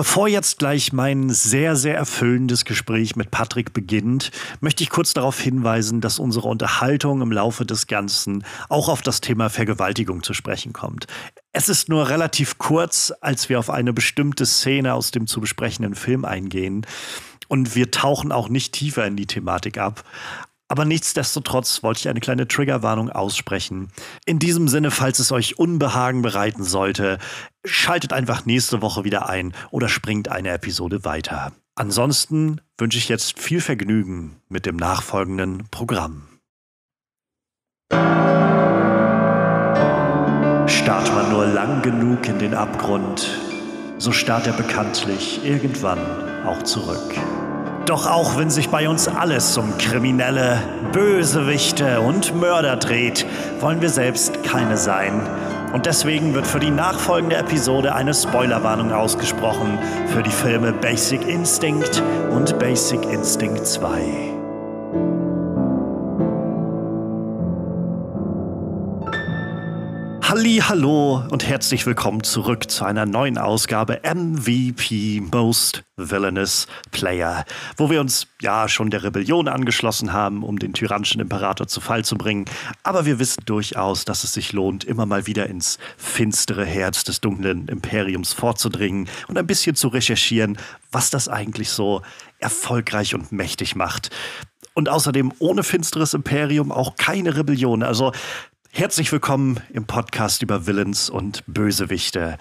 Bevor jetzt gleich mein sehr, sehr erfüllendes Gespräch mit Patrick beginnt, möchte ich kurz darauf hinweisen, dass unsere Unterhaltung im Laufe des Ganzen auch auf das Thema Vergewaltigung zu sprechen kommt. Es ist nur relativ kurz, als wir auf eine bestimmte Szene aus dem zu besprechenden Film eingehen. Und wir tauchen auch nicht tiefer in die Thematik ab. Aber nichtsdestotrotz wollte ich eine kleine Triggerwarnung aussprechen. In diesem Sinne, falls es euch Unbehagen bereiten sollte, schaltet einfach nächste Woche wieder ein oder springt eine Episode weiter. Ansonsten wünsche ich jetzt viel Vergnügen mit dem nachfolgenden Programm. Starrt man nur lang genug in den Abgrund, so starrt er bekanntlich irgendwann auch zurück. Doch auch wenn sich bei uns alles um Kriminelle, Bösewichte und Mörder dreht, wollen wir selbst keine sein. Und deswegen wird für die nachfolgende Episode eine Spoilerwarnung ausgesprochen für die Filme Basic Instinct und Basic Instinct 2. Hallo und herzlich willkommen zurück zu einer neuen Ausgabe MVP Most Villainous Player, wo wir uns ja schon der Rebellion angeschlossen haben, um den tyrannischen Imperator zu Fall zu bringen. Aber wir wissen durchaus, dass es sich lohnt, immer mal wieder ins finstere Herz des dunklen Imperiums vorzudringen und ein bisschen zu recherchieren, was das eigentlich so erfolgreich und mächtig macht. Und außerdem ohne finsteres Imperium auch keine Rebellion. Also Herzlich willkommen im Podcast über Villains und Bösewichte.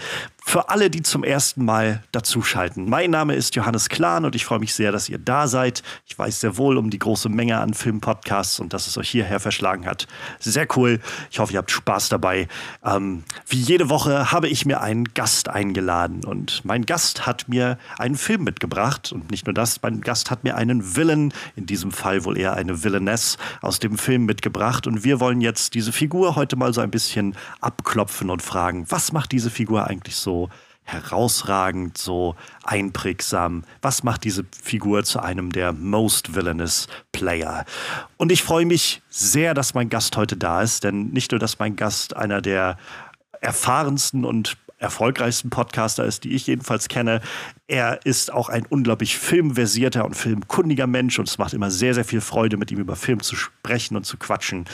Für alle, die zum ersten Mal dazuschalten. Mein Name ist Johannes Klahn und ich freue mich sehr, dass ihr da seid. Ich weiß sehr wohl um die große Menge an Filmpodcasts und dass es euch hierher verschlagen hat. Sehr cool. Ich hoffe, ihr habt Spaß dabei. Ähm, wie jede Woche habe ich mir einen Gast eingeladen und mein Gast hat mir einen Film mitgebracht und nicht nur das, mein Gast hat mir einen Villain, in diesem Fall wohl eher eine Villainess aus dem Film mitgebracht und wir wollen jetzt diese Figur heute mal so ein bisschen abklopfen und fragen, was macht diese Figur eigentlich so herausragend, so einprägsam? Was macht diese Figur zu einem der most villainous Player? Und ich freue mich sehr, dass mein Gast heute da ist, denn nicht nur, dass mein Gast einer der erfahrensten und erfolgreichsten Podcaster ist, die ich jedenfalls kenne. Er ist auch ein unglaublich filmversierter und filmkundiger Mensch und es macht immer sehr, sehr viel Freude, mit ihm über Film zu sprechen und zu quatschen.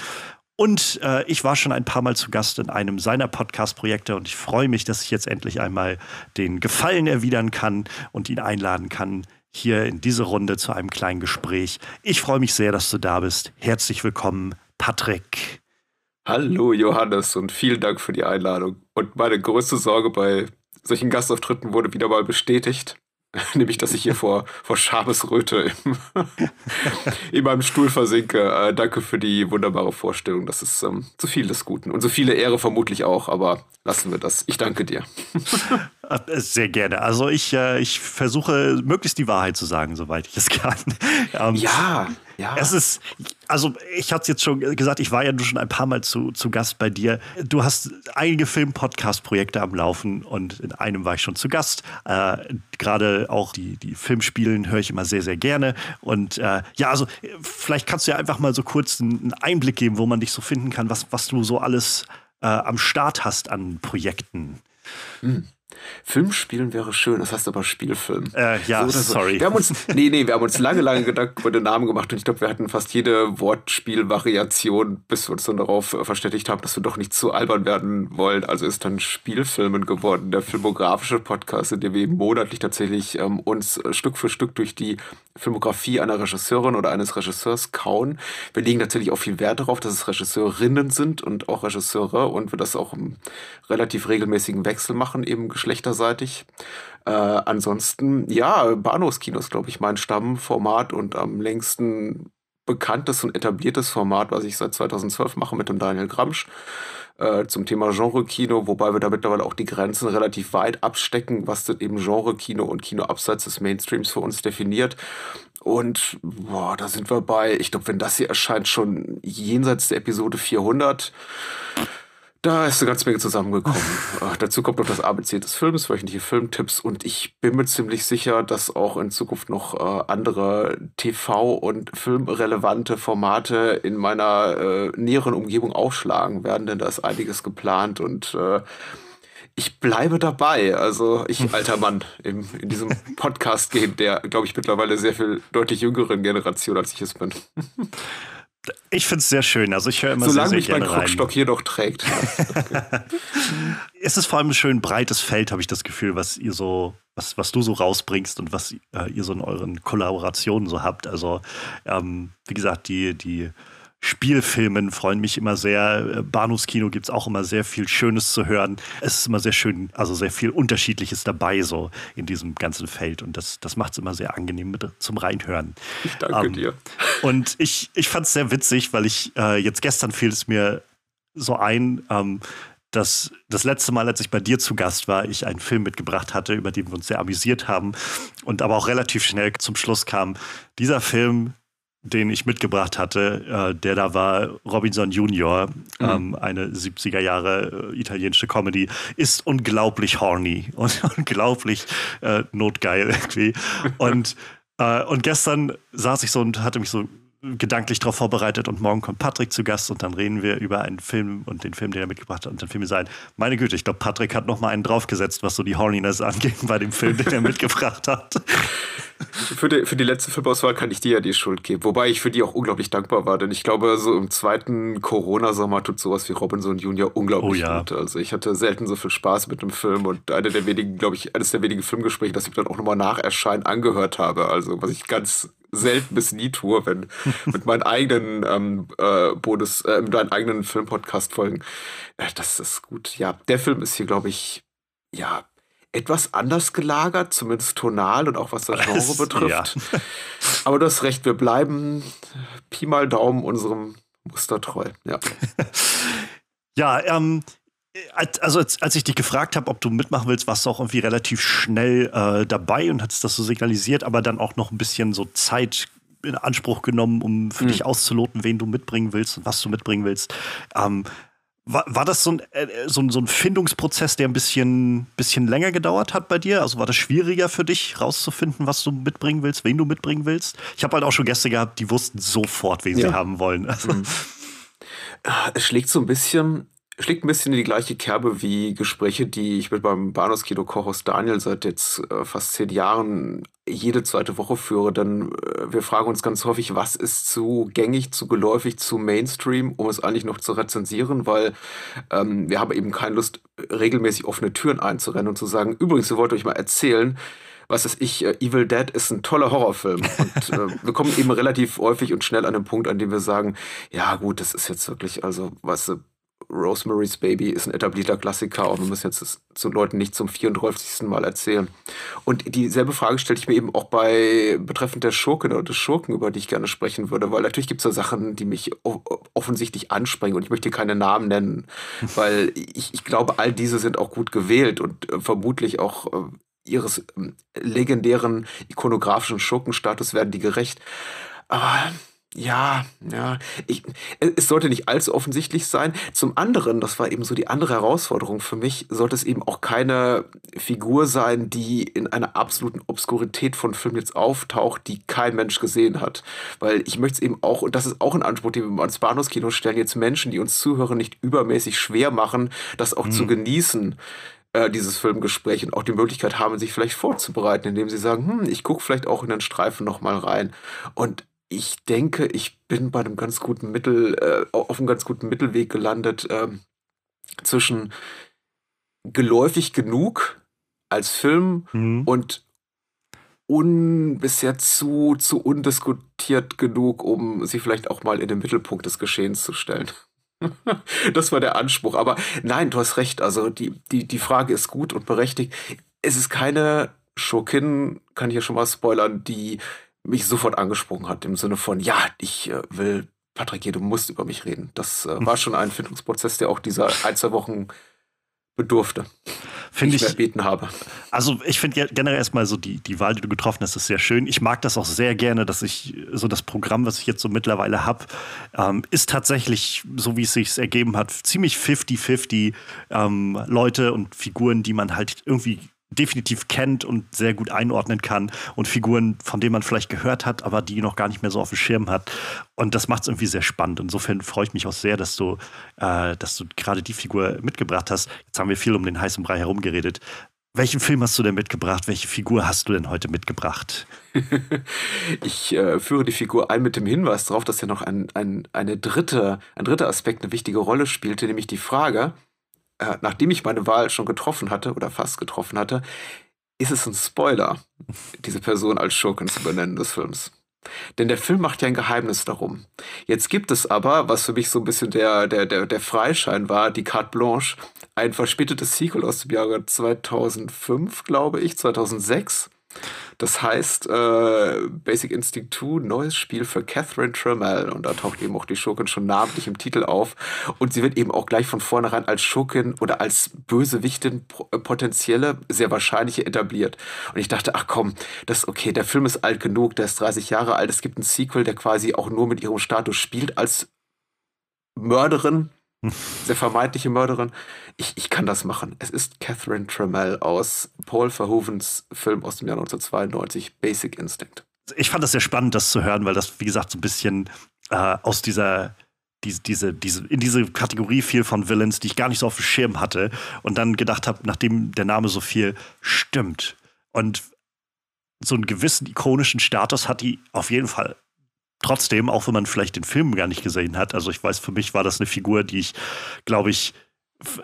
Und äh, ich war schon ein paar Mal zu Gast in einem seiner Podcast-Projekte und ich freue mich, dass ich jetzt endlich einmal den Gefallen erwidern kann und ihn einladen kann, hier in diese Runde zu einem kleinen Gespräch. Ich freue mich sehr, dass du da bist. Herzlich willkommen, Patrick. Hallo Johannes und vielen Dank für die Einladung. Und meine größte Sorge bei solchen Gastauftritten wurde wieder mal bestätigt. nämlich dass ich hier vor, vor Schamesröte im, in meinem Stuhl versinke. Äh, danke für die wunderbare Vorstellung. Das ist ähm, zu viel des Guten. Und so viele Ehre vermutlich auch, aber lassen wir das. Ich danke dir. Äh, sehr gerne. Also ich, äh, ich versuche möglichst die Wahrheit zu sagen, soweit ich es kann. Ähm, ja, ja. Es ist, also ich hatte es jetzt schon gesagt, ich war ja schon ein paar Mal zu, zu Gast bei dir. Du hast einige Film-Podcast-Projekte am Laufen und in einem war ich schon zu Gast. Äh, Gerade auch die, die Filmspielen höre ich immer sehr, sehr gerne. Und äh, ja, also vielleicht kannst du ja einfach mal so kurz einen Einblick geben, wo man dich so finden kann, was, was du so alles äh, am Start hast an Projekten. Hm. Filmspielen wäre schön, das heißt aber Spielfilm. Äh, ja, so so. sorry. Wir haben uns, nee, nee, wir haben uns lange, lange Gedanken über den Namen gemacht und ich glaube, wir hatten fast jede Wortspielvariation, bis wir uns dann darauf äh, verständigt haben, dass wir doch nicht zu albern werden wollen. Also ist dann Spielfilmen geworden, der filmografische Podcast, in dem wir monatlich tatsächlich ähm, uns äh, Stück für Stück durch die Filmografie einer Regisseurin oder eines Regisseurs kauen. Wir legen natürlich auch viel Wert darauf, dass es Regisseurinnen sind und auch Regisseure und wir das auch im relativ regelmäßigen Wechsel machen, eben geschlechterseitig. Äh, ansonsten, ja, Bahnhofskino ist, glaube ich, mein Stammformat und am längsten bekanntes und etabliertes Format, was ich seit 2012 mache mit dem Daniel Gramsch äh, zum Thema Genre-Kino, wobei wir da mittlerweile auch die Grenzen relativ weit abstecken, was das eben Genre-Kino und Kino abseits des Mainstreams für uns definiert. Und boah, da sind wir bei, ich glaube, wenn das hier erscheint, schon jenseits der Episode 400. Da ist eine ganze Menge zusammengekommen. Ach, dazu kommt noch das ABC des Films, wöchentliche Filmtipps und ich bin mir ziemlich sicher, dass auch in Zukunft noch äh, andere TV- und filmrelevante Formate in meiner äh, näheren Umgebung aufschlagen werden, denn da ist einiges geplant und äh, ich bleibe dabei. Also ich, alter Mann, im, in diesem Podcast-Game, der, glaube ich, mittlerweile sehr viel deutlich jüngeren Generation als ich es bin. Ich finde es sehr schön. Also ich höre immer Solange sehr, mich sehr mein gerne Krückstock rein. hier noch trägt. Es ist vor allem ein schön breites Feld, habe ich das Gefühl, was ihr so, was, was du so rausbringst und was äh, ihr so in euren Kollaborationen so habt. Also, ähm, wie gesagt, die, die Spielfilmen freuen mich immer sehr. Äh, Bahnhofskino gibt es auch immer sehr viel Schönes zu hören. Es ist immer sehr schön, also sehr viel Unterschiedliches dabei, so in diesem ganzen Feld. Und das, das macht es immer sehr angenehm mit, zum Reinhören. Ich danke Ähm, dir. Und ich, ich fand es sehr witzig, weil ich äh, jetzt gestern fiel es mir so ein, ähm, dass das letzte Mal, als ich bei dir zu Gast war, ich einen Film mitgebracht hatte, über den wir uns sehr amüsiert haben und aber auch relativ schnell zum Schluss kam, dieser Film, den ich mitgebracht hatte, äh, der da war Robinson Junior, ähm, eine 70er Jahre äh, italienische Comedy, ist unglaublich horny und unglaublich äh, notgeil irgendwie. Und, äh, und gestern saß ich so und hatte mich so gedanklich darauf vorbereitet und morgen kommt Patrick zu Gast und dann reden wir über einen Film und den Film, den er mitgebracht hat und dann fiel mir sein, meine Güte, ich glaube, Patrick hat noch mal einen draufgesetzt, was so die Horniness angeht bei dem Film, den er mitgebracht hat. Für die, für die letzte Filmauswahl kann ich dir ja die Schuld geben. Wobei ich für die auch unglaublich dankbar war, denn ich glaube, so im zweiten Corona-Sommer tut sowas wie Robinson Junior unglaublich Oh ja. gut. Also ich hatte selten so viel Spaß mit dem Film und eine der wenigen, glaube ich, eines der wenigen Filmgespräche, das ich dann auch nochmal nach Erscheinen angehört habe. Also was ich ganz selten bis nie tue, wenn mit meinen eigenen ähm, äh, Bonus, äh, mit meinen eigenen Filmpodcast folgen. Äh, das ist gut. Ja, der Film ist hier, glaube ich, ja, etwas anders gelagert, zumindest tonal und auch was das Genre betrifft. Aber du hast recht, wir bleiben Pi mal Daumen unserem Muster treu. Ja. Ja, ähm, als- also als, als ich dich gefragt habe, ob du mitmachen willst, warst du auch irgendwie relativ schnell äh, dabei und hattest das so signalisiert, aber dann auch noch ein bisschen so Zeit in Anspruch genommen, um für Mhm. dich auszuloten, wen du mitbringen willst und was du mitbringen willst. Ähm, war, war das so ein, äh, so, ein, so ein Findungsprozess, der ein bisschen, bisschen länger gedauert hat bei dir? Also war das schwieriger für dich, rauszufinden, was du mitbringen willst, wen du mitbringen willst? Ich habe halt auch schon Gäste gehabt, die wussten sofort, wen sie Ja. haben wollen. Also, Es schlägt so ein bisschen, schlägt ein bisschen in die gleiche Kerbe wie Gespräche, die ich mit meinem Bahnhofskino Kochhaus Daniel seit jetzt äh, fast zehn Jahren jede zweite Woche führe. Denn äh, wir fragen uns ganz häufig, was ist zu gängig, zu geläufig, zu Mainstream, um es eigentlich noch zu rezensieren, weil ähm, wir haben eben keine Lust, regelmäßig offene Türen einzurennen und zu sagen, übrigens, ihr wollt euch mal erzählen, was weiß ich, äh, Evil Dead ist ein toller Horrorfilm. Und äh, wir kommen eben relativ häufig und schnell an den Punkt, an dem wir sagen, ja gut, das ist jetzt wirklich, also, weißt du, Rosemary's Baby ist ein etablierter Klassiker und wir müssen jetzt zu Leuten nicht zum 34. Mal erzählen. Und dieselbe Frage stelle ich mir eben auch bei betreffend der Schurkin oder des Schurken, über die ich gerne sprechen würde, weil natürlich gibt es da Sachen, die mich offensichtlich anspringen und ich möchte keine Namen nennen, weil ich, ich glaube, all diese sind auch gut gewählt und äh, vermutlich auch äh, ihres ähm, legendären ikonografischen Schurkenstatus werden die gerecht. Aber ja, ja, ich, es sollte nicht allzu offensichtlich sein. Zum anderen, das war eben so die andere Herausforderung für mich, sollte es eben auch keine Figur sein, die in einer absoluten Obskurität von Film jetzt auftaucht, die kein Mensch gesehen hat. Weil ich möchte es eben auch, und das ist auch ein Anspruch, den wir ans Bahnhofskino stellen, jetzt Menschen, die uns zuhören, nicht übermäßig schwer machen, das auch zu genießen äh, dieses Filmgespräch und auch die Möglichkeit haben, sich vielleicht vorzubereiten, indem sie sagen, hm, ich gucke vielleicht auch in den Streifen noch mal rein. Und ich denke, ich bin bei einem ganz guten Mittel, äh, auf einem ganz guten Mittelweg gelandet ähm, zwischen geläufig genug als Film mhm. und un, bisher zu, zu undiskutiert genug, um sie vielleicht auch mal in den Mittelpunkt des Geschehens zu stellen. das war der Anspruch. Aber nein, du hast recht. Also die, die, die Frage ist gut und berechtigt. Es ist keine Schurkin, kann ich ja schon mal spoilern, die mich sofort angesprochen hat, im Sinne von, ja, ich äh, will, Patrick, hier, du musst über mich reden. Das äh, war schon ein Findungsprozess, der auch dieser ein, zwei Wochen bedurfte, Finde ich ich, erbeten habe. Also ich finde generell erstmal so die, die Wahl, die du getroffen hast, ist sehr schön. Ich mag das auch sehr gerne, dass ich so das Programm, was ich jetzt so mittlerweile habe, ähm, ist tatsächlich, so wie es sich ergeben hat, ziemlich 50-50 ähm, Leute und Figuren, die man halt irgendwie definitiv kennt und sehr gut einordnen kann und Figuren, von denen man vielleicht gehört hat, aber die noch gar nicht mehr so auf dem Schirm hat. Und das macht es irgendwie sehr spannend. Insofern freue ich mich auch sehr, dass du, äh, du gerade die Figur mitgebracht hast. Jetzt haben wir viel um den heißen Brei herumgeredet. Welchen Film hast du denn mitgebracht? Welche Figur hast du denn heute mitgebracht? ich äh, führe die Figur ein mit dem Hinweis darauf, dass ja noch ein, ein, eine dritte, ein dritter Aspekt eine wichtige Rolle spielte, nämlich die Frage, äh, nachdem ich meine Wahl schon getroffen hatte oder fast getroffen hatte, ist es ein Spoiler, diese Person als Schurken zu benennen des Films. Denn der Film macht ja ein Geheimnis darum. Jetzt gibt es aber, was für mich so ein bisschen der, der, der, der Freischein war, die Carte Blanche, ein verspätetes Sequel aus dem Jahre 2005, glaube ich, 2006. Das heißt, äh, Basic Instinct 2, neues Spiel für Catherine Trammell. Und da taucht eben auch die Schurkin schon namentlich im Titel auf. Und sie wird eben auch gleich von vornherein als Schurkin oder als Bösewichtin äh, potenzielle, sehr wahrscheinliche etabliert. Und ich dachte, ach komm, das okay, der Film ist alt genug, der ist 30 Jahre alt. Es gibt ein Sequel, der quasi auch nur mit ihrem Status spielt als Mörderin sehr vermeintliche Mörderin. Ich, ich kann das machen. Es ist Catherine Trammell aus Paul Verhovens Film aus dem Jahr 1992, Basic Instinct. Ich fand das sehr spannend, das zu hören, weil das, wie gesagt, so ein bisschen äh, aus dieser diese, diese, diese, in diese Kategorie fiel von Villains, die ich gar nicht so auf dem Schirm hatte und dann gedacht habe, nachdem der Name so viel stimmt und so einen gewissen ikonischen Status hat die auf jeden Fall trotzdem, auch wenn man vielleicht den Film gar nicht gesehen hat, also ich weiß, für mich war das eine Figur, die ich, glaube ich,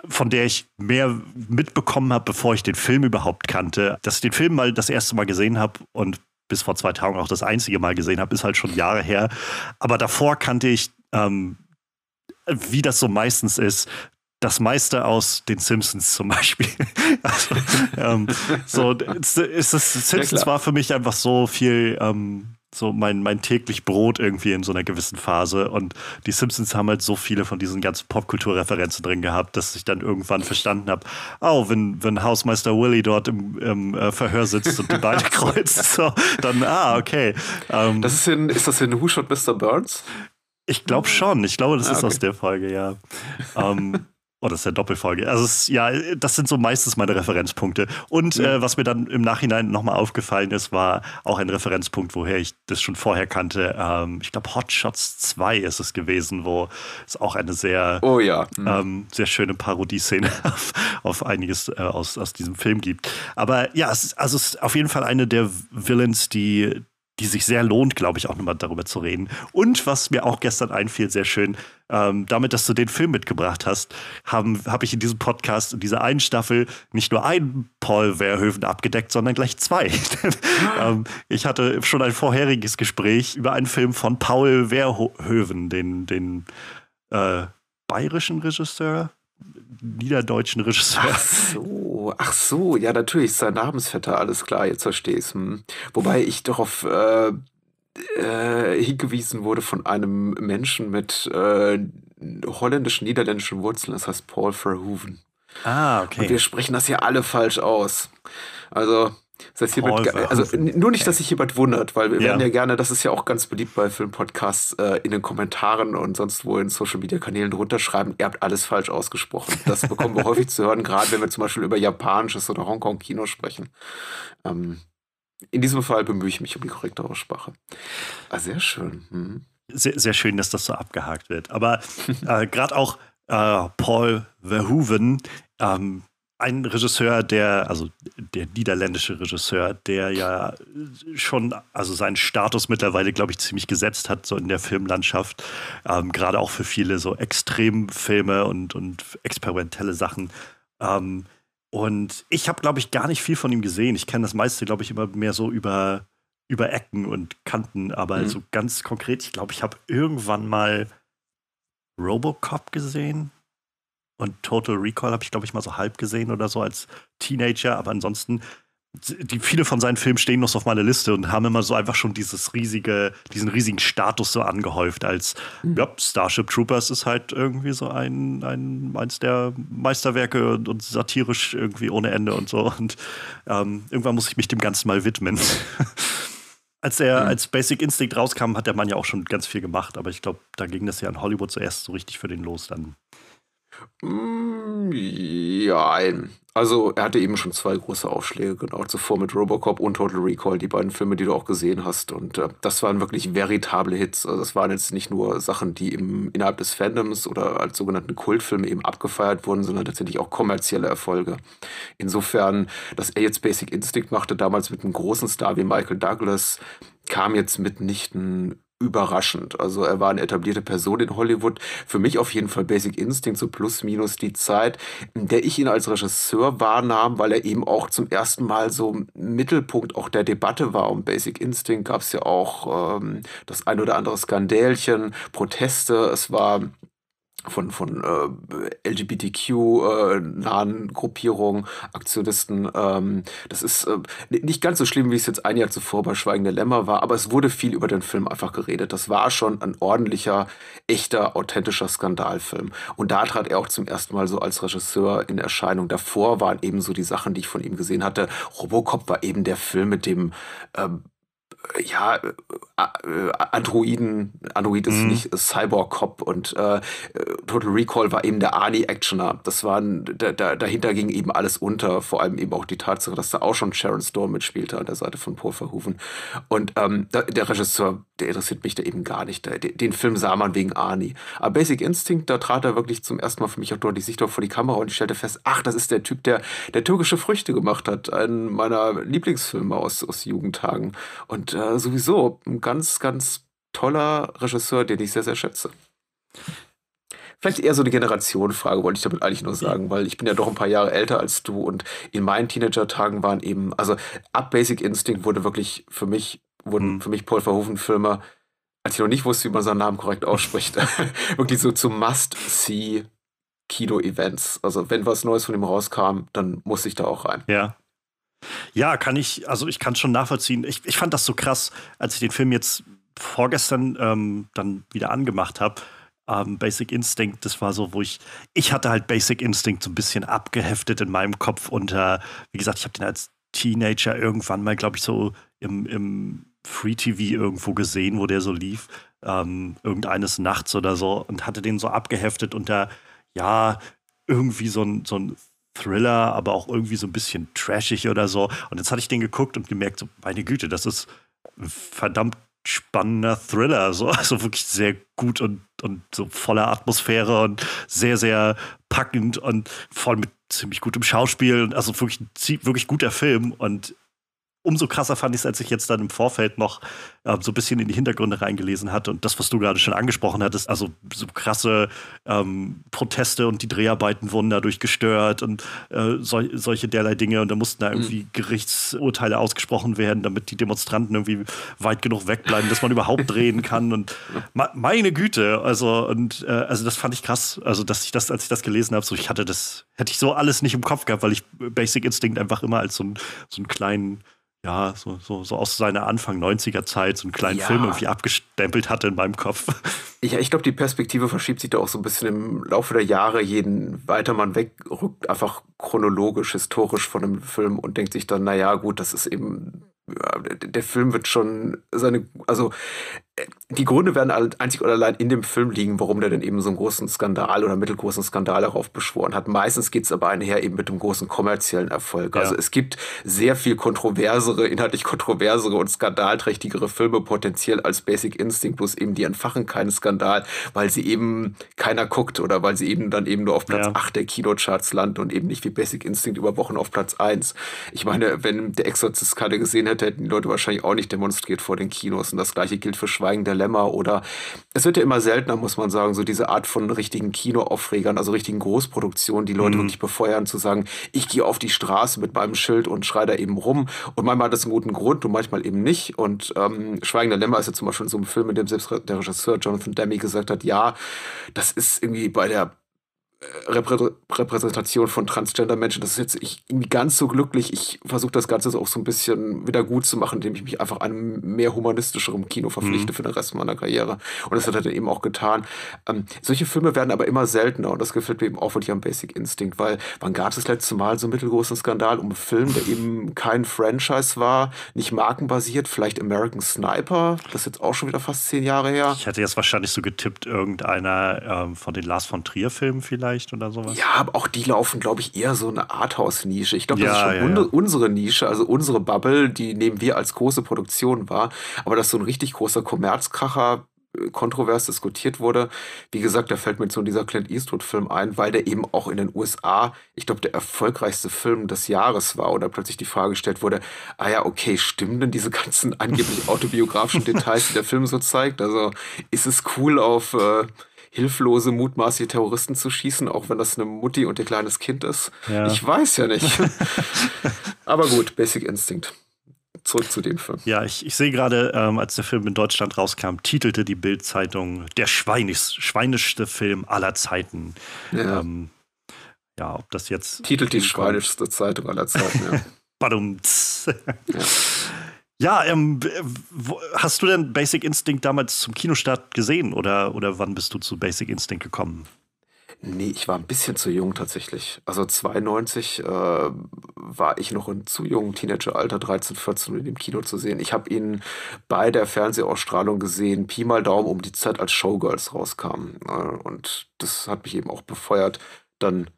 von der ich mehr mitbekommen habe, bevor ich den Film überhaupt kannte. Dass ich den Film mal das erste Mal gesehen habe und bis vor zwei Tagen auch das einzige Mal gesehen habe, ist halt schon Jahre her. Aber davor kannte ich, ähm, wie das so meistens ist, das meiste aus den Simpsons zum Beispiel. also, ähm, so, ist, ist das Simpsons ja, war für mich einfach so viel ähm, so mein, mein täglich Brot irgendwie in so einer gewissen Phase. Und die Simpsons haben halt so viele von diesen ganzen Popkulturreferenzen drin gehabt, dass ich dann irgendwann verstanden habe, oh, wenn, wenn Hausmeister Willy dort im, im äh, Verhör sitzt und die Beine kreuzt, so, dann, ah, okay. Ähm, das ist, in, ist das in Who Shot Mr. Burns? Ich glaube schon. Ich glaube, das ah, ist aus der Folge, ja. ähm, Oh, das ist ja Doppelfolge. Also es, ja, das sind so meistens meine Referenzpunkte. Und ja. äh, was mir dann im Nachhinein nochmal aufgefallen ist, war auch ein Referenzpunkt, woher ich das schon vorher kannte. Ähm, ich glaube, Hot Shots 2 ist es gewesen, wo es auch eine sehr, oh, ja. mhm. ähm, sehr schöne Parodieszene auf, auf einiges äh, aus, aus diesem Film gibt. Aber ja, es ist, also es ist auf jeden Fall eine der Villains, die, die sich sehr lohnt, glaube ich, auch nochmal darüber zu reden. Und was mir auch gestern einfiel, sehr schön, ähm, damit, dass du den Film mitgebracht hast, habe hab ich in diesem Podcast, in dieser einen Staffel, nicht nur einen Paul Verhoeven abgedeckt, sondern gleich zwei. ähm, ich hatte schon ein vorheriges Gespräch über einen Film von Paul Verhoeven, den, den äh, bayerischen Regisseur, niederdeutschen Regisseur. Ach so, ach so, ja, natürlich, sein Namensvetter, alles klar, jetzt verstehe ich hm. Wobei ich darauf äh, äh, hingewiesen wurde von einem Menschen mit äh, holländischen, niederländischen Wurzeln, das heißt Paul Verhoeven. Ah, okay. Und wir sprechen das hier alle falsch aus. Also, das heißt hierbei, also nur nicht, dass sich jemand wundert, weil wir ja. werden ja gerne, das ist ja auch ganz beliebt bei Filmpodcasts, äh, in den Kommentaren und sonst wo in Social Media Kanälen runterschreiben, ihr habt alles falsch ausgesprochen. Das bekommen wir häufig zu hören, gerade wenn wir zum Beispiel über japanisches oder Hongkong-Kino sprechen. Ähm, in diesem Fall bemühe ich mich um die korrekte Aussprache. Ah, sehr schön. Mhm. Sehr, sehr schön, dass das so abgehakt wird. Aber äh, gerade auch äh, Paul Verhoeven, ähm, ein Regisseur, der, also der niederländische Regisseur, der ja schon, also seinen Status mittlerweile, glaube ich, ziemlich gesetzt hat, so in der Filmlandschaft. Ähm, Gerade auch für viele so Extremfilme und, und experimentelle Sachen. Ähm, und ich habe, glaube ich, gar nicht viel von ihm gesehen. Ich kenne das meiste, glaube ich, immer mehr so über, über Ecken und Kanten. Aber mhm. so ganz konkret, ich glaube, ich habe irgendwann mal Robocop gesehen und Total Recall habe ich, glaube ich, mal so halb gesehen oder so als Teenager. Aber ansonsten, die, viele von seinen Filmen stehen noch so auf meiner Liste und haben immer so einfach schon dieses riesige, diesen riesigen Status so angehäuft, als mhm. ja, Starship Troopers ist halt irgendwie so ein, ein eins der Meisterwerke und, und satirisch irgendwie ohne Ende und so. Und ähm, irgendwann muss ich mich dem Ganzen mal widmen. Als er mhm. als Basic Instinct rauskam, hat der Mann ja auch schon ganz viel gemacht, aber ich glaube, da ging das ja in Hollywood zuerst so richtig für den los dann. Mm, ja, also er hatte eben schon zwei große Aufschläge, genau, zuvor mit Robocop und Total Recall, die beiden Filme, die du auch gesehen hast. Und äh, das waren wirklich veritable Hits. Also das waren jetzt nicht nur Sachen, die eben innerhalb des Fandoms oder als sogenannten Kultfilme eben abgefeiert wurden, sondern tatsächlich auch kommerzielle Erfolge. Insofern, dass er jetzt Basic Instinct machte, damals mit einem großen Star wie Michael Douglas, kam jetzt mitnichten überraschend. Also er war eine etablierte Person in Hollywood. Für mich auf jeden Fall Basic Instinct, so plus minus die Zeit, in der ich ihn als Regisseur wahrnahm, weil er eben auch zum ersten Mal so Mittelpunkt auch der Debatte war. Um Basic Instinct gab es ja auch ähm, das ein oder andere Skandälchen, Proteste. Es war von, von äh, LGBTQ-nahen äh, Gruppierungen, Aktionisten. Ähm, das ist äh, nicht ganz so schlimm, wie es jetzt ein Jahr zuvor bei Schweigen der Lämmer war, aber es wurde viel über den Film einfach geredet. Das war schon ein ordentlicher, echter, authentischer Skandalfilm. Und da trat er auch zum ersten Mal so als Regisseur in Erscheinung. Davor waren eben so die Sachen, die ich von ihm gesehen hatte. Robocop war eben der Film mit dem ähm, ja, äh, äh, Androiden, Android ist mhm. nicht Cyborg Cop und äh, Total Recall war eben der Arnie-Actioner. Das waren, da, da, dahinter ging eben alles unter, vor allem eben auch die Tatsache, dass da auch schon Sharon Stone mitspielte an der Seite von Paul Verhoeven. Und ähm, da, der Regisseur, der interessiert mich da eben gar nicht. Der, den Film sah man wegen Arnie. Aber Basic Instinct, da trat er wirklich zum ersten Mal für mich auch deutlich sichtbar vor die Kamera und ich stellte fest, ach, das ist der Typ, der, der türkische Früchte gemacht hat. Einen meiner Lieblingsfilme aus, aus Jugendtagen. Und äh, sowieso ein ganz, ganz toller Regisseur, den ich sehr, sehr schätze. Vielleicht eher so eine Generationenfrage, wollte ich damit eigentlich nur sagen, weil ich bin ja doch ein paar Jahre älter als du und in meinen Teenager-Tagen waren eben, also ab Basic Instinct wurde wirklich für mich, wurden mhm. für mich Paul Verhoeven-Filme, als ich noch nicht wusste, wie man seinen Namen korrekt ausspricht, wirklich so zu Must-See Kino-Events. Also wenn was Neues von ihm rauskam, dann muss ich da auch rein. Ja. Ja, kann ich, also ich kann es schon nachvollziehen. Ich, ich fand das so krass, als ich den Film jetzt vorgestern ähm, dann wieder angemacht habe. Ähm, Basic Instinct, das war so, wo ich, ich hatte halt Basic Instinct so ein bisschen abgeheftet in meinem Kopf äh, wie gesagt, ich habe den als Teenager irgendwann mal, glaube ich, so im, im Free TV irgendwo gesehen, wo der so lief, ähm, irgendeines Nachts oder so und hatte den so abgeheftet da, ja, irgendwie so ein, so ein Thriller, aber auch irgendwie so ein bisschen trashig oder so. Und jetzt hatte ich den geguckt und gemerkt, so, meine Güte, das ist ein verdammt spannender Thriller. So. Also wirklich sehr gut und, und so voller Atmosphäre und sehr, sehr packend und voll mit ziemlich gutem Schauspiel. Also wirklich, wirklich guter Film. Und umso krasser fand ich es, als ich jetzt dann im Vorfeld noch äh, so ein bisschen in die Hintergründe reingelesen hatte und das, was du gerade schon angesprochen hattest, also so krasse ähm, Proteste und die Dreharbeiten wurden dadurch gestört und äh, sol solche derlei Dinge und da mussten da mhm. irgendwie mhm. Gerichtsurteile ausgesprochen werden, damit die Demonstranten irgendwie weit genug wegbleiben, dass man überhaupt drehen kann und meine Güte, also und äh, also das fand ich krass, also dass ich das, als ich das gelesen habe, so ich hatte das, hätte ich so alles nicht im Kopf gehabt, weil ich Basic Instinct einfach immer als so, ein, so einen kleinen ja, so, so, so aus seiner Anfang 90er Zeit so einen kleinen ja. Film irgendwie abgestempelt hatte in meinem Kopf. Ja, ich glaube, die Perspektive verschiebt sich da auch so ein bisschen im Laufe der Jahre. Jeden weiter man wegrückt, einfach chronologisch, historisch von einem Film und denkt sich dann, naja, gut, das ist eben der Film wird schon seine, also die Gründe werden einzig oder allein in dem Film liegen, warum der denn eben so einen großen Skandal oder mittelgroßen Skandal darauf beschworen hat. Meistens geht es aber einher eben mit dem großen kommerziellen Erfolg. Ja. Also es gibt sehr viel kontroversere, inhaltlich kontroversere und skandalträchtigere Filme potenziell als Basic Instinct, bloß eben die entfachen keinen Skandal, weil sie eben keiner guckt oder weil sie eben dann eben nur auf Platz ja. 8 der Kinocharts landen und eben nicht wie Basic Instinct über Wochen auf Platz 1. Ich meine, wenn der Exorzist gerade gesehen hätte, hätten die Leute wahrscheinlich auch nicht demonstriert vor den Kinos. Und das gleiche gilt für Schweigen der Lämmer oder es wird ja immer seltener, muss man sagen, so diese Art von richtigen Kinoaufregern, also richtigen Großproduktionen, die Leute mhm. wirklich befeuern, zu sagen, ich gehe auf die Straße mit meinem Schild und schreie da eben rum. Und manchmal hat das einen guten Grund und manchmal eben nicht. Und ähm, Schweigen der Lämmer ist ja zum Beispiel so ein Film, in dem selbst der Regisseur Jonathan Demme gesagt hat, ja, das ist irgendwie bei der Repräsentation von Transgender-Menschen, das ist jetzt ich, irgendwie ganz so glücklich. Ich versuche das Ganze auch so ein bisschen wieder gut zu machen, indem ich mich einfach einem mehr humanistischeren Kino verpflichte mhm. für den Rest meiner Karriere. Und das hat er dann eben auch getan. Ähm, solche Filme werden aber immer seltener und das gefällt mir eben auch wirklich am Basic Instinct, weil wann gab es das letzte Mal so einen mittelgroßen Skandal um einen Film, der eben kein Franchise war, nicht markenbasiert, vielleicht American Sniper, das ist jetzt auch schon wieder fast zehn Jahre her. Ich hätte jetzt wahrscheinlich so getippt, irgendeiner ähm, von den Lars von Trier-Filmen vielleicht vielleicht oder sowas. Ja, aber auch die laufen, glaube ich, eher so eine Arthouse-Nische. Ich glaube, das Ja, ist schon ja, ja. unsere Nische, also unsere Bubble, die nehmen wir als große Produktion wahr. Aber dass so ein richtig großer Kommerzkracher äh, kontrovers diskutiert wurde, wie gesagt, da fällt mir so dieser Clint Eastwood-Film ein, weil der eben auch in den USA, ich glaube, der erfolgreichste Film des Jahres war oder plötzlich die Frage gestellt wurde, ah ja, okay, stimmen denn diese ganzen angeblich autobiografischen Details, die der Film so zeigt? Also ist es cool auf äh, hilflose, mutmaßliche Terroristen zu schießen, auch wenn das eine Mutti und ihr kleines Kind ist? Ja. Ich weiß ja nicht. Aber gut, Basic Instinct. Zurück zu dem Film. Ja, ich, ich sehe gerade, ähm, als der Film in Deutschland rauskam, titelte die Bild-Zeitung der schweinisch, schweinischste Film aller Zeiten. Ja. Ähm, ja, ob das jetzt. Titelt die schweinischste Zeitung aller Zeiten. Ja. Badumts. Ja, ähm, wo, hast du denn Basic Instinct damals zum Kinostart gesehen oder, oder wann bist du zu Basic Instinct gekommen? Nee, ich war ein bisschen zu jung tatsächlich. Also 92 äh, war ich noch in zu jungen Teenageralter, 13, 14, um ihn im Kino zu sehen. Ich habe ihn bei der Fernsehausstrahlung gesehen, Pi mal Daumen um die Zeit, als Showgirls rauskamen. Äh, und das hat mich eben auch befeuert, dann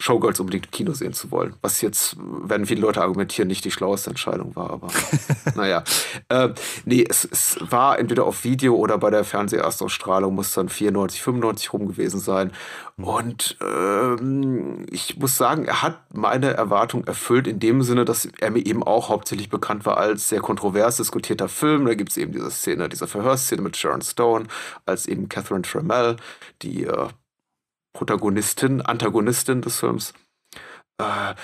Showgirls unbedingt im Kino sehen zu wollen. Was jetzt, werden viele Leute argumentieren, nicht die schlaueste Entscheidung war, aber naja. Äh, nee, es, es war entweder auf Video oder bei der Fernseherstausstrahlung, muss dann 94, 95 rum gewesen sein. Und ähm, ich muss sagen, er hat meine Erwartung erfüllt in dem Sinne, dass er mir eben auch hauptsächlich bekannt war als sehr kontrovers diskutierter Film. Da gibt es eben diese Szene, diese Verhörszene mit Sharon Stone, als eben Catherine Tremell, die äh, Protagonistin, Antagonistin des Films. Äh,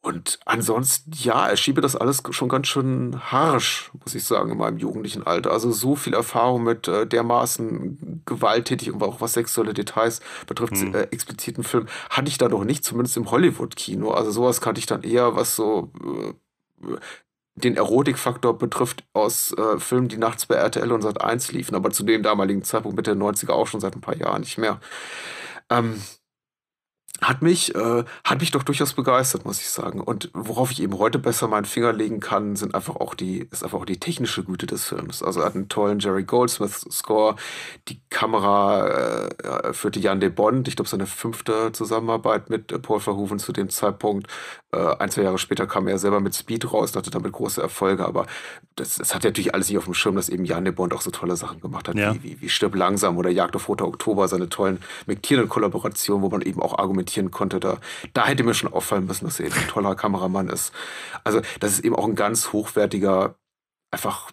und ansonsten, ja, er schiebe das alles schon ganz schön harsch, muss ich sagen, in meinem jugendlichen Alter. Also so viel Erfahrung mit äh, dermaßen gewalttätig und auch was sexuelle Details betrifft, Mhm. äh, expliziten Film, hatte ich da noch nicht, zumindest im Hollywood-Kino. Also sowas kannte ich dann eher, was so äh, den Erotikfaktor betrifft, aus äh, Filmen, die nachts bei RTL und Sat 1 liefen, aber zu dem damaligen Zeitpunkt Mitte der 90er auch schon seit ein paar Jahren nicht mehr. Ähm, hat mich, äh, hat mich doch durchaus begeistert, muss ich sagen. Und worauf ich eben heute besser meinen Finger legen kann, sind einfach auch die, ist einfach auch die technische Güte des Films. Also er hat einen tollen Jerry Goldsmith-Score. Die Kamera äh, führte Jan de Bond, ich glaube, seine fünfte Zusammenarbeit mit äh, Paul Verhoeven zu dem Zeitpunkt. Äh, ein, zwei Jahre später kam er selber mit Speed raus, hatte damit große Erfolge, aber das, das hat natürlich alles nicht auf dem Schirm, dass eben Jan de Bond auch so tolle Sachen gemacht hat, Ja. wie, wie, wie Stirb langsam oder Jagd auf Roter Oktober, seine tollen McTiernan-Kollaborationen, wo man eben auch argumentieren konnte, da, da hätte mir schon auffallen müssen, dass er eben ein toller Kameramann ist. Also, das ist eben auch ein ganz hochwertiger, einfach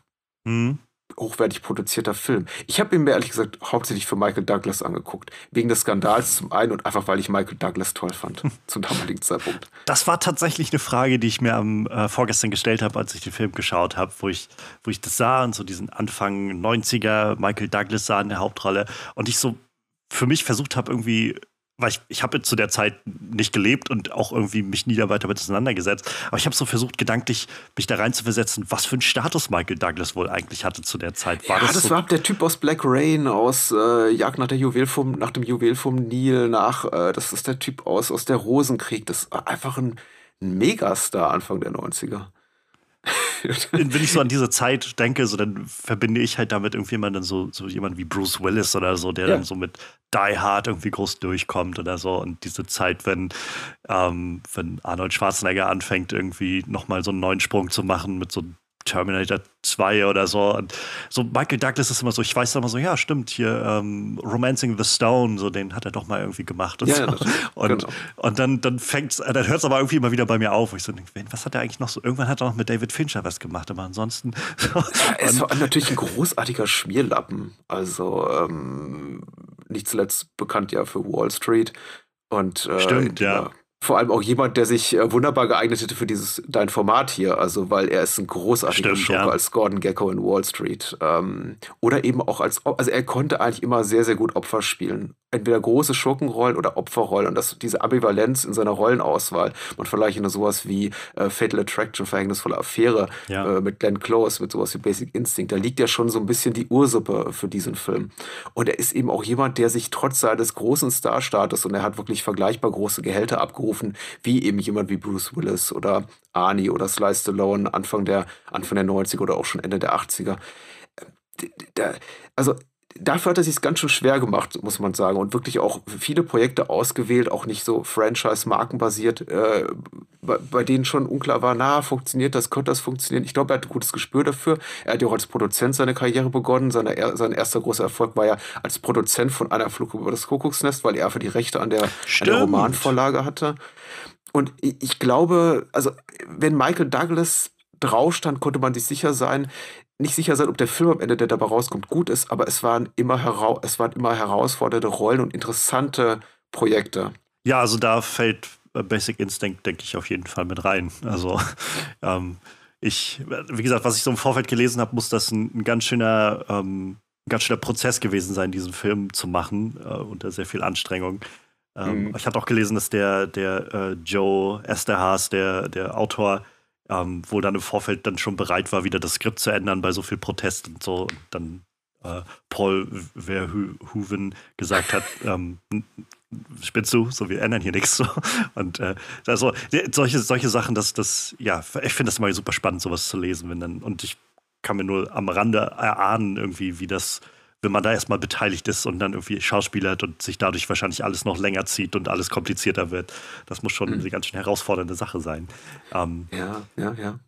Hm? hochwertig produzierter Film. Ich habe ihn mir ehrlich gesagt hauptsächlich für Michael Douglas angeguckt. Wegen des Skandals zum einen und einfach, weil ich Michael Douglas toll fand zum damaligen Zeitpunkt. Das war tatsächlich eine Frage, die ich mir am äh, vorgestern gestellt habe, als ich den Film geschaut habe, wo ich, wo ich das sah und so diesen Anfang 90er Michael Douglas sah in der Hauptrolle und ich so für mich versucht habe irgendwie weil ich, ich habe zu der Zeit nicht gelebt und auch irgendwie mich nie weiter damit auseinandergesetzt. Aber ich habe so versucht, gedanklich mich da rein zu versetzen, was für einen Status Michael Douglas wohl eigentlich hatte zu der Zeit. War ja, das, das so war der Typ aus Black Rain, aus äh, Jagd nach, der Juwel vom, nach dem Juwel vom Nil, nach, äh, das ist der Typ aus, aus der Rosenkrieg. Das war einfach ein, ein Megastar Anfang der 90er. Wenn ich so an diese Zeit denke, so dann verbinde ich halt damit irgendwie jemanden so, so jemand wie Bruce Willis oder so, der Ja. dann so mit Die Hard irgendwie groß durchkommt oder so. Und diese Zeit, wenn, ähm, wenn Arnold Schwarzenegger anfängt, irgendwie nochmal so einen neuen Sprung zu machen mit so Terminator 2 oder so. Und so Michael Douglas ist immer so, ich weiß immer so, ja, stimmt, hier ähm, Romancing the Stone, so den hat er doch mal irgendwie gemacht. Und, Ja, so. ja, und, Genau. und dann, dann fängt's, äh, dann hört es aber irgendwie immer wieder bei mir auf. wo Ich so denke, was hat er eigentlich noch so? Irgendwann hat er noch mit David Fincher was gemacht, aber ansonsten. Er ist und, vor allem natürlich ein großartiger Schmierlappen. Also ähm, nicht zuletzt bekannt ja für Wall Street. Und äh, Stimmt, ja. Vor allem auch jemand, der sich äh, wunderbar geeignet hätte für dieses dein Format hier. Also weil er ist ein großartiger Schurke ja. als Gordon Gecko in Wall Street. Ähm, oder eben auch als also er konnte eigentlich immer sehr, sehr gut Opfer spielen. Entweder große Schurkenrollen oder Opferrollen. Und das, diese Ambivalenz in seiner Rollenauswahl. Man vergleiche nur sowas wie äh, Fatal Attraction, verhängnisvolle Affäre Ja. äh, mit Glenn Close, mit sowas wie Basic Instinct. Da liegt ja schon so ein bisschen die Ursuppe für diesen Film. Und er ist eben auch jemand, der sich trotz seines großen Starstatus und er hat wirklich vergleichbar große Gehälter abgerufen, wie eben jemand wie Bruce Willis oder Arnie oder Sly Stallone Anfang der, Anfang der 90er oder auch schon Ende der 80er. D- d- Da, also dafür hat er sich ganz schön schwer gemacht, muss man sagen. Und wirklich auch viele Projekte ausgewählt, auch nicht so Franchise-Markenbasiert, äh, bei, bei, denen schon unklar war, na, funktioniert das, könnte das funktionieren. Ich glaube, er hat ein gutes Gespür dafür. Er hat ja auch als Produzent seine Karriere begonnen. Seine, sein erster großer Erfolg war ja als Produzent von einer Flug über das Kuckucksnest, weil er für die Rechte an der, an der Romanvorlage hatte. Und ich, ich glaube, also wenn Michael Douglas drauf stand, konnte man sich sicher sein, nicht sicher sein, ob der Film am Ende, der dabei rauskommt, gut ist, aber es waren immer, hera es waren immer herausfordernde Rollen und interessante Projekte. Ja, also da fällt äh, Basic Instinct, denke ich, auf jeden Fall mit rein. Also ähm, ich, wie gesagt, was ich so im Vorfeld gelesen habe, muss das ein, ein ganz schöner, ähm, ganz schöner Prozess gewesen sein, diesen Film zu machen, äh, unter sehr viel Anstrengung. Ähm, mhm. Ich hatte auch gelesen, dass der, der äh, Joe Esterhaas, der, der Autor, ähm, wo dann im Vorfeld dann schon bereit war, wieder das Skript zu ändern bei so viel Protest und so. Und dann äh, Paul Verhoeven gesagt hat, ähm, spinnst du, so wir ändern hier nichts. So. Und äh, also solche, solche Sachen, dass das, ja, ich finde das immer super spannend, sowas zu lesen, wenn dann, und ich kann mir nur am Rande erahnen, irgendwie, wie das wenn man da erstmal beteiligt ist und dann irgendwie Schauspieler hat und sich dadurch wahrscheinlich alles noch länger zieht und alles komplizierter wird. Das muss schon mhm. eine ganz schön herausfordernde Sache sein. Ähm, ja, ja, ja.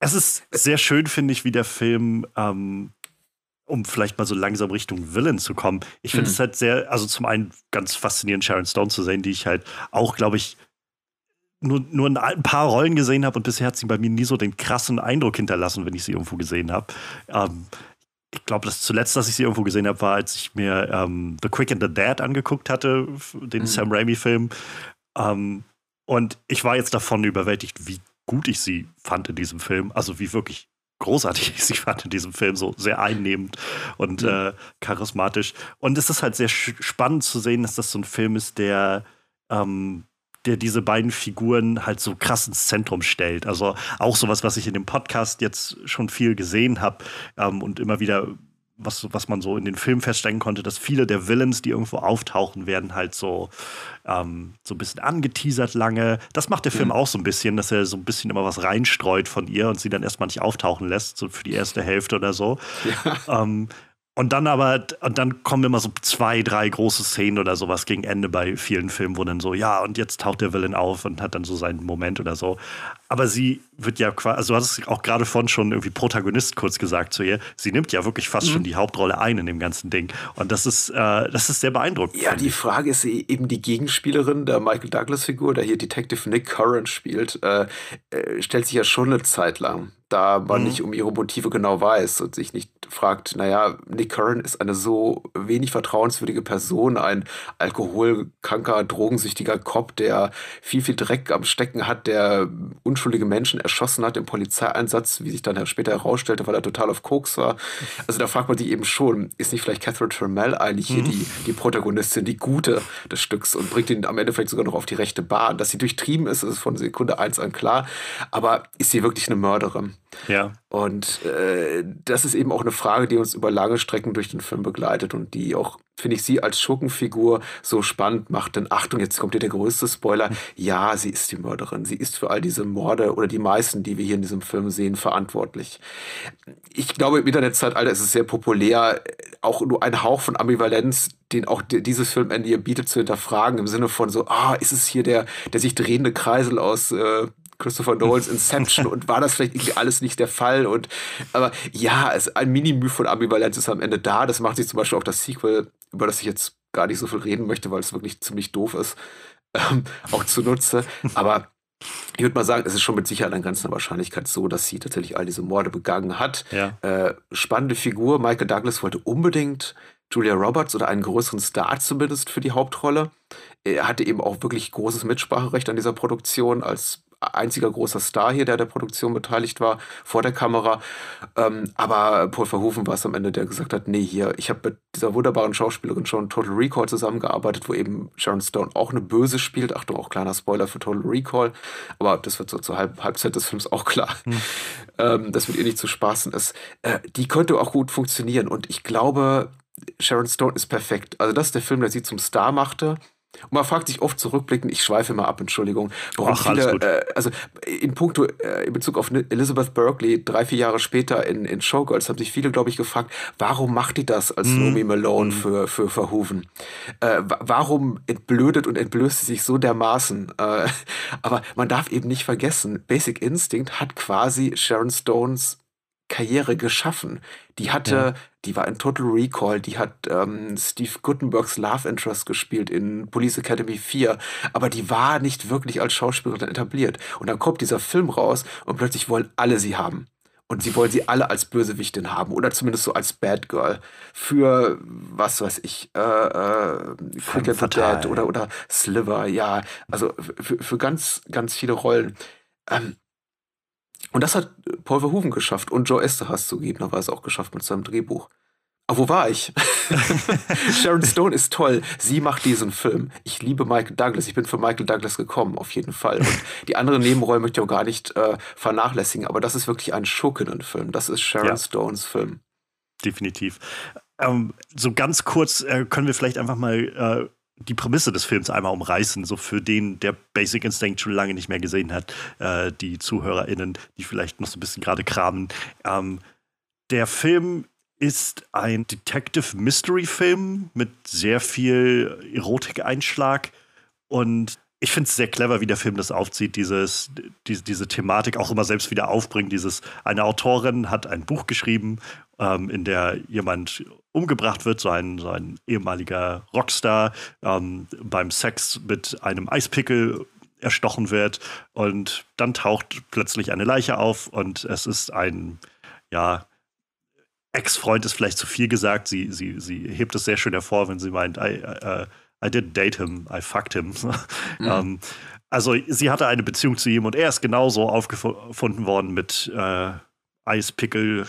Es ist sehr schön, finde ich, wie der Film, ähm, um vielleicht mal so langsam Richtung Villain zu kommen. Ich finde mhm. es halt sehr, also zum einen ganz faszinierend, Sharon Stone zu sehen, die ich halt auch, glaube ich, nur, nur ein paar Rollen gesehen habe und bisher hat sie bei mir nie so den krassen Eindruck hinterlassen, wenn ich sie irgendwo gesehen habe. Ähm, ich glaube, das zuletzt, dass ich sie irgendwo gesehen habe, war, als ich mir ähm, The Quick and the Dead angeguckt hatte, den mhm. Sam Raimi-Film. Ähm, und ich war jetzt davon überwältigt, wie gut ich sie fand in diesem Film. Also wie wirklich großartig ich sie fand in diesem Film, so sehr einnehmend und mhm. äh, charismatisch. Und es ist halt sehr spannend zu sehen, dass das so ein Film ist, der ähm, der diese beiden Figuren halt so krass ins Zentrum stellt. Also auch sowas, was ich in dem Podcast jetzt schon viel gesehen habe ähm, und immer wieder was, was man so in den Filmen feststellen konnte, dass viele der Villains, die irgendwo auftauchen, werden halt so, ähm, so ein bisschen angeteasert lange. Das macht der Film mhm. auch so ein bisschen, dass er so ein bisschen immer was reinstreut von ihr und sie dann erstmal nicht auftauchen lässt, so für die erste Hälfte oder so. Ja. Ähm, und dann aber, und dann kommen immer so zwei, drei große Szenen oder sowas gegen Ende bei vielen Filmen, wo dann so, ja, und jetzt taucht der Villain auf und hat dann so seinen Moment oder so. Aber sie wird ja quasi, also du hast es auch gerade von schon irgendwie Protagonist kurz gesagt zu ihr. Sie nimmt ja wirklich fast mhm. schon die Hauptrolle ein in dem ganzen Ding. Und das ist, äh, das ist sehr beeindruckend. Ja, die Frage ist e-, eben die Gegenspielerin der Michael Douglas-Figur, der hier Detective Nick Curran spielt, äh, äh, stellt sich ja schon eine Zeit lang da man mhm. nicht um ihre Motive genau weiß und sich nicht fragt, naja, Nick Curran ist eine so wenig vertrauenswürdige Person, ein alkoholkranker, drogensüchtiger Cop, der viel, viel Dreck am Stecken hat, der unschuldige Menschen erschossen hat im Polizeieinsatz, wie sich dann später herausstellte, weil er total auf Koks war. Also da fragt man sich eben schon, ist nicht vielleicht Catherine Trammell eigentlich hier mhm. die, die Protagonistin, die Gute des Stücks und bringt ihn am Ende vielleicht sogar noch auf die rechte Bahn. Dass sie durchtrieben ist, ist von Sekunde eins an klar. Aber ist sie wirklich eine Mörderin? Ja. Und äh, das ist eben auch eine Frage, die uns über lange Strecken durch den Film begleitet und die auch, finde ich, sie als Schurkenfigur so spannend macht. Denn Achtung, jetzt kommt hier der größte Spoiler. Ja, sie ist die Mörderin. Sie ist für all diese Morde oder die meisten, die wir hier in diesem Film sehen, verantwortlich. Ich glaube, im Internetzeitalter ist es sehr populär, auch nur ein Hauch von Ambivalenz den auch dieses Filmende hier bietet, zu hinterfragen, im Sinne von so, ah, ist es hier der, der sich drehende Kreisel aus äh, Christopher Nolans Inception und war das vielleicht irgendwie alles nicht der Fall und aber ja, es, ein Minimü von Ambivalenz ist am Ende da. Das macht sich zum Beispiel auch das Sequel, über das ich jetzt gar nicht so viel reden möchte, weil es wirklich ziemlich doof ist, ähm, auch zunutze. Aber ich würde mal sagen, es ist schon mit Sicherheit an ganzer Wahrscheinlichkeit so, dass sie tatsächlich all diese Morde begangen hat. Ja. Äh, spannende Figur. Michael Douglas wollte unbedingt Julia Roberts oder einen größeren Star zumindest für die Hauptrolle. Er hatte eben auch wirklich großes Mitspracherecht an dieser Produktion als einziger großer Star hier, der der Produktion beteiligt war, vor der Kamera. Ähm, aber Paul Verhoeven war es am Ende, der gesagt hat, nee, hier, ich habe mit dieser wunderbaren Schauspielerin schon Total Recall zusammengearbeitet, wo eben Sharon Stone auch eine Böse spielt. Achtung, auch kleiner Spoiler für Total Recall. Aber das wird so zur Halb Halbzeit des Films auch klar, hm. ähm, dass mit ihr nicht zu spaßen ist. Äh, die könnte auch gut funktionieren. Und ich glaube, Sharon Stone ist perfekt. Also das ist der Film, der sie zum Star machte. Und man fragt sich oft zurückblickend, ich schweife mal ab, Entschuldigung, warum Ach, viele, äh, also in puncto, äh, in Bezug auf Elizabeth Berkeley, drei, vier Jahre später in, in Showgirls, haben sich viele, glaube ich, gefragt, warum macht die das als mm. Nomi Malone mm. für, für Verhoeven? Äh, warum entblödet und entblößt sie sich so dermaßen? Äh, aber man darf eben nicht vergessen, Basic Instinct hat quasi Sharon Stones Karriere geschaffen. Die hatte, ja. die war in Total Recall, die hat ähm, Steve Gutenbergs Love Interest gespielt in Police Academy 4, aber die war nicht wirklich als Schauspielerin etabliert. Und dann kommt dieser Film raus und plötzlich wollen alle sie haben. Und sie wollen sie alle als Bösewichtin haben oder zumindest so als Bad Girl für was weiß ich, äh, äh, Cricket Dead oder, oder Sliver, ja, also für, für ganz, ganz viele Rollen. Ähm, und das hat Paul Verhoeven geschafft und Joe Esterhaz zugegebenerweise auch geschafft mit seinem Drehbuch. Aber wo war ich? Sharon Stone ist toll. Sie macht diesen Film. Ich liebe Michael Douglas. Ich bin für Michael Douglas gekommen, auf jeden Fall. Und die anderen Nebenrollen möchte ich auch gar nicht äh, vernachlässigen. Aber das ist wirklich ein schurkenden Film. Das ist Sharon ja. Stones Film. Definitiv. Ähm, so ganz kurz äh, können wir vielleicht einfach mal äh, die Prämisse des Films einmal umreißen, so für den, der Basic Instinct schon lange nicht mehr gesehen hat, äh, die ZuhörerInnen, die vielleicht noch so ein bisschen gerade kramen. Ähm, der Film ist ein Detective Mystery Film mit sehr viel Erotikeinschlag und ich finde es sehr clever, wie der Film das aufzieht, dieses, die, diese Thematik auch immer selbst wieder aufbringt. Dieses, eine Autorin hat ein Buch geschrieben, ähm, in der jemand umgebracht wird, so ein, so ein ehemaliger Rockstar, ähm, beim Sex mit einem Eispickel erstochen wird und dann taucht plötzlich eine Leiche auf und es ist ein, ja, Ex-Freund ist vielleicht zu viel gesagt. Sie, sie, sie hebt es sehr schön hervor, wenn sie meint, I, I, I didn't date him, I fucked him. Mhm. ähm, also sie hatte eine Beziehung zu ihm und er ist genauso aufgefunden worden mit äh, Eispickel,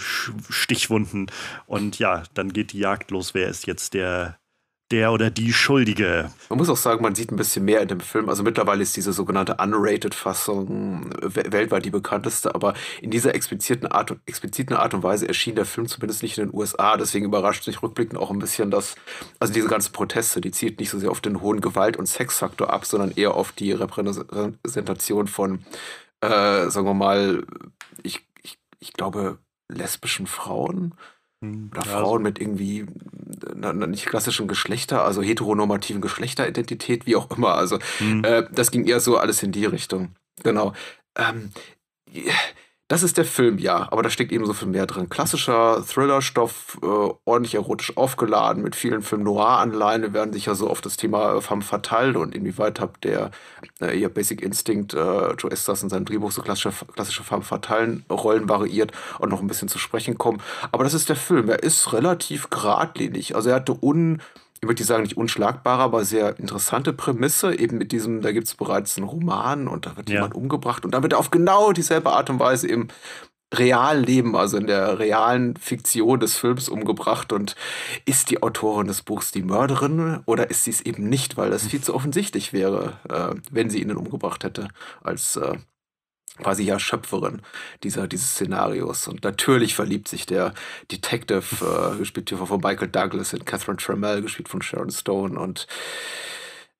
Stichwunden. Und ja, dann geht die Jagd los. Wer ist jetzt der, der oder die Schuldige? Man muss auch sagen, man sieht ein bisschen mehr in dem Film. Also mittlerweile ist diese sogenannte Unrated-Fassung weltweit die bekannteste, aber in dieser expliziten Art, expliziten Art und Weise erschien der Film zumindest nicht in den USA. Deswegen überrascht mich rückblickend auch ein bisschen, dass, also diese ganzen Proteste, die zielt nicht so sehr auf den hohen Gewalt- und Sexfaktor ab, sondern eher auf die Repräsentation von, äh, sagen wir mal, ich ich glaube, lesbischen Frauen hm, oder ja, Frauen so. mit irgendwie na, nicht klassischen Geschlechter, also heteronormativen Geschlechteridentität, wie auch immer. Also mhm. äh, das ging eher so alles in die Richtung. Genau. Ähm, das ist der Film, ja, aber da steckt eben so viel mehr drin. Klassischer Thriller-Stoff, äh, ordentlich erotisch aufgeladen, mit vielen Film-Noir-Anleihen. Wir werden sich ja so auf das Thema Femme Fatale und inwieweit habt der äh, ihr Basic Instinct, äh, Joe Estes in seinem Drehbuch so klassische, klassische Femme Fatalen-Rollen variiert und noch ein bisschen zu sprechen kommen. Aber das ist der Film. Er ist relativ geradlinig. Also er hatte un ich würde sagen, nicht unschlagbar, aber sehr interessante Prämisse. Eben mit diesem, da gibt es bereits einen Roman und da wird ja. jemand umgebracht und dann wird er auf genau dieselbe Art und Weise im realen Leben, also in der realen Fiktion des Films umgebracht. Und ist die Autorin des Buchs die Mörderin oder ist sie es eben nicht, weil das viel zu offensichtlich wäre, äh, wenn sie ihn umgebracht hätte als äh, quasi ja Schöpferin dieser, dieses Szenarios. Und natürlich verliebt sich der Detective, äh, gespielt hier von Michael Douglas, in Catherine Trammell, gespielt von Sharon Stone. Und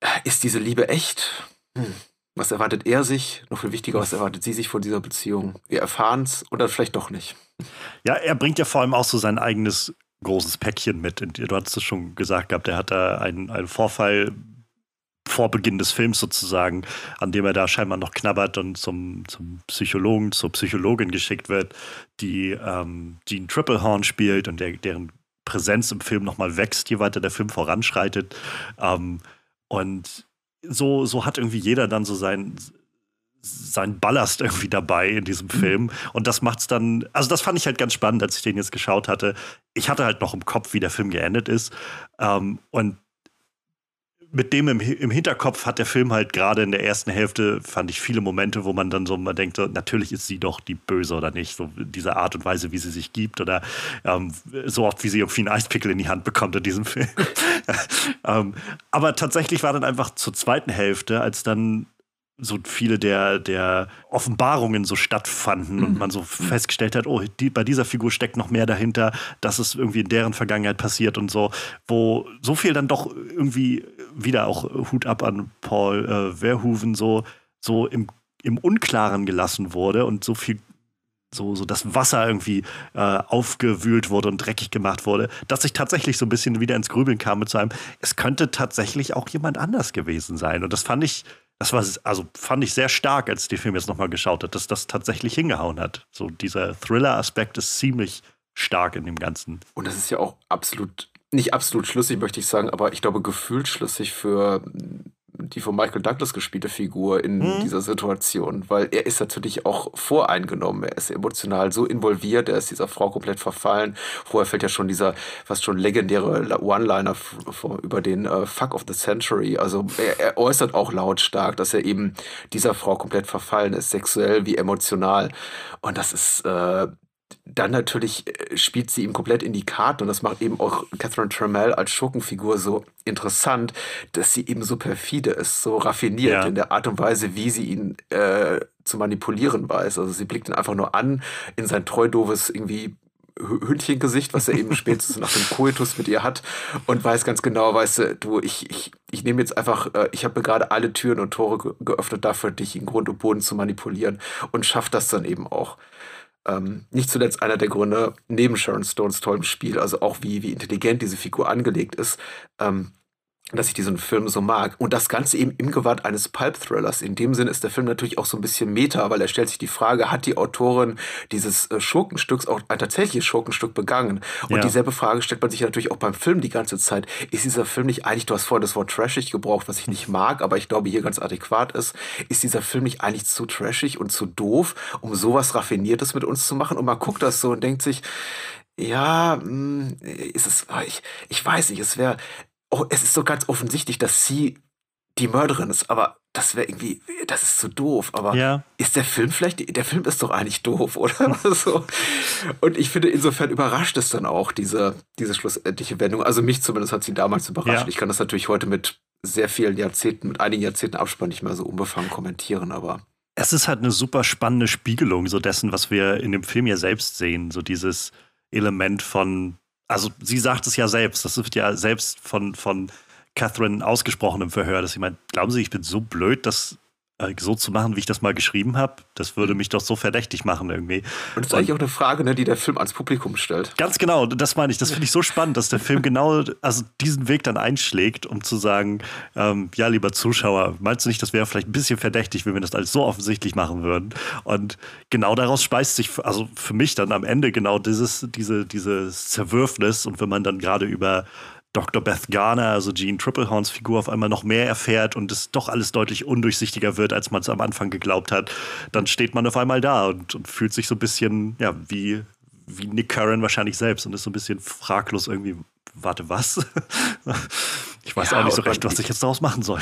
äh, ist diese Liebe echt? Hm. Was erwartet er sich? Noch viel wichtiger, was erwartet sie sich von dieser Beziehung? Wir erfahren es oder vielleicht doch nicht. Ja, er bringt ja vor allem auch so sein eigenes großes Päckchen mit. Du hattest es schon gesagt gehabt, er hat da einen, einen Vorfall vor Beginn des Films sozusagen, an dem er da scheinbar noch knabbert und zum, zum Psychologen, zur Psychologin geschickt wird, die ähm, Jean Triplehorn spielt und der, deren Präsenz im Film nochmal wächst, je weiter der Film voranschreitet. Ähm, und so, so hat irgendwie jeder dann so sein, sein Ballast irgendwie dabei in diesem mhm. Film. Und das macht's dann, also das fand ich halt ganz spannend, als ich den jetzt geschaut hatte. Ich hatte halt noch im Kopf, wie der Film geendet ist. Ähm, und mit dem im, im, Hinterkopf hat der Film halt gerade in der ersten Hälfte, fand ich viele Momente, wo man dann so mal denkt, so, natürlich ist sie doch die Böse oder nicht. So diese Art und Weise, wie sie sich gibt oder ähm, so oft, wie sie irgendwie einen Eispickel in die Hand bekommt in diesem Film. ähm, aber tatsächlich war dann einfach zur zweiten Hälfte, als dann so viele der, der Offenbarungen so stattfanden mhm. und man so festgestellt hat, oh, die, bei dieser Figur steckt noch mehr dahinter, dass es irgendwie in deren Vergangenheit passiert und so, wo so viel dann doch irgendwie wieder auch Hut ab an Paul äh, Verhoeven, so, so im, im Unklaren gelassen wurde und so viel so, so das Wasser irgendwie äh, aufgewühlt wurde und dreckig gemacht wurde, dass ich tatsächlich so ein bisschen wieder ins Grübeln kam mit so einem, es könnte tatsächlich auch jemand anders gewesen sein. Und das fand ich, das war, also fand ich sehr stark, als den Film jetzt nochmal geschaut hat, dass das tatsächlich hingehauen hat. So dieser Thriller-Aspekt ist ziemlich stark in dem Ganzen. Und das ist ja auch absolut, nicht absolut schlüssig, möchte ich sagen, aber ich glaube, gefühlt schlüssig für die von Michael Douglas gespielte Figur in mhm. dieser Situation, weil er ist natürlich auch voreingenommen, er ist emotional so involviert, er ist dieser Frau komplett verfallen. Vorher fällt ja schon dieser fast schon legendäre One-Liner über den äh, Fuck of the Century. Also er, er, äußert auch lautstark, dass er eben dieser Frau komplett verfallen ist, sexuell wie emotional. Und das ist äh, dann natürlich äh, spielt sie ihm komplett in die Karten und das macht eben auch Catherine Trammell als Schurkenfigur so interessant, dass sie eben so perfide ist, so raffiniert ja. in der Art und Weise, wie sie ihn äh, zu manipulieren weiß. Also sie blickt ihn einfach nur an in sein treu doofes irgendwie Hündchengesicht, was er eben spätestens nach dem Koitus mit ihr hat und weiß ganz genau, weißt du, du, ich, ich, ich nehme jetzt einfach, äh, ich habe mir gerade alle Türen und Tore geöffnet dafür, dich in Grund und Boden zu manipulieren und schafft das dann eben auch. Ähm, nicht zuletzt einer der Gründe, neben Sharon Stones tollem Spiel, also auch wie, wie intelligent diese Figur angelegt ist, ähm, dass ich diesen Film so mag. Und das Ganze eben im Gewand eines Pulp-Thrillers. In dem Sinne ist der Film natürlich auch so ein bisschen Meta, weil er stellt sich die Frage, hat die Autorin dieses äh, Schurkenstücks auch ein tatsächliches Schurkenstück begangen? Und ja. dieselbe Frage stellt man sich natürlich auch beim Film die ganze Zeit. Ist dieser Film nicht eigentlich, du hast vorhin das Wort trashig gebraucht, was ich nicht mag, aber ich glaube hier ganz adäquat ist, ist dieser Film nicht eigentlich zu trashig und zu doof, um sowas Raffiniertes mit uns zu machen? Und man guckt das so und denkt sich, ja, hm, ist es, ich, ich weiß nicht, es wäre, oh, es ist so ganz offensichtlich, dass sie die Mörderin ist, aber das wäre irgendwie, das ist so doof. Aber ja. ist der Film vielleicht, der Film ist doch eigentlich doof, oder? so. Und ich finde, insofern überrascht es dann auch, diese, diese schlussendliche Wendung. Also mich zumindest hat sie damals überrascht. Ja. Ich kann das natürlich heute mit sehr vielen Jahrzehnten, mit einigen Jahrzehnten Abspann nicht mehr so unbefangen kommentieren, aber. Es ist halt eine super spannende Spiegelung so dessen, was wir in dem Film ja selbst sehen. So dieses Element von also sie sagt es ja selbst, das wird ja selbst von, von Catherine ausgesprochen im Verhör, dass sie meint, glauben Sie, ich bin so blöd, dass so zu machen, wie ich das mal geschrieben habe, das würde mich doch so verdächtig machen irgendwie. Und das ist eigentlich auch eine Frage, ne, die der Film ans Publikum stellt. Ganz genau, das meine ich. Das finde ich so spannend, dass der Film genau also diesen Weg dann einschlägt, um zu sagen, ähm, ja, lieber Zuschauer, meinst du nicht, das wäre vielleicht ein bisschen verdächtig, wenn wir das alles so offensichtlich machen würden? Und genau daraus speist sich, also für mich dann am Ende genau dieses, diese, dieses Zerwürfnis und wenn man dann gerade über Dr. Beth Garner, also Jean Triplehorns Figur, auf einmal noch mehr erfährt und es doch alles deutlich undurchsichtiger wird, als man es am Anfang geglaubt hat, dann steht man auf einmal da und, und, fühlt sich so ein bisschen, ja, wie, wie Nick Curran wahrscheinlich selbst und ist so ein bisschen fraglos irgendwie, warte, was? ich weiß ja, auch nicht so recht, was ich jetzt daraus machen soll.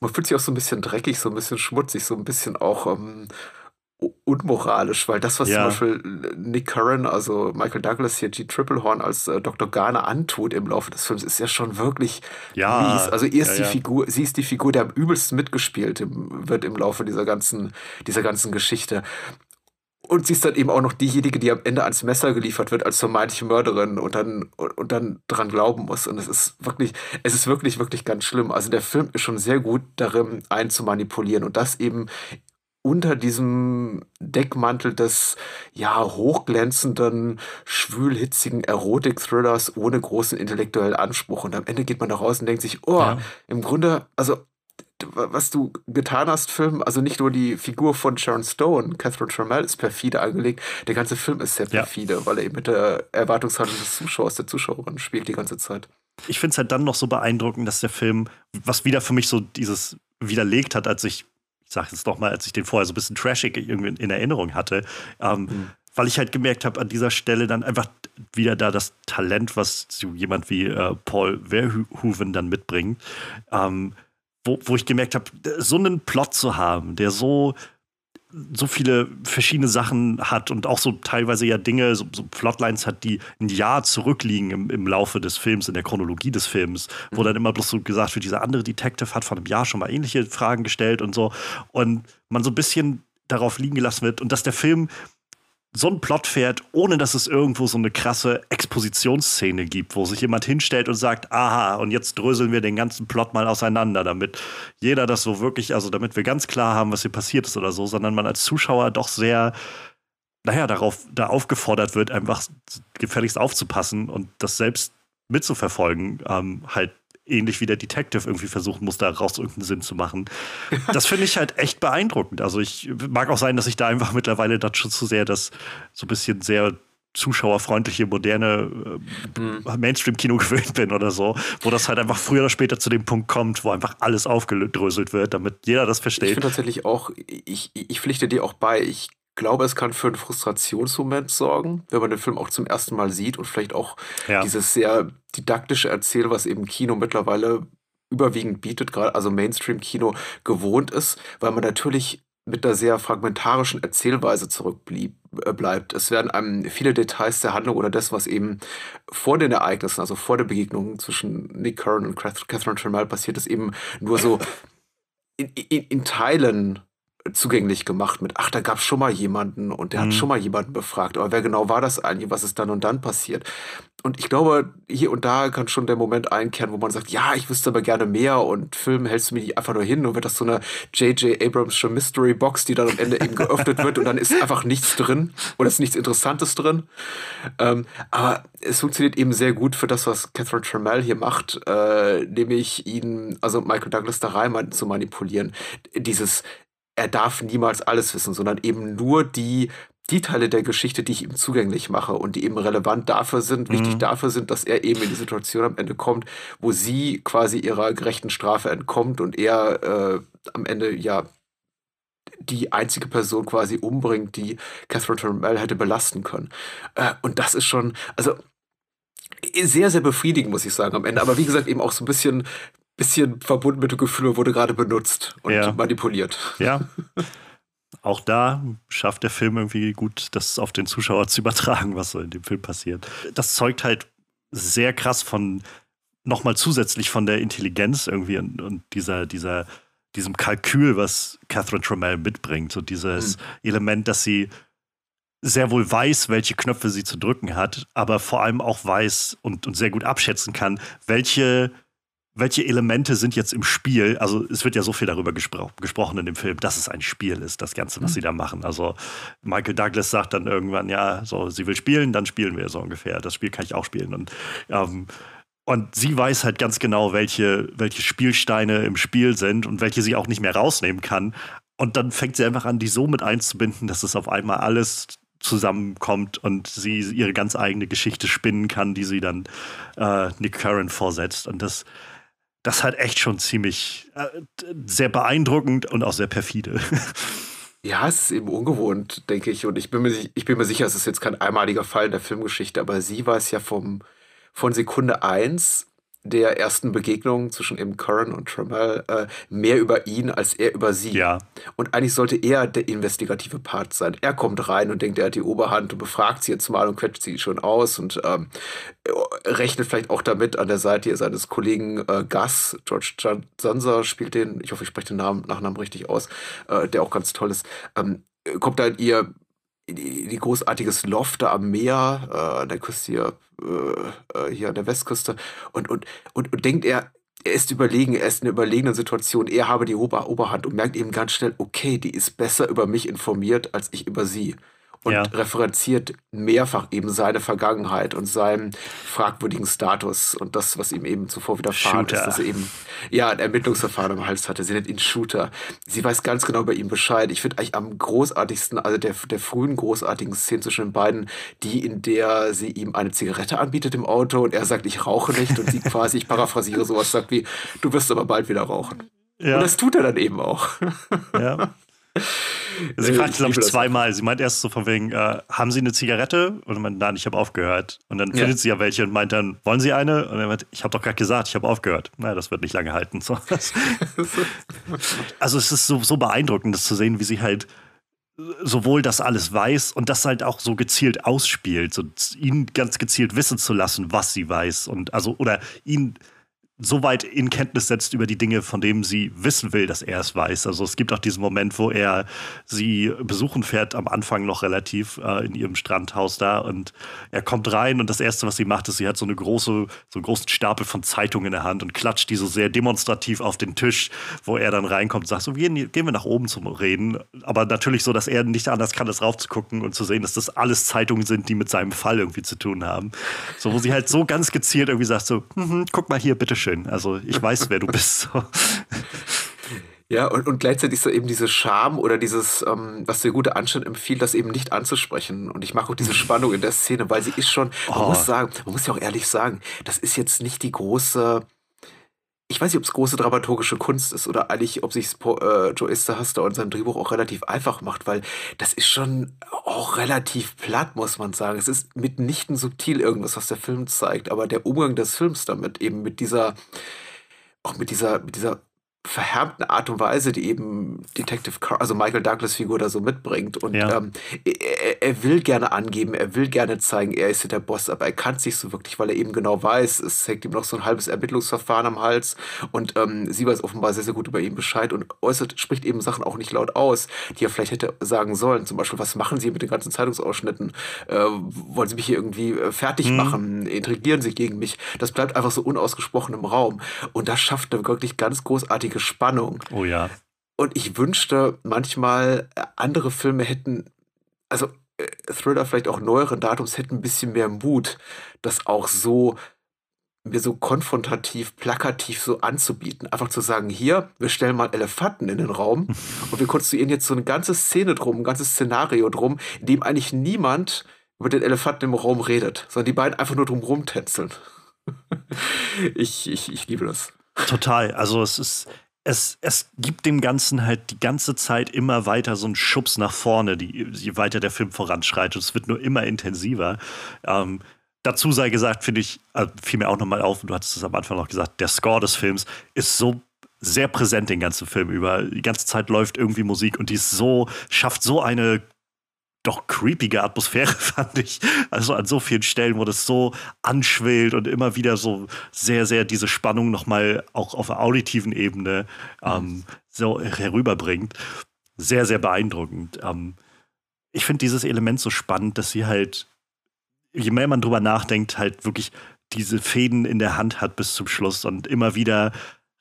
Man fühlt sich auch so ein bisschen dreckig, so ein bisschen schmutzig, so ein bisschen auch ähm, unmoralisch, weil das, was ja. zum Beispiel Nick Curran, also Michael Douglas hier, G. Triplehorn als äh, Dr. Garner antut im Laufe des Films, ist ja schon wirklich ja. mies. Also ihr ist ja, die Figur, sie ist die Figur, der am übelsten mitgespielt wird im Laufe dieser ganzen, dieser ganzen Geschichte. Und sie ist dann eben auch noch diejenige, die am Ende ans Messer geliefert wird als vermeintliche Mörderin und dann, und, und dann dran glauben muss. Und es ist wirklich, es ist wirklich, wirklich ganz schlimm. Also der Film ist schon sehr gut darin, einen zu manipulieren und das eben unter diesem Deckmantel des ja hochglänzenden, schwülhitzigen Erotik-Thrillers ohne großen intellektuellen Anspruch. Und am Ende geht man da raus und denkt sich, oh, ja. im Grunde, also was du getan hast, Film, also nicht nur die Figur von Sharon Stone, Catherine Trammell ist perfide angelegt, der ganze Film ist sehr perfide, ja. weil er eben mit der Erwartungshaltung des Zuschauers, der Zuschauerin spielt die ganze Zeit. Ich finde es halt dann noch so beeindruckend, dass der Film, was wieder für mich so dieses widerlegt hat, als ich ich sage es doch mal, als ich den vorher so ein bisschen trashig irgendwie in Erinnerung hatte, ähm, mhm. weil ich halt gemerkt habe, an dieser Stelle dann einfach wieder da das Talent, was so jemand wie äh, Paul Verhoeven dann mitbringt, ähm, wo, wo ich gemerkt habe, so einen Plot zu haben, der so so viele verschiedene Sachen hat und auch so teilweise ja Dinge, so, so Plotlines hat, die ein Jahr zurückliegen im, im Laufe des Films, in der Chronologie des Films, wo mhm. dann immer bloß so gesagt wird, dieser andere Detective hat vor einem Jahr schon mal ähnliche Fragen gestellt und so. Und man so ein bisschen darauf liegen gelassen wird und dass der Film so ein Plot fährt, ohne dass es irgendwo so eine krasse Expositionsszene gibt, wo sich jemand hinstellt und sagt, aha, und jetzt dröseln wir den ganzen Plot mal auseinander, damit jeder das so wirklich, also damit wir ganz klar haben, was hier passiert ist oder so, sondern man als Zuschauer doch sehr, naja, darauf, da aufgefordert wird, einfach gefälligst aufzupassen und das selbst mitzuverfolgen, ähm, halt ähnlich wie der Detective irgendwie versuchen muss, daraus irgendeinen Sinn zu machen. Das finde ich halt echt beeindruckend. Also ich mag auch sein, dass ich da einfach mittlerweile dann schon zu sehr das so ein bisschen sehr zuschauerfreundliche, moderne äh, mhm. Mainstream-Kino gewöhnt bin oder so, wo das halt einfach früher oder später zu dem Punkt kommt, wo einfach alles aufgedröselt wird, damit jeder das versteht. Ich finde tatsächlich auch, ich, ich pflichte dir auch bei, ich glaube, es kann für einen Frustrationsmoment sorgen, wenn man den Film auch zum ersten Mal sieht und vielleicht auch ja. dieses sehr didaktische Erzählen, was eben Kino mittlerweile überwiegend bietet, gerade also Mainstream-Kino gewohnt ist, weil man natürlich mit einer sehr fragmentarischen Erzählweise zurückbleibt. Äh, es werden einem viele Details der Handlung oder das, was eben vor den Ereignissen, also vor der Begegnung zwischen Nick Curran und Catherine Tremell passiert ist, eben nur so in, in, in Teilen zugänglich gemacht mit, ach, da gab es schon mal jemanden und der mhm. hat schon mal jemanden befragt. Aber wer genau war das eigentlich? Was ist dann und dann passiert? Und ich glaube, hier und da kann schon der Moment einkehren, wo man sagt, ja, ich wüsste aber gerne mehr und Film hältst du mir die einfach nur hin und wird das so eine J.J. Abrams Mystery Box, die dann am Ende eben geöffnet wird und dann ist einfach nichts drin oder ist nichts Interessantes drin. Ähm, aber es funktioniert eben sehr gut für das, was Catherine Trammell hier macht, äh, nämlich ihn, also Michael Douglas da rein zu manipulieren. Dieses, er darf niemals alles wissen, sondern eben nur die, die Teile der Geschichte, die ich ihm zugänglich mache und die eben relevant dafür sind, mhm. wichtig dafür sind, dass er eben in die Situation am Ende kommt, wo sie quasi ihrer gerechten Strafe entkommt und er äh, am Ende ja die einzige Person quasi umbringt, die Catherine Trammell hätte belasten können. Äh, und das ist schon, also sehr, sehr befriedigend, muss ich sagen, am Ende. Aber wie gesagt, eben auch so ein bisschen bisschen verbunden mit dem Gefühl, wurde gerade benutzt und ja. manipuliert. Ja. Auch da schafft der Film irgendwie gut, das auf den Zuschauer zu übertragen, was so in dem Film passiert. Das zeugt halt sehr krass von, nochmal zusätzlich von der Intelligenz irgendwie und, und dieser, dieser, diesem Kalkül, was Catherine Trammell mitbringt. So dieses mhm. Element, dass sie sehr wohl weiß, welche Knöpfe sie zu drücken hat, aber vor allem auch weiß und, und sehr gut abschätzen kann, welche welche Elemente sind jetzt im Spiel? Also es wird ja so viel darüber gespro gesprochen in dem Film, dass es ein Spiel ist, das Ganze, was mhm. sie da machen. Also Michael Douglas sagt dann irgendwann, ja, so, sie will spielen, dann spielen wir so ungefähr. Das Spiel kann ich auch spielen. Und, ähm, und sie weiß halt ganz genau, welche, welche Spielsteine im Spiel sind und welche sie auch nicht mehr rausnehmen kann. Und dann fängt sie einfach an, die so mit einzubinden, dass es auf einmal alles zusammenkommt und sie ihre ganz eigene Geschichte spinnen kann, die sie dann äh, Nick Curran vorsetzt. Und das, das halt echt schon ziemlich äh, sehr beeindruckend und auch sehr perfide. Ja, es ist eben ungewohnt, denke ich. Und ich bin mir, ich bin mir sicher, es ist jetzt kein einmaliger Fall in der Filmgeschichte, aber sie war es ja vom, von Sekunde eins der ersten Begegnung zwischen eben Curran und Trammell äh, mehr über ihn als er über sie. Ja. Und eigentlich sollte er der investigative Part sein. Er kommt rein und denkt, er hat die Oberhand und befragt sie jetzt mal und quetscht sie schon aus und ähm, rechnet vielleicht auch damit an der Seite seines Kollegen äh, Gus, George Zanza spielt den, ich hoffe, ich spreche den Namen, Nachnamen richtig aus, äh, der auch ganz toll ist, ähm, kommt dann ihr die, die großartiges Loft da am Meer, äh, an der Küste hier, äh, äh, hier an der Westküste. Und, und, und, und denkt er, er ist überlegen, er ist in einer überlegenen Situation, er habe die Ober Oberhand und merkt eben ganz schnell, okay, die ist besser über mich informiert als ich über sie und ja. referenziert mehrfach eben seine Vergangenheit und seinen fragwürdigen Status und das, was ihm eben zuvor widerfahren Shooter. ist, dass er eben ja ein Ermittlungsverfahren am Hals hatte. Sie nennt ihn Shooter. Sie weiß ganz genau über ihn Bescheid. Ich finde eigentlich am großartigsten, also der, der frühen großartigen Szene zwischen den beiden, die, in der sie ihm eine Zigarette anbietet im Auto und er sagt, ich rauche nicht und sie quasi, ich paraphrasiere sowas, sagt wie, du wirst aber bald wieder rauchen. Ja. Und das tut er dann eben auch. Ja. Sie fragt, glaube ich, zweimal. Sie meint erst so von wegen, äh, haben Sie eine Zigarette? Und er meint, nein, ich habe aufgehört. Und dann ja. findet sie ja welche und meint dann, wollen Sie eine? Und er meint, ich habe doch gerade gesagt, ich habe aufgehört. Na, das wird nicht lange halten. So. also es ist so, so beeindruckend, das zu sehen, wie sie halt sowohl das alles weiß und das halt auch so gezielt ausspielt, so ihn ganz gezielt wissen zu lassen, was sie weiß und also oder ihn so weit in Kenntnis setzt über die Dinge, von denen sie wissen will, dass er es weiß. Also es gibt auch diesen Moment, wo er sie besuchen fährt, am Anfang noch relativ äh, in ihrem Strandhaus da und er kommt rein und das Erste, was sie macht, ist, sie hat so eine große, so einen großen Stapel von Zeitungen in der Hand und klatscht die so sehr demonstrativ auf den Tisch, wo er dann reinkommt und sagt, so gehen, gehen wir nach oben zum Reden. Aber natürlich so, dass er nicht anders kann, das raufzugucken und zu sehen, dass das alles Zeitungen sind, die mit seinem Fall irgendwie zu tun haben. So, wo sie halt so ganz gezielt irgendwie sagt, so, hm, guck mal hier, bitteschön schön. Also ich weiß, wer du bist. Ja, und, und gleichzeitig so eben diese Scham oder dieses, ähm, was der gute Anstand empfiehlt, das eben nicht anzusprechen. Und ich mache auch diese Spannung in der Szene, weil sie ist schon, man oh. muss sagen, man muss ja auch ehrlich sagen, das ist jetzt nicht die große, ich weiß nicht, ob es große dramaturgische Kunst ist oder eigentlich, ob sich äh, Joe Esterhaster und sein Drehbuch auch relativ einfach macht, weil das ist schon auch relativ platt, muss man sagen. Es ist mitnichten subtil irgendwas, was der Film zeigt, aber der Umgang des Films damit, eben mit dieser, auch mit dieser, mit dieser verhärmten Art und Weise, die eben Detective Car also Michael Douglas Figur da so mitbringt. Und ja. ähm, er, er, will gerne angeben, er will gerne zeigen, er ist der Boss, aber er kann es nicht so wirklich, weil er eben genau weiß, es hängt ihm noch so ein halbes Ermittlungsverfahren am Hals und ähm, sie weiß offenbar sehr, sehr gut über ihn Bescheid und äußert, spricht eben Sachen auch nicht laut aus, die er vielleicht hätte sagen sollen. Zum Beispiel, was machen Sie mit den ganzen Zeitungsausschnitten? Äh, wollen Sie mich hier irgendwie äh, fertig mhm. machen? Intrigieren Sie gegen mich? Das bleibt einfach so unausgesprochen im Raum. Und das schafft eine wirklich ganz großartige großartige Spannung. Oh ja. Und ich wünschte manchmal, äh, andere Filme hätten, also äh, Thriller vielleicht auch neueren Datums hätten ein bisschen mehr Mut, das auch so mir so konfrontativ, plakativ so anzubieten. Einfach zu sagen, hier, wir stellen mal Elefanten in den Raum und wir konstruieren jetzt so eine ganze Szene drum, ein ganzes Szenario drum, in dem eigentlich niemand über den Elefanten im Raum redet, sondern die beiden einfach nur drum rumtänzeln. ich, ich, ich liebe das. Total. Also es ist, es, es gibt dem Ganzen halt die ganze Zeit immer weiter so einen Schubs nach vorne, die, je weiter der Film voranschreitet. Es wird nur immer intensiver. Ähm, dazu sei gesagt, finde ich, äh, fiel mir auch nochmal auf, und du hattest es am Anfang noch gesagt, der Score des Films ist so sehr präsent den ganzen Film über. Die ganze Zeit läuft irgendwie Musik und die ist so, schafft so eine doch creepige Atmosphäre, fand ich. Also an so vielen Stellen, wo das so anschwillt und immer wieder so sehr, sehr diese Spannung nochmal auch auf der auditiven Ebene ähm, so herüberbringt. Sehr, sehr beeindruckend. Ähm, ich finde dieses Element so spannend, dass sie halt, je mehr man drüber nachdenkt, halt wirklich diese Fäden in der Hand hat bis zum Schluss und immer wieder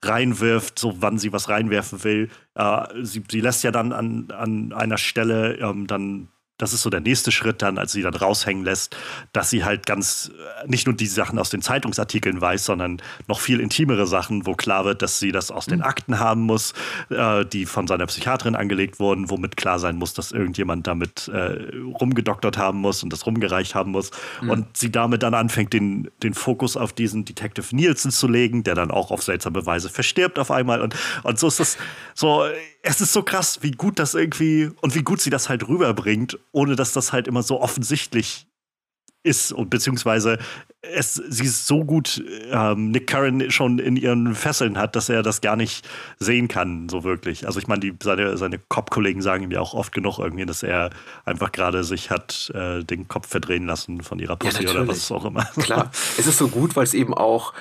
reinwirft, so wann sie was reinwerfen will. Äh, sie, sie lässt ja dann an, an einer Stelle ähm, dann das ist so der nächste Schritt dann, als sie dann raushängen lässt, dass sie halt ganz äh, nicht nur die Sachen aus den Zeitungsartikeln weiß, sondern noch viel intimere Sachen, wo klar wird, dass sie das aus den mhm. Akten haben muss, äh, die von seiner Psychiaterin angelegt wurden, womit klar sein muss, dass irgendjemand damit äh, rumgedoktert haben muss und das rumgereicht haben muss. Mhm. Und sie damit dann anfängt, den, den Fokus auf diesen Detective Nielsen zu legen, der dann auch auf seltsame Weise verstirbt auf einmal. Und, und so ist das so es ist so krass, wie gut das irgendwie und wie gut sie das halt rüberbringt, ohne dass das halt immer so offensichtlich ist und beziehungsweise es, sie so gut ähm, Nick Curran schon in ihren Fesseln hat, dass er das gar nicht sehen kann, so wirklich. Also ich meine, seine, seine Cop-Kollegen sagen ihm ja auch oft genug irgendwie, dass er einfach gerade sich hat äh, den Kopf verdrehen lassen von ihrer Pussy ja, oder was auch immer. Klar, es ist so gut, weil es eben auch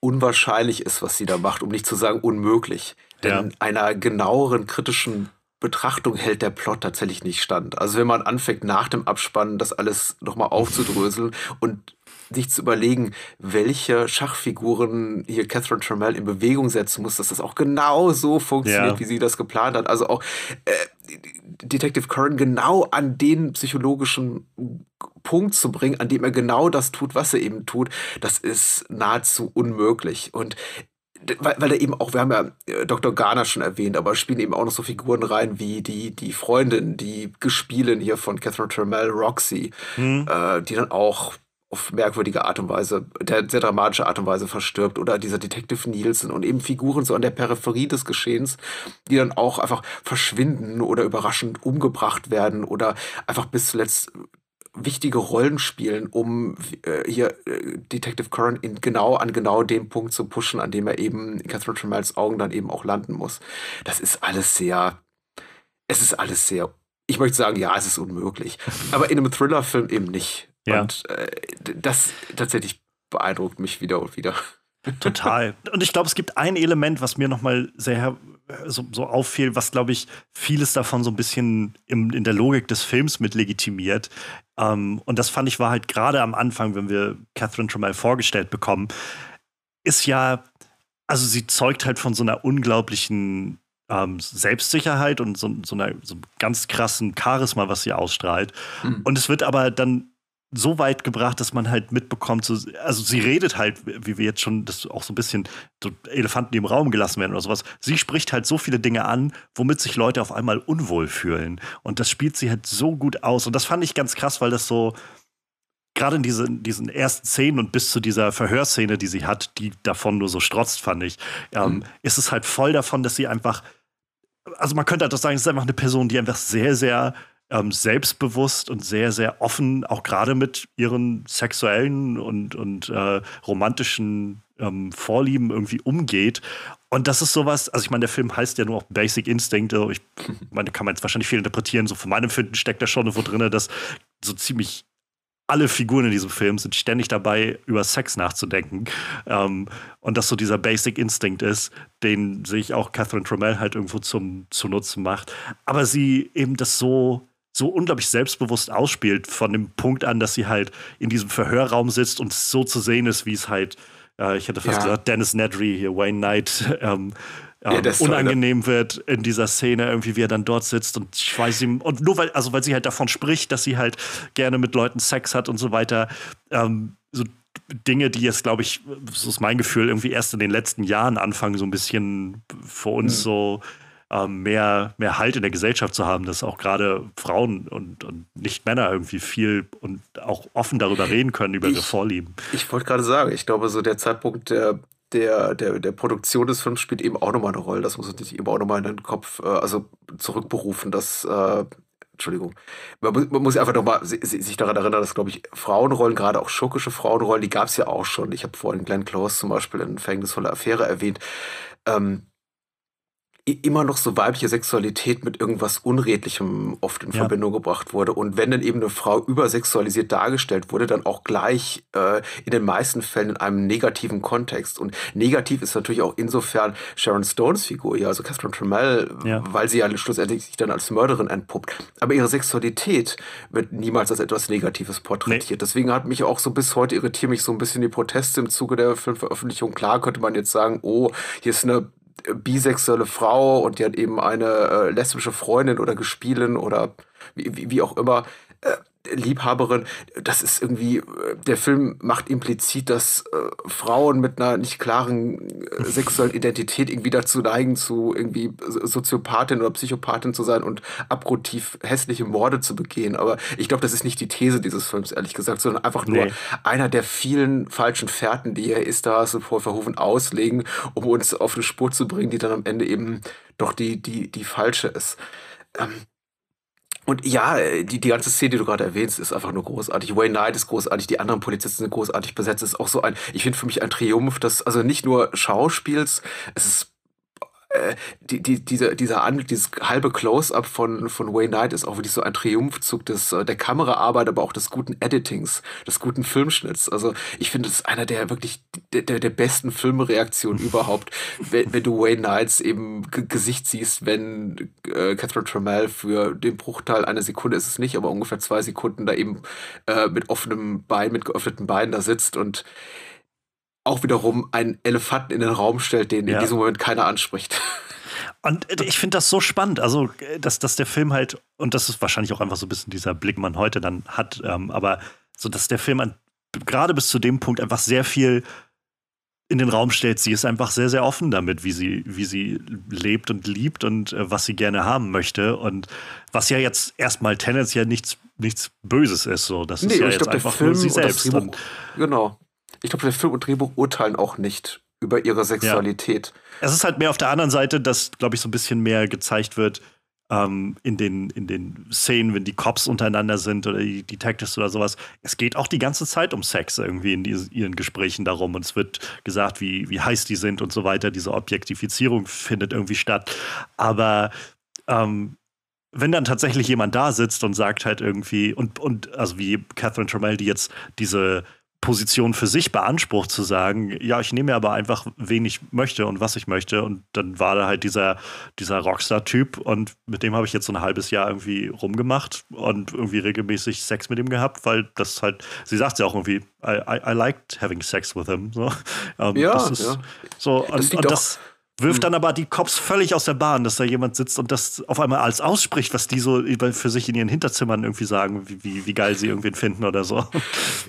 unwahrscheinlich ist, was sie da macht, um nicht zu sagen unmöglich. Denn ja. einer genaueren kritischen Betrachtung hält der Plot tatsächlich nicht stand. Also wenn man anfängt, nach dem Abspannen das alles nochmal aufzudröseln und sich zu überlegen, welche Schachfiguren hier Catherine Trammell in Bewegung setzen muss, dass das auch genau so funktioniert, ja. wie sie das geplant hat. Also auch äh, Detective Curran genau an den psychologischen Punkt zu bringen, an dem er genau das tut, was er eben tut, das ist nahezu unmöglich. Und weil, weil er eben auch, wir haben ja äh, Dr. Garner schon erwähnt, aber spielen eben auch noch so Figuren rein wie die, die Freundin, die Gespielin hier von Catherine Trammell, Roxy, hm. äh, die dann auch auf merkwürdige Art und Weise, der sehr dramatische Art und Weise verstirbt oder dieser Detective Nielsen und eben Figuren so an der Peripherie des Geschehens, die dann auch einfach verschwinden oder überraschend umgebracht werden oder einfach bis zuletzt wichtige Rollen spielen, um äh, hier äh, Detective Curran in genau an genau dem Punkt zu pushen, an dem er eben in Catherine Tremells Augen dann eben auch landen muss. Das ist alles sehr, es ist alles sehr, ich möchte sagen, ja, es ist unmöglich, aber in einem Thriller-Film eben nicht. Ja. Und äh, das tatsächlich beeindruckt mich wieder und wieder. Total. Und ich glaube, es gibt ein Element, was mir nochmal sehr so, so auffiel, was, glaube ich, vieles davon so ein bisschen im, in der Logik des Films mit legitimiert. Ähm, und das fand ich war halt gerade am Anfang, wenn wir Catherine Trammell vorgestellt bekommen, ist ja, also sie zeugt halt von so einer unglaublichen ähm, Selbstsicherheit und so, so einer so ganz krassen Charisma, was sie ausstrahlt. Mhm. Und es wird aber dann so weit gebracht, dass man halt mitbekommt, so, also sie redet halt, wie wir jetzt schon das auch so ein bisschen so Elefanten, die im Raum gelassen werden oder sowas. Sie spricht halt so viele Dinge an, womit sich Leute auf einmal unwohl fühlen. Und das spielt sie halt so gut aus. Und das fand ich ganz krass, weil das so, gerade in diese, diesen ersten Szenen und bis zu dieser Verhörszene, die sie hat, die davon nur so strotzt, fand ich, ähm, mhm. ist es halt voll davon, dass sie einfach, also man könnte halt auch sagen, es ist einfach eine Person, die einfach sehr, sehr ähm, selbstbewusst und sehr, sehr offen, auch gerade mit ihren sexuellen und, und äh, romantischen ähm, Vorlieben irgendwie umgeht. Und das ist sowas, also ich meine, der Film heißt ja nur auch Basic Instinct. Also ich meine, kann man jetzt wahrscheinlich viel interpretieren. So von meinem Finden steckt da schon irgendwo drin, dass so ziemlich alle Figuren in diesem Film sind ständig dabei, über Sex nachzudenken. Ähm, und dass so dieser Basic Instinct ist, den sich auch Catherine Trammell halt irgendwo zum, zu Nutzen macht. Aber sie eben das so so unglaublich selbstbewusst ausspielt, von dem Punkt an, dass sie halt in diesem Verhörraum sitzt und so zu sehen ist, wie es halt, äh, ich hätte fast ja. gesagt, Dennis Nedry hier, Wayne Knight, ähm, ähm, ja, unangenehm wird in dieser Szene, irgendwie, wie er dann dort sitzt und ich weiß ihm, und nur weil, also weil sie halt davon spricht, dass sie halt gerne mit Leuten Sex hat und so weiter, ähm, so Dinge, die jetzt, glaube ich, so ist mein Gefühl, irgendwie erst in den letzten Jahren anfangen, so ein bisschen für uns mhm. so ähm, mehr, mehr Halt in der Gesellschaft zu haben, dass auch gerade Frauen und, und nicht Männer irgendwie viel und auch offen darüber reden können, über ich, ihre Vorlieben. Ich wollte gerade sagen, ich glaube, so der Zeitpunkt der, der, der, der Produktion des Films spielt eben auch nochmal eine Rolle. Das muss man sich eben auch nochmal in den Kopf, äh, also zurückberufen, dass äh, Entschuldigung. Man muss, man muss einfach nochmal sich daran erinnern, dass, glaube ich, Frauenrollen, gerade auch schurkische Frauenrollen, die gab es ja auch schon. Ich habe vorhin Glenn Close zum Beispiel in Verhängnisvolle Affäre erwähnt. Ähm, immer noch so weibliche Sexualität mit irgendwas Unredlichem oft in ja. Verbindung gebracht wurde. Und wenn dann eben eine Frau übersexualisiert dargestellt wurde, dann auch gleich äh, in den meisten Fällen in einem negativen Kontext. Und negativ ist natürlich auch insofern Sharon Stones Figur, ja, also Catherine Trammell, ja. weil sie ja schlussendlich sich dann als Mörderin entpuppt. Aber ihre Sexualität wird niemals als etwas Negatives porträtiert. Nee. Deswegen hat mich auch so bis heute irritiert mich so ein bisschen die Proteste im Zuge der Filmveröffentlichung. Klar könnte man jetzt sagen, oh, hier ist eine bisexuelle Frau und die hat eben eine äh, lesbische Freundin oder Gespielin oder wie, wie auch immer. Äh, Liebhaberin, das ist irgendwie, der Film macht implizit, dass äh, Frauen mit einer nicht klaren äh, sexuellen Identität irgendwie dazu neigen, zu irgendwie Soziopathin oder Psychopathin zu sein und abgrundtief hässliche Morde zu begehen. Aber ich glaube, das ist nicht die These dieses Films, ehrlich gesagt, sondern einfach nur nee. einer der vielen falschen Fährten, die er ist da so vor Verhoeven auslegen, um uns auf eine Spur zu bringen, die dann am Ende eben doch die, die, die falsche ist. Ähm, und ja, äh, die, die ganze Szene, die du gerade erwähnst, ist einfach nur großartig. Wayne Knight ist großartig, die anderen Polizisten sind großartig besetzt. Es ist auch so ein, ich finde für mich ein Triumph, dass, also nicht nur Schauspiels, es ist äh, die, die, dieser, dieser Anblick, dieses halbe Close-up von, von Wayne Knight ist auch wirklich so ein Triumphzug des, äh, der Kameraarbeit, aber auch des guten Editings, des guten Filmschnitts. Also ich finde, es ist einer der wirklich der, der, der besten Filmreaktionen überhaupt, wenn, wenn du Wayne Knights eben Gesicht siehst, wenn äh, Catherine Trammell für den Bruchteil einer Sekunde ist es nicht, aber ungefähr zwei Sekunden da eben äh, mit offenem Bein, mit geöffneten Beinen da sitzt und auch wiederum einen Elefanten in den Raum stellt, den ja. in diesem Moment keiner anspricht. Und äh, ich finde das so spannend, also äh, dass, dass der Film halt, und das ist wahrscheinlich auch einfach so ein bisschen dieser Blick, man heute dann hat, ähm, aber so, dass der Film gerade bis zu dem Punkt einfach sehr viel in den Raum stellt. Sie ist einfach sehr, sehr offen damit, wie sie, wie sie lebt und liebt und äh, was sie gerne haben möchte. Und was ja jetzt erstmal tendenziell nichts, nichts Böses ist. So. Das nee, ist ja jetzt glaub, einfach Film nur sie selbst. Drehbuch, genau ich glaube, der Film und Drehbuch urteilen auch nicht über ihre Sexualität. Ja. Es ist halt mehr auf der anderen Seite, dass, glaube ich, so ein bisschen mehr gezeigt wird ähm, in, den, in den Szenen, wenn die Cops untereinander sind oder die Detectives oder sowas. Es geht auch die ganze Zeit um Sex irgendwie in die, ihren Gesprächen darum. Und es wird gesagt, wie, wie heiß die sind und so weiter. Diese Objektifizierung findet irgendwie statt. Aber ähm, wenn dann tatsächlich jemand da sitzt und sagt halt irgendwie, und, und also wie Catherine Trammell, die jetzt diese Position für sich beansprucht, zu sagen, ja, ich nehme aber einfach, wen ich möchte und was ich möchte. Und dann war da halt dieser, dieser Rockstar-Typ und mit dem habe ich jetzt so ein halbes Jahr irgendwie rumgemacht und irgendwie regelmäßig Sex mit ihm gehabt, weil das halt, sie sagt ja auch irgendwie, I, I, I liked having sex with him. So, ähm, ja, das ist ja. so, und, und das, Wirft hm. dann aber die Cops völlig aus der Bahn, dass da jemand sitzt und das auf einmal als ausspricht, was die so für sich in ihren Hinterzimmern irgendwie sagen, wie, wie, wie geil sie irgendwen finden oder so.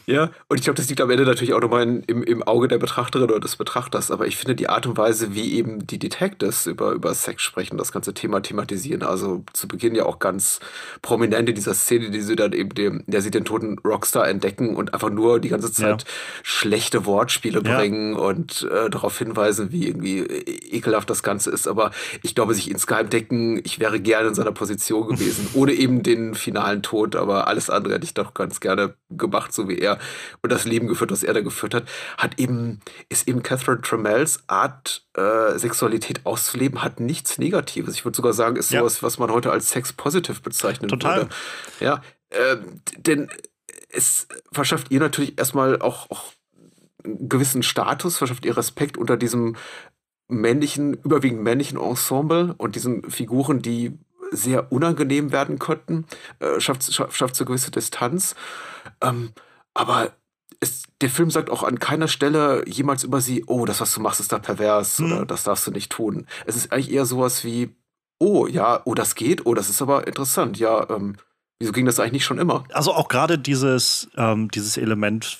Ja, und ich glaube, das liegt am Ende natürlich auch nochmal im, im Auge der Betrachterin oder des Betrachters. Aber ich finde die Art und Weise, wie eben die Detectives über, über Sex sprechen, das ganze Thema thematisieren, also zu Beginn ja auch ganz prominent in dieser Szene, die sie dann eben dem, der sie den toten Rockstar entdecken und einfach nur die ganze Zeit ja. schlechte Wortspiele bringen ja. und äh, darauf hinweisen, wie irgendwie ekelhaft das Ganze ist, aber ich glaube, sich insgeheim denken, ich wäre gerne in seiner Position gewesen, ohne eben den finalen Tod, aber alles andere hätte ich doch ganz gerne gemacht, so wie er und das Leben geführt, was er da geführt hat, hat eben, ist eben Catherine Tremels Art, äh, Sexualität auszuleben, hat nichts Negatives. Ich würde sogar sagen, ist ja. sowas, was man heute als Sex-positive bezeichnen Total. würde. Ja, äh, denn es verschafft ihr natürlich erstmal auch, auch einen gewissen Status, verschafft ihr Respekt unter diesem männlichen, überwiegend männlichen Ensemble und diesen Figuren, die sehr unangenehm werden könnten, äh, schafft, schafft, schafft so gewisse Distanz. Ähm, aber es, der Film sagt auch an keiner Stelle jemals über sie, oh, das, was du machst, ist da pervers mhm. oder das darfst du nicht tun. Es ist eigentlich eher sowas wie, oh, ja, oh, das geht, oh, das ist aber interessant, ja, ähm, wieso ging das eigentlich nicht schon immer? Also auch gerade dieses, ähm, dieses Element,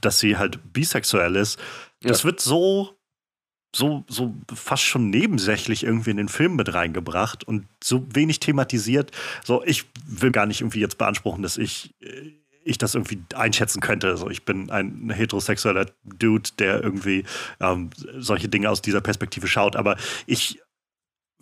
dass sie halt bisexuell ist, ja. das wird so so, so fast schon nebensächlich irgendwie in den Film mit reingebracht und so wenig thematisiert. So, ich will gar nicht irgendwie jetzt beanspruchen, dass ich, äh, ich das irgendwie einschätzen könnte. Also ich bin ein heterosexueller Dude, der irgendwie ähm, solche Dinge aus dieser Perspektive schaut. Aber ich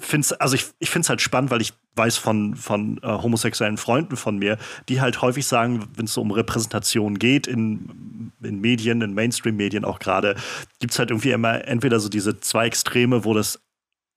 finde also ich, ich finde es halt spannend, weil ich weiß von, von äh, homosexuellen Freunden von mir, die halt häufig sagen, wenn es so um Repräsentation geht, in, in Medien, in Mainstream-Medien auch gerade, gibt es halt irgendwie immer entweder so diese zwei Extreme, wo das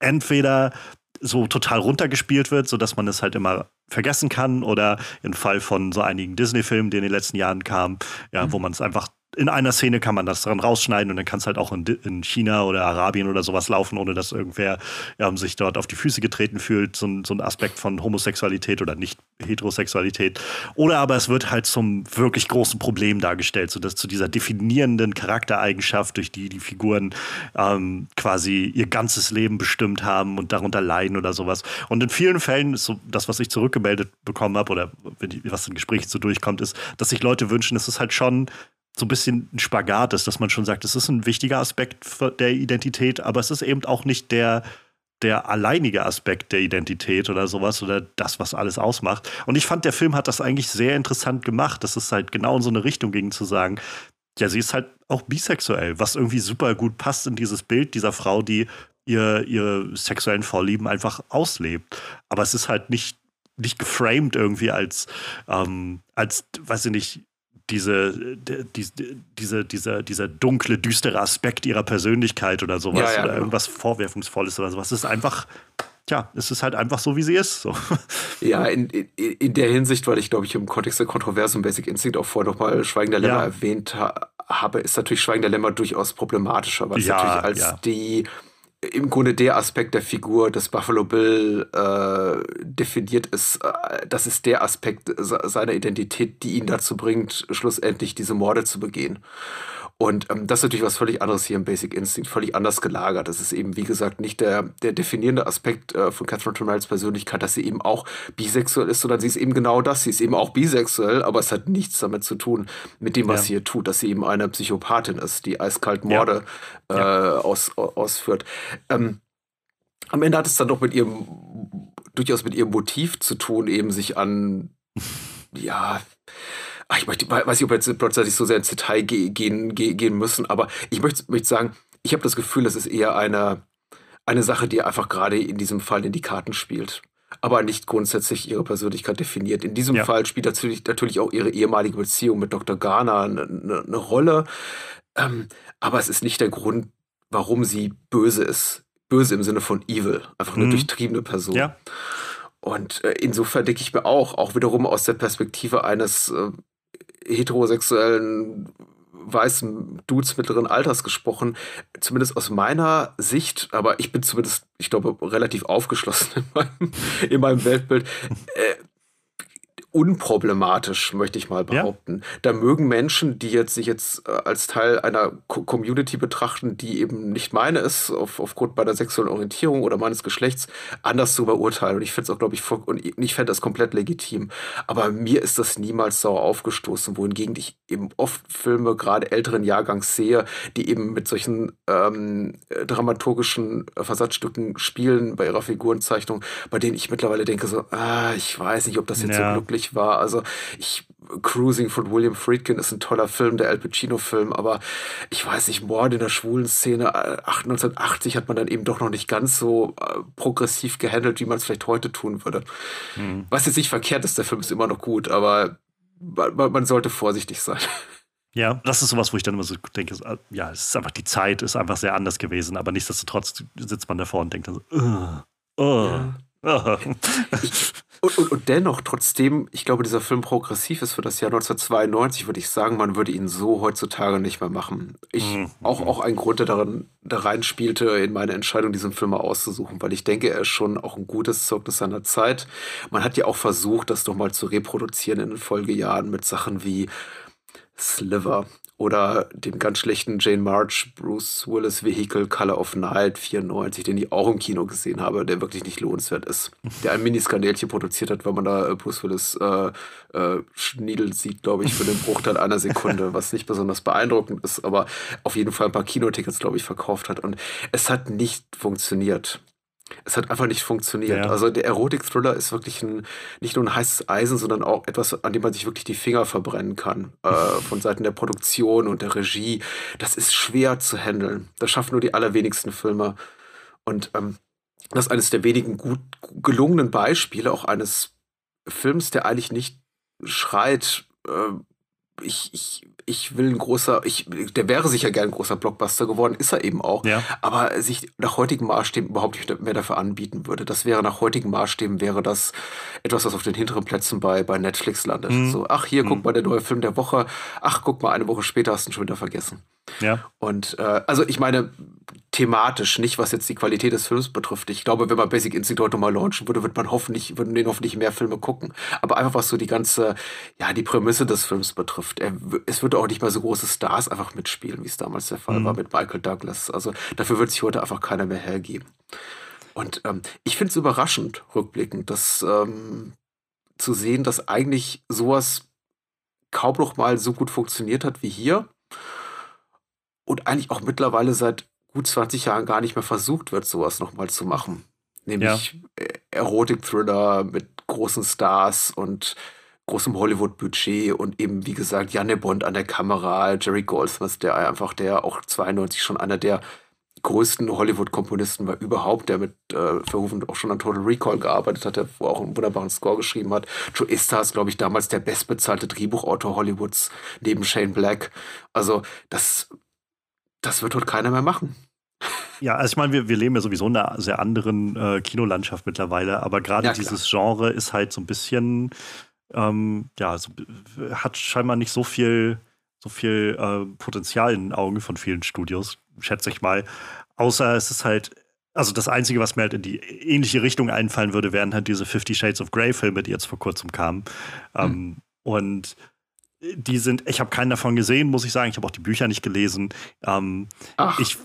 entweder so total runtergespielt wird, sodass man es halt immer vergessen kann, oder im Fall von so einigen Disney-Filmen, die in den letzten Jahren kamen, ja, mhm. wo man es einfach in einer Szene kann man das dran rausschneiden und dann kann es halt auch in, in, China oder Arabien oder sowas laufen, ohne dass irgendwer ja, sich dort auf die Füße getreten fühlt. So, so, ein Aspekt von Homosexualität oder Nicht-Heterosexualität. Oder aber es wird halt zum wirklich großen Problem dargestellt, sodass zu dieser definierenden Charaktereigenschaft, durch die die Figuren ähm, quasi ihr ganzes Leben bestimmt haben und darunter leiden oder sowas. Und in vielen Fällen ist so das, was ich zurückgemeldet bekommen habe oder was in Gesprächen so durchkommt, ist, dass sich Leute wünschen, es ist halt schon so ein bisschen ein Spagat ist, dass man schon sagt, es ist ein wichtiger Aspekt der Identität, aber es ist eben auch nicht der, der alleinige Aspekt der Identität oder sowas oder das, was alles ausmacht. Und ich fand, der Film hat das eigentlich sehr interessant gemacht, dass es halt genau in so eine Richtung ging, zu sagen, ja, sie ist halt auch bisexuell, was irgendwie super gut passt in dieses Bild dieser Frau, die ihr, ihre sexuellen Vorlieben einfach auslebt. Aber es ist halt nicht, nicht geframed irgendwie als, ähm, als, weiß ich nicht, diese, die, diese, dieser, dieser dunkle, düstere Aspekt ihrer Persönlichkeit oder sowas ja, ja, oder genau. irgendwas Vorwerfungsvolles oder sowas. Es ist einfach, tja, es ist halt einfach so, wie sie ist. So. Ja, in, in, in der Hinsicht, weil ich glaube ich im Kontext der Kontroverse und Basic Instinct auch vorher nochmal Schweigender Lämmer ja. erwähnt ha habe, ist natürlich Schweigender Lämmer durchaus problematischer, weil es natürlich als die im Grunde der Aspekt der Figur des Buffalo Bill äh, definiert ist. Äh, das ist der Aspekt seiner Identität, die ihn dazu bringt, schlussendlich diese Morde zu begehen. Und ähm, das ist natürlich was völlig anderes hier im Basic Instinct, völlig anders gelagert. Das ist eben, wie gesagt, nicht der, der definierende Aspekt äh, von Catherine Tremels Persönlichkeit, dass sie eben auch bisexuell ist, sondern sie ist eben genau das. Sie ist eben auch bisexuell, aber es hat nichts damit zu tun, mit dem, was ja. sie hier tut, dass sie eben eine Psychopathin ist, die eiskalt Morde ja. Äh, ja. Aus, ausführt. Ähm, am Ende hat es dann doch mit ihrem, durchaus mit ihrem Motiv zu tun, eben sich an, ja, ach, ich möchte, weiß nicht, ob wir jetzt plötzlich so sehr ins Detail gehen, gehen, gehen müssen, aber ich möchte, möchte sagen, ich habe das Gefühl, das ist eher eine, eine Sache, die einfach gerade in diesem Fall in die Karten spielt. Aber nicht grundsätzlich ihre Persönlichkeit definiert. In diesem ja. Fall spielt natürlich, natürlich auch ihre ehemalige Beziehung mit Dr. Garner eine, eine, eine Rolle. Ähm, aber es ist nicht der Grund, warum sie böse ist. Böse im Sinne von evil. Einfach eine mhm. durchtriebene Person. Ja. Und äh, insofern denke ich mir auch, auch wiederum aus der Perspektive eines äh, heterosexuellen weißen Dudes mittleren Alters gesprochen, zumindest aus meiner Sicht, aber ich bin zumindest, ich glaube, relativ aufgeschlossen in meinem, in meinem Weltbild. Äh, unproblematisch, möchte ich mal behaupten. Ja. Da mögen Menschen, die jetzt sich jetzt äh, als Teil einer Co Community betrachten, die eben nicht meine ist, auf, aufgrund meiner sexuellen Orientierung oder meines Geschlechts, anders zu beurteilen. Und ich finde es auch, glaube ich, voll, und ich fände das komplett legitim. Aber mir ist das niemals sauer aufgestoßen, wohingegen ich eben oft Filme, gerade älteren Jahrgangs sehe, die eben mit solchen ähm, dramaturgischen Versatzstücken spielen bei ihrer Figurenzeichnung, bei denen ich mittlerweile denke so, ah, ich weiß nicht, ob das jetzt ja. so glücklich ich war. Also ich Cruising von William Friedkin ist ein toller Film, der Al Pacino-Film, aber ich weiß nicht, Mord in der schwulen Szene 1980 äh, hat man dann eben doch noch nicht ganz so äh, progressiv gehandelt, wie man es vielleicht heute tun würde. Mhm. Was jetzt nicht verkehrt ist, der Film ist immer noch gut, aber man, man sollte vorsichtig sein. Ja, das ist sowas, wo ich dann immer so denke, ja, es ist einfach die Zeit ist einfach sehr anders gewesen, aber nichtsdestotrotz sitzt man davor und denkt dann so, uh, uh. Ja. Und, und, und, dennoch, trotzdem, ich glaube, dieser Film progressiv ist für das Jahr 1992, würde ich sagen, man würde ihn so heutzutage nicht mehr machen. Ich, mhm. auch, auch ein Grund, der darin da reinspielte, in meine Entscheidung, diesen Film mal auszusuchen, weil ich denke, er ist schon auch ein gutes Zeugnis seiner Zeit. Man hat ja auch versucht, das nochmal zu reproduzieren in den Folgejahren mit Sachen wie Sliver oder dem ganz schlechten Jane March, Bruce Willis Vehicle Color of Night 94, den ich auch im Kino gesehen habe, der wirklich nicht lohnenswert ist. Der ein Miniskandälchen produziert hat, weil man da äh, Bruce Willis äh, äh, Schniedel sieht, glaube ich, für den Bruchteil einer Sekunde, was nicht besonders beeindruckend ist, aber auf jeden Fall ein paar Kinotickets, glaube ich, verkauft hat. Und es hat nicht funktioniert. Es hat einfach nicht funktioniert. Ja. Also der Erotik-Thriller ist wirklich ein, nicht nur ein heißes Eisen, sondern auch etwas, an dem man sich wirklich die Finger verbrennen kann. Äh, von Seiten der Produktion und der Regie. Das ist schwer zu handeln. Das schaffen nur die allerwenigsten Filme. Und ähm, das ist eines der wenigen gut gelungenen Beispiele auch eines Films, der eigentlich nicht schreit, äh, ich, ich, ich will ein großer, ich, der wäre sicher gern ein großer Blockbuster geworden, ist er eben auch, ja. aber sich nach heutigen Maßstäben überhaupt nicht mehr dafür anbieten würde. Das wäre nach heutigen Maßstäben wäre das etwas, was auf den hinteren Plätzen bei, bei Netflix landet. Mhm. So, ach, hier, mhm. guck mal, der neue Film der Woche, ach, guck mal, eine Woche später hast du ihn schon wieder vergessen. Ja. Und äh, also ich meine, thematisch, nicht was jetzt die Qualität des Films betrifft. Ich glaube, wenn man Basic Instinct heute mal launchen würde, wird man hoffentlich, würden den hoffentlich mehr Filme gucken. Aber einfach was so die ganze, ja, die Prämisse des Films betrifft. Er, es würde auch nicht mal so große Stars einfach mitspielen, wie es damals der Fall mhm. war mit Michael Douglas. Also dafür wird sich heute einfach keiner mehr hergeben. Und ähm, ich finde es überraschend, rückblickend, dass ähm, zu sehen, dass eigentlich sowas kaum noch mal so gut funktioniert hat wie hier und eigentlich auch mittlerweile seit gut 20 Jahren gar nicht mehr versucht wird, sowas nochmal zu machen. Nämlich ja. Erotik-Thriller mit großen Stars und großem Hollywood-Budget und eben, wie gesagt, Janne Bond an der Kamera, Jerry Goldsmith, der einfach, der auch 92 schon einer der größten Hollywood-Komponisten war überhaupt, der mit äh, Verhoeven auch schon an Total Recall gearbeitet hat, der auch einen wunderbaren Score geschrieben hat. Joe Ista ist, glaube ich, damals der bestbezahlte Drehbuchautor Hollywoods neben Shane Black. Also das das wird heute keiner mehr machen. Ja, also ich meine, wir, wir leben ja sowieso in einer sehr anderen äh, Kinolandschaft mittlerweile, aber gerade ja, dieses Genre ist halt so ein bisschen, ähm, ja, so, hat scheinbar nicht so viel, so viel äh, Potenzial in den Augen von vielen Studios, schätze ich mal. Außer es ist halt, also das Einzige, was mir halt in die ähnliche Richtung einfallen würde, wären halt diese Fifty Shades of Grey Filme, die jetzt vor kurzem kamen. Hm. Ähm, und die sind, ich habe keinen davon gesehen, muss ich sagen. Ich habe auch die Bücher nicht gelesen. Ähm. Ich,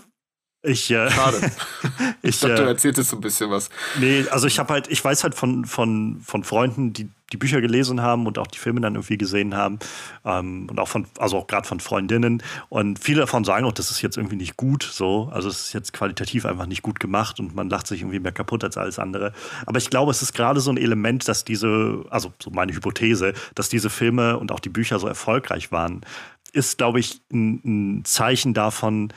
ich, äh, Schade. ich, ich dachte, du äh, erzählst jetzt so ein bisschen was. Nee, also ich habe halt, ich weiß halt von, von, von Freunden, die die Bücher gelesen haben und auch die Filme dann irgendwie gesehen haben. Ähm, und auch von, also auch gerade von Freundinnen. Und viele davon sagen auch, das ist jetzt irgendwie nicht gut so. Also es ist jetzt qualitativ einfach nicht gut gemacht und man lacht sich irgendwie mehr kaputt als alles andere. Aber ich glaube, es ist gerade so ein Element, dass diese, also so meine Hypothese, dass diese Filme und auch die Bücher so erfolgreich waren, ist, glaube ich, ein, ein Zeichen davon,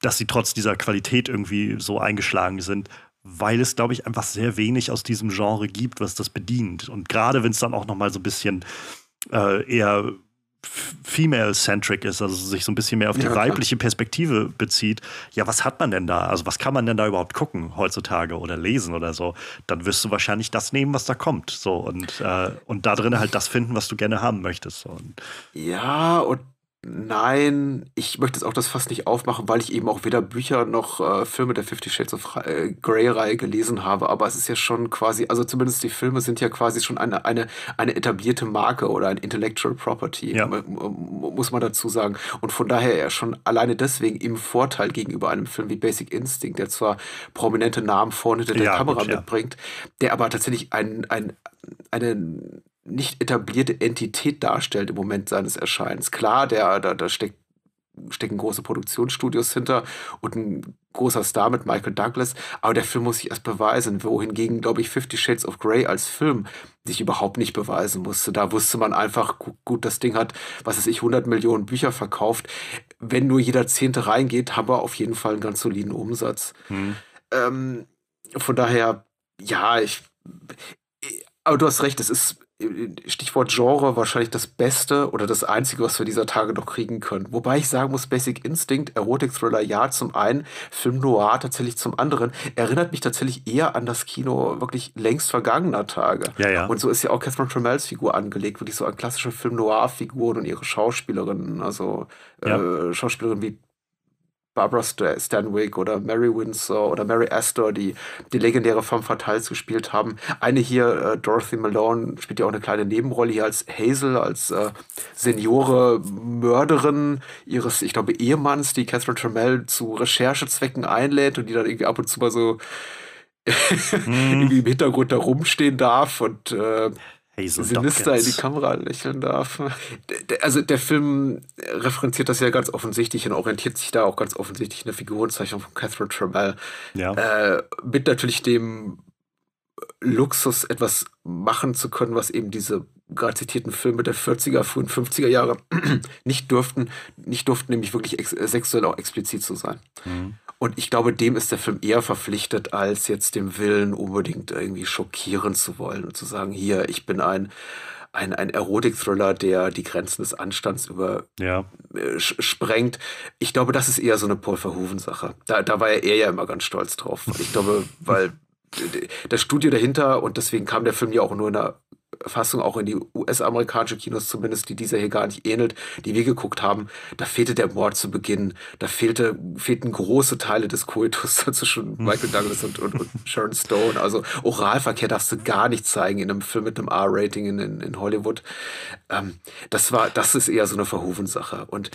dass sie trotz dieser Qualität irgendwie so eingeschlagen sind, weil es, glaube ich, einfach sehr wenig aus diesem Genre gibt, was das bedient. Und gerade wenn es dann auch noch mal so ein bisschen äh, eher female-centric ist, also sich so ein bisschen mehr auf die ja, weibliche Perspektive bezieht, ja, was hat man denn da? Also was kann man denn da überhaupt gucken heutzutage oder lesen oder so? Dann wirst du wahrscheinlich das nehmen, was da kommt. So und, äh, und da drin halt das finden, was du gerne haben möchtest. So. Ja, und Nein, ich möchte jetzt auch das fast nicht aufmachen, weil ich eben auch weder Bücher noch äh, Filme der Fifty Shades of äh, Grey-Reihe gelesen habe. Aber es ist ja schon quasi, also zumindest die Filme sind ja quasi schon eine, eine, eine etablierte Marke oder ein Intellectual Property, ja. muss man dazu sagen. Und von daher ja schon alleine deswegen im Vorteil gegenüber einem Film wie Basic Instinct, der zwar prominente Namen vorne hinter der ja, Kamera gut, mitbringt, der aber tatsächlich ein, ein, eine nicht etablierte Entität darstellt im Moment seines Erscheinens. Klar, der, da, da steckt, stecken große Produktionsstudios hinter und ein großer Star mit Michael Douglas, aber der Film muss sich erst beweisen, wohingegen, glaube ich, Fifty Shades of Grey als Film sich überhaupt nicht beweisen musste. Da wusste man einfach, gut, das Ding hat, was weiß ich, 100 Millionen Bücher verkauft. Wenn nur jeder Zehnte reingeht, haben wir auf jeden Fall einen ganz soliden Umsatz. Hm. Ähm, von daher, ja, ich, aber du hast recht, es ist Stichwort Genre wahrscheinlich das Beste oder das Einzige, was wir dieser Tage noch kriegen können. Wobei ich sagen muss, Basic Instinct, Erotik-Thriller ja zum einen, Film Noir tatsächlich zum anderen, erinnert mich tatsächlich eher an das Kino wirklich längst vergangener Tage. Ja, ja. Und so ist ja auch Catherine Tremels Figur angelegt, wirklich so an klassische Film Noir-Figuren und ihre Schauspielerinnen, also ja. äh, Schauspielerinnen wie Barbara Stanwyck oder Mary Windsor oder Mary Astor, die die legendäre Femme Fatales gespielt haben. Eine hier, äh, Dorothy Malone, spielt ja auch eine kleine Nebenrolle hier als Hazel, als äh, Seniore Mörderin ihres, ich glaube, Ehemanns, die Catherine Trammell zu Recherchezwecken einlädt und die dann irgendwie ab und zu mal so mm. irgendwie im Hintergrund da rumstehen darf und äh, Hazel Sinister in die Kamera lächeln darf. Also der Film referenziert das ja ganz offensichtlich und orientiert sich da auch ganz offensichtlich in der Figurenzeichnung von Catherine Trammell. Ja. Äh, mit natürlich dem Luxus, etwas machen zu können, was eben diese gerade zitierten Filme der 40er, frühen 50er Jahre nicht durften, nicht durften nämlich wirklich sexuell auch explizit zu sein. Mhm. Und ich glaube, dem ist der Film eher verpflichtet, als jetzt dem Willen, unbedingt irgendwie schockieren zu wollen und zu sagen, hier, ich bin ein, ein, ein Erotik-Thriller, der die Grenzen des Anstands über ja. äh, sprengt. Ich glaube, das ist eher so eine Paul Verhoeven-Sache. Da, da war er ja immer ganz stolz drauf. Ich glaube, weil das Studio dahinter und deswegen kam der Film ja auch nur in einer Fassung auch in die US-amerikanische Kinos zumindest, die dieser hier gar nicht ähnelt, die wir geguckt haben, da fehlte der Mord zu Beginn, da fehlte, fehlten große Teile des Koitus zwischen. Michael Douglas und, und, und Sharon Stone. Also Oralverkehr darfst du gar nicht zeigen in einem Film mit einem R-Rating in, in, in, Hollywood. Ähm, das war, das ist eher so eine Verhoeven-Sache. Und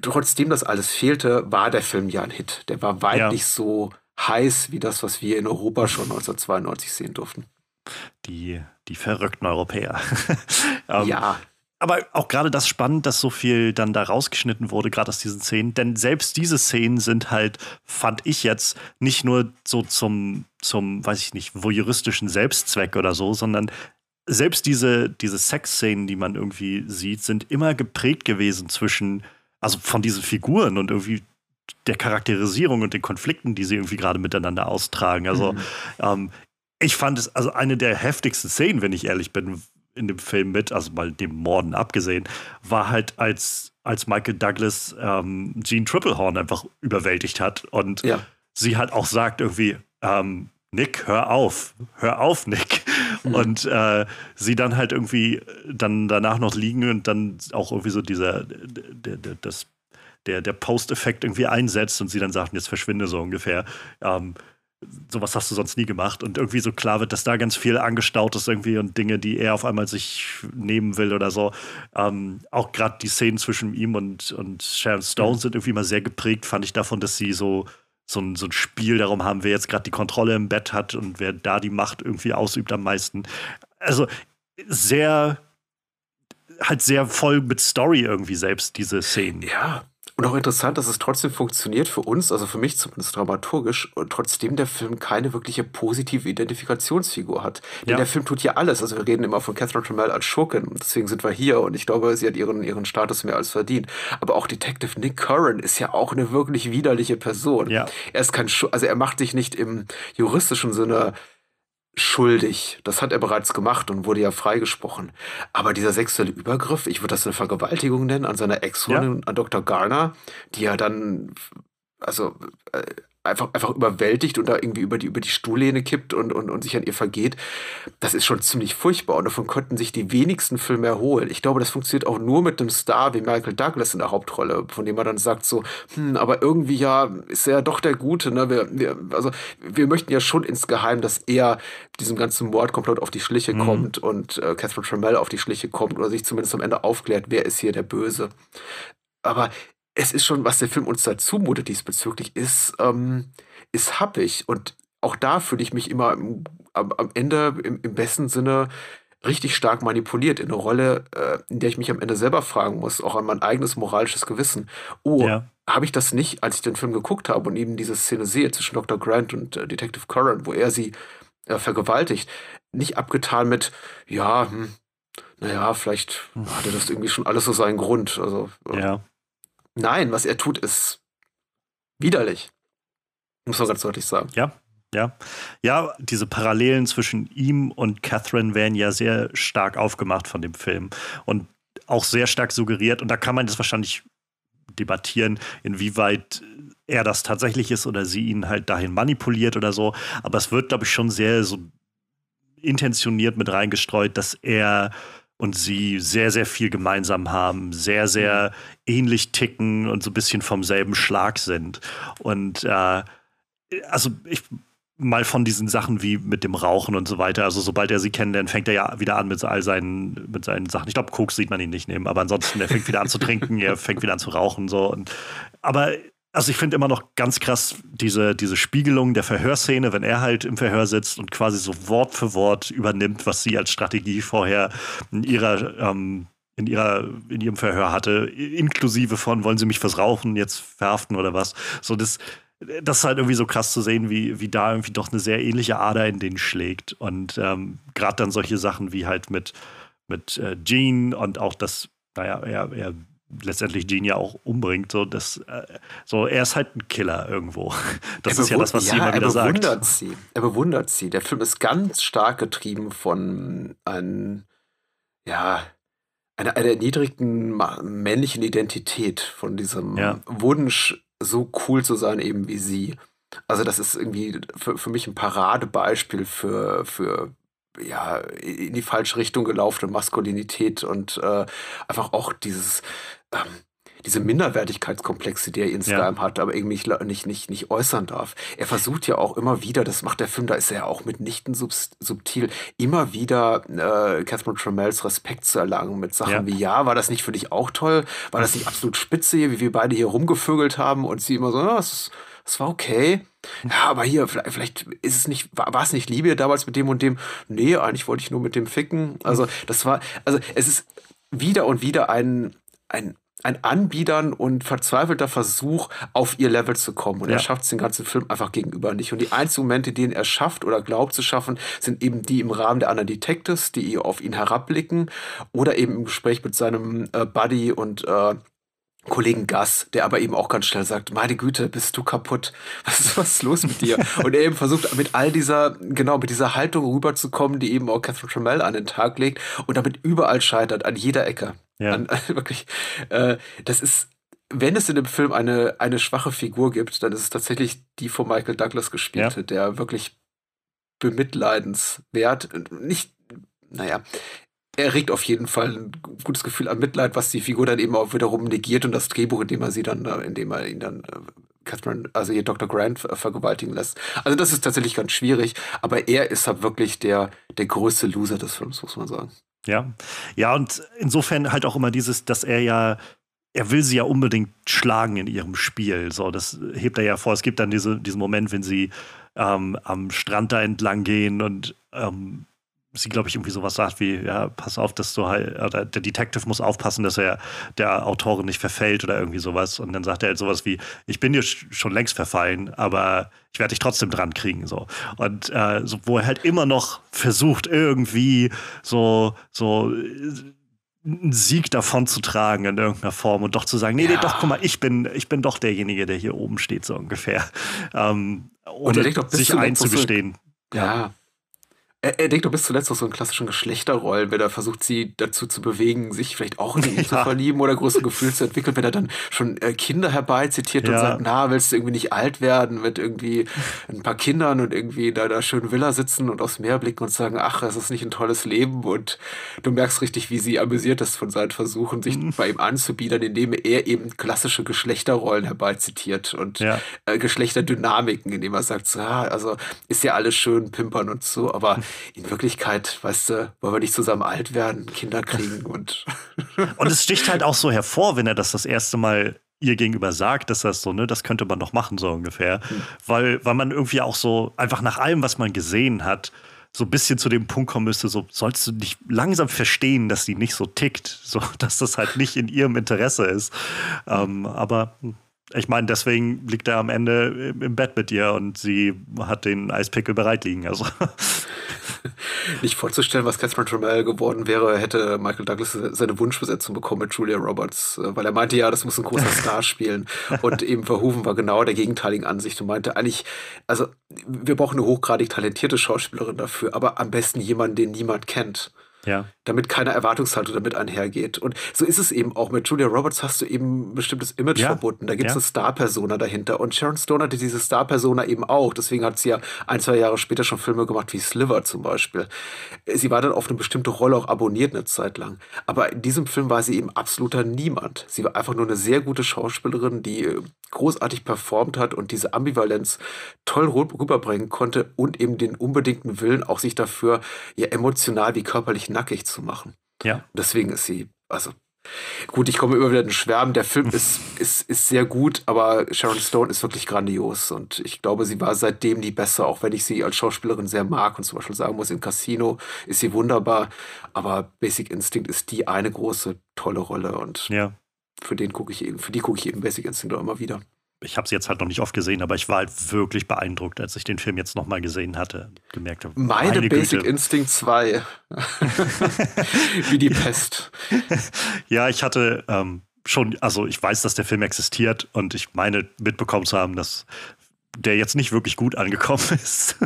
trotzdem das alles fehlte, war der Film ja ein Hit. Der war weit ja. nicht so heiß wie das, was wir in Europa schon 1992 sehen durften. Die, die verrückten Europäer. ähm, ja. Aber auch gerade das spannend, dass so viel dann da rausgeschnitten wurde, gerade aus diesen Szenen. Denn selbst diese Szenen sind halt, fand ich jetzt, nicht nur so zum, zum, weiß ich nicht, voyeuristischen Selbstzweck oder so, sondern selbst diese, diese Sexszenen, die man irgendwie sieht, sind immer geprägt gewesen zwischen, also von diesen Figuren und irgendwie der Charakterisierung und den Konflikten, die sie irgendwie gerade miteinander austragen. Also mhm. ähm, ich fand es also eine der heftigsten Szenen, wenn ich ehrlich bin, in dem Film mit, also mal dem Morden abgesehen, war halt als, als Michael Douglas ähm, Gene Triplehorn einfach überwältigt hat und ja. sie halt auch sagt irgendwie, ähm, Nick, hör auf, hör auf, Nick. Mhm. Und äh, sie dann halt irgendwie dann danach noch liegen und dann auch irgendwie so dieser, der, der, das, der, der Post-Effekt irgendwie einsetzt und sie dann sagt, jetzt verschwinde so ungefähr. Ähm, sowas hast du sonst nie gemacht. Und irgendwie so klar wird, dass da ganz viel angestaut ist irgendwie und Dinge, die er auf einmal sich nehmen will oder so. Ähm, auch gerade die Szenen zwischen ihm und, und Sharon Stone mhm. sind irgendwie mal sehr geprägt, fand ich davon, dass sie so, so, ein, so ein Spiel darum haben, wer jetzt gerade die Kontrolle im Bett hat und wer da die Macht irgendwie ausübt am meisten. Also sehr, halt sehr voll mit Story irgendwie selbst, diese Szenen. Ja, und auch interessant, dass es trotzdem funktioniert für uns, also für mich zumindest dramaturgisch, und trotzdem der Film keine wirkliche positive Identifikationsfigur hat. Denn ja. der Film tut ja alles. Also wir reden immer von Catherine Trammell als Schurkin, deswegen sind wir hier und ich glaube, sie hat ihren, ihren Status mehr als verdient. Aber auch Detective Nick Curran ist ja auch eine wirklich widerliche Person. Ja. Er ist kein, Schu also er macht sich nicht im juristischen Sinne schuldig. Das hat er bereits gemacht und wurde ja freigesprochen. Aber dieser sexuelle Übergriff, ich würde das eine Vergewaltigung nennen, an seiner Ex-Freundin, ja. an Dr. Garner, die ja dann, also äh, einfach, einfach überwältigt und da irgendwie über die, über die Stuhllehne kippt und, und, und sich an ihr vergeht, das ist schon ziemlich furchtbar und davon könnten sich die wenigsten Filme erholen. Ich glaube, das funktioniert auch nur mit einem Star wie Michael Douglas in der Hauptrolle, von dem man dann sagt so, hm, aber irgendwie ja, ist er ja doch der Gute, ne? Wir, wir, also wir möchten ja schon insgeheim, dass er diesem ganzen Mordkomplott auf die Schliche mhm. kommt und äh, Catherine Trammell auf die Schliche kommt oder sich zumindest am Ende aufklärt, wer ist hier der Böse. Aber es ist schon, was der Film uns da zumutet diesbezüglich, ist, ähm, ist happig. Und auch da fühle ich mich immer am, am Ende im, im, besten Sinne richtig stark manipuliert in eine Rolle, äh, in der ich mich am Ende selber fragen muss, auch an mein eigenes moralisches Gewissen. Oh, ja. habe ich das nicht, als ich den Film geguckt habe und eben diese Szene sehe zwischen Dr. Grant und äh, Detective Curran, wo er sie äh, vergewaltigt, nicht abgetan mit, ja, hm, naja, vielleicht hatte das irgendwie schon alles so seinen Grund. Also, äh, ja. Nein, was er tut, ist widerlich. Muss man ganz deutlich sagen. Ja, ja. Ja, diese Parallelen zwischen ihm und Catherine werden ja sehr stark aufgemacht von dem Film und auch sehr stark suggeriert. Und da kann man das wahrscheinlich debattieren, inwieweit er das tatsächlich ist oder sie ihn halt dahin manipuliert oder so. Aber es wird, glaube ich, schon sehr so intentioniert mit reingestreut, dass er und sie sehr, sehr viel gemeinsam haben, sehr, sehr mhm. ähnlich ticken und so ein bisschen vom selben Schlag sind. Und äh, also ich mal von diesen Sachen wie mit dem Rauchen und so weiter. Also sobald er sie kennenlernt, fängt er ja wieder an mit all seinen, mit seinen Sachen. Ich glaube, Koks sieht man ihn nicht nehmen, aber ansonsten, er fängt wieder an zu trinken, er fängt wieder an zu rauchen. So. Und, aber also ich finde immer noch ganz krass diese, diese Spiegelung der Verhörszene, wenn er halt im Verhör sitzt und quasi so Wort für Wort übernimmt, was sie als Strategie vorher in ihrer ähm, in ihrer in ihrem Verhör hatte, inklusive von wollen sie mich fürs Rauchen jetzt verhaften oder was. So das das ist halt irgendwie so krass zu sehen, wie, wie da irgendwie doch eine sehr ähnliche Ader in den schlägt. Und ähm, gerade dann solche Sachen wie halt mit, mit äh, Gene und auch das, naja, er, er letztendlich Gene ja auch umbringt. So, das, äh, so, er ist halt ein Killer irgendwo. Das ist ja das, was ja, sie immer wieder er bewundert sagt. Sie. Er bewundert sie. Der Film ist ganz stark getrieben von einem, ja, einer, einer erniedrigten männlichen Identität, von diesem ja. Wunsch, so cool zu sein, eben wie sie. Also, das ist irgendwie für, für mich ein Paradebeispiel für, für ja, in die falsche Richtung gelaufene Maskulinität und äh, einfach auch dieses, diese Minderwertigkeitskomplexe, die er insgeheim ja. hat, aber irgendwie nicht, nicht, nicht, äußern darf. Er versucht ja auch immer wieder, das macht der Film, da ist er ja auch mitnichten sub subtil, immer wieder äh, Catherine Tramells Respekt zu erlangen mit Sachen ja. wie, ja, war das nicht für dich auch toll? War das nicht absolut spitze hier, wie wir beide hier rumgevögelt haben und sie immer so, ja, das, das war okay. Ja, aber hier, vielleicht, vielleicht ist es nicht, war, war es nicht Liebe damals mit dem und dem? Nee, eigentlich wollte ich nur mit dem ficken. Also, das war, also es ist wieder und wieder ein, ein, ein Anbiedern und verzweifelter Versuch, auf ihr Level zu kommen. Und ja. er schafft es den ganzen Film einfach gegenüber nicht. Und die einzigen Momente, denen er schafft oder glaubt zu schaffen, sind eben die im Rahmen der anderen Detectives, die auf ihn herabblicken oder eben im Gespräch mit seinem äh, Buddy und äh, Kollegen Gas, der aber eben auch ganz schnell sagt, meine Güte, bist du kaputt? Was ist, was ist los mit dir? und er eben versucht, mit all dieser, genau, mit dieser Haltung rüberzukommen, die eben auch Catherine Trammell an den Tag legt und damit überall scheitert, an jeder Ecke. Ja. An, wirklich, äh, das ist, wenn es in dem Film eine, eine schwache Figur gibt, dann ist es tatsächlich die von Michael Douglas gespielte, ja. der wirklich bemitleidenswert, nicht, naja, er regt auf jeden Fall ein gutes Gefühl an Mitleid, was die Figur dann eben auch wiederum negiert und das Drehbuch, in dem er sie dann, in dem er ihn dann äh, Catherine, also hier Dr. Grant vergewaltigen lässt. Also das ist tatsächlich ganz schwierig, aber er ist halt wirklich der, der größte Loser des Films, muss man sagen. Ja, ja und insofern halt auch immer dieses, dass er ja er will sie ja unbedingt schlagen in ihrem Spiel. So, das hebt er ja vor. Es gibt dann diese, diesen Moment, wenn sie ähm, am Strand da entlang gehen und ähm, sie, glaube ich, irgendwie sowas sagt wie, ja, pass auf, dass du halt, oder der Detective muss aufpassen, dass er der Autorin nicht verfällt oder irgendwie sowas. Und dann sagt er halt sowas wie, ich bin dir schon längst verfallen, aber ich werde dich trotzdem dran kriegen. So. Und äh, so, wo er halt immer noch versucht, irgendwie so, so einen Sieg davon zu tragen in irgendeiner Form und doch zu sagen, nee, ja. nee, doch, guck mal, ich bin, ich bin doch derjenige, der hier oben steht, so ungefähr. Ähm, und, und sich einzugestehen. Ja. Er, er denkt doch bis zuletzt auf so einen klassischen Geschlechterrollen, wenn er versucht, sie dazu zu bewegen, sich vielleicht auch in ihn ja. zu verlieben oder große Gefühle zu entwickeln, wenn er dann schon äh, Kinder herbeizitiert ja. und sagt, na, willst du irgendwie nicht alt werden mit irgendwie ein paar Kindern und irgendwie da, da schön Villa sitzen und aufs Meer blicken und sagen, ach, es ist nicht ein tolles Leben und du merkst richtig, wie sie amüsiert ist von seinen Versuchen, sich mhm. bei ihm anzubiedern, indem er eben klassische Geschlechterrollen herbeizitiert und ja. äh, Geschlechterdynamiken, indem er sagt, so, ah, also ist ja alles schön pimpern und so, aber in Wirklichkeit, weißt du, wollen wir nicht zusammen alt werden, Kinder kriegen und. und es sticht halt auch so hervor, wenn er das das erste Mal ihr gegenüber sagt, dass das so, ne, das könnte man noch machen, so ungefähr. Mhm. Weil, weil man irgendwie auch so, einfach nach allem, was man gesehen hat, so ein bisschen zu dem Punkt kommen müsste, so sollst du nicht langsam verstehen, dass die nicht so tickt, so dass das halt nicht in ihrem Interesse ist. Ähm, aber hm, ich meine, deswegen liegt er am Ende im Bett mit ihr und sie hat den Eispickel bereit liegen. Also. Nicht vorzustellen, was Catherine Trammell geworden wäre, hätte Michael Douglas seine Wunschbesetzung bekommen mit Julia Roberts, äh, weil er meinte, ja, das muss ein großer Star spielen. Und eben Verhoeven war genau der gegenteiligen Ansicht und meinte eigentlich, also wir brauchen eine hochgradig talentierte Schauspielerin dafür, aber am besten jemanden, den niemand kennt. Ja. Damit keine Erwartungshaltung damit einhergeht. Und so ist es eben auch. Mit Julia Roberts hast du eben ein bestimmtes Image ja. verbunden. Da gibt es ja. eine Star-Persona dahinter. Und Sharon Stone hatte diese Star-Persona eben auch. Deswegen hat sie ja ein, zwei Jahre später schon Filme gemacht wie Sliver zum Beispiel. Sie war dann auf eine bestimmte Rolle auch abonniert eine Zeit lang. Aber in diesem Film war sie eben absoluter Niemand. Sie war einfach nur eine sehr gute Schauspielerin, die äh, großartig performt hat und diese Ambivalenz toll rüberbringen konnte und eben den unbedingten Willen, auch sich dafür ja emotional wie körperlich nackig zu machen. Ja. Deswegen ist sie, also Gut, ich komme immer wieder in den Schwärmen. Der Film ist, ist, ist sehr gut, aber Sharon Stone ist wirklich grandios. Und ich glaube, sie war seitdem die beste, auch wenn ich sie als Schauspielerin sehr mag und zum Beispiel sagen muss, im Casino ist sie wunderbar. Aber Basic Instinct ist die eine große, tolle Rolle. Und ja. für den gucke ich eben, für die gucke ich eben Basic Instinct auch immer wieder ich habe es jetzt halt noch nicht oft gesehen, aber ich war halt wirklich beeindruckt, als ich den Film jetzt nochmal gesehen hatte. Gemerkt habe, meine, meine Basic Güte. Instinct 2. Wie die Pest. Ja, ich hatte ähm, schon, also ich weiß, dass der Film existiert und ich meine mitbekommen zu haben, dass der jetzt nicht wirklich gut angekommen ist.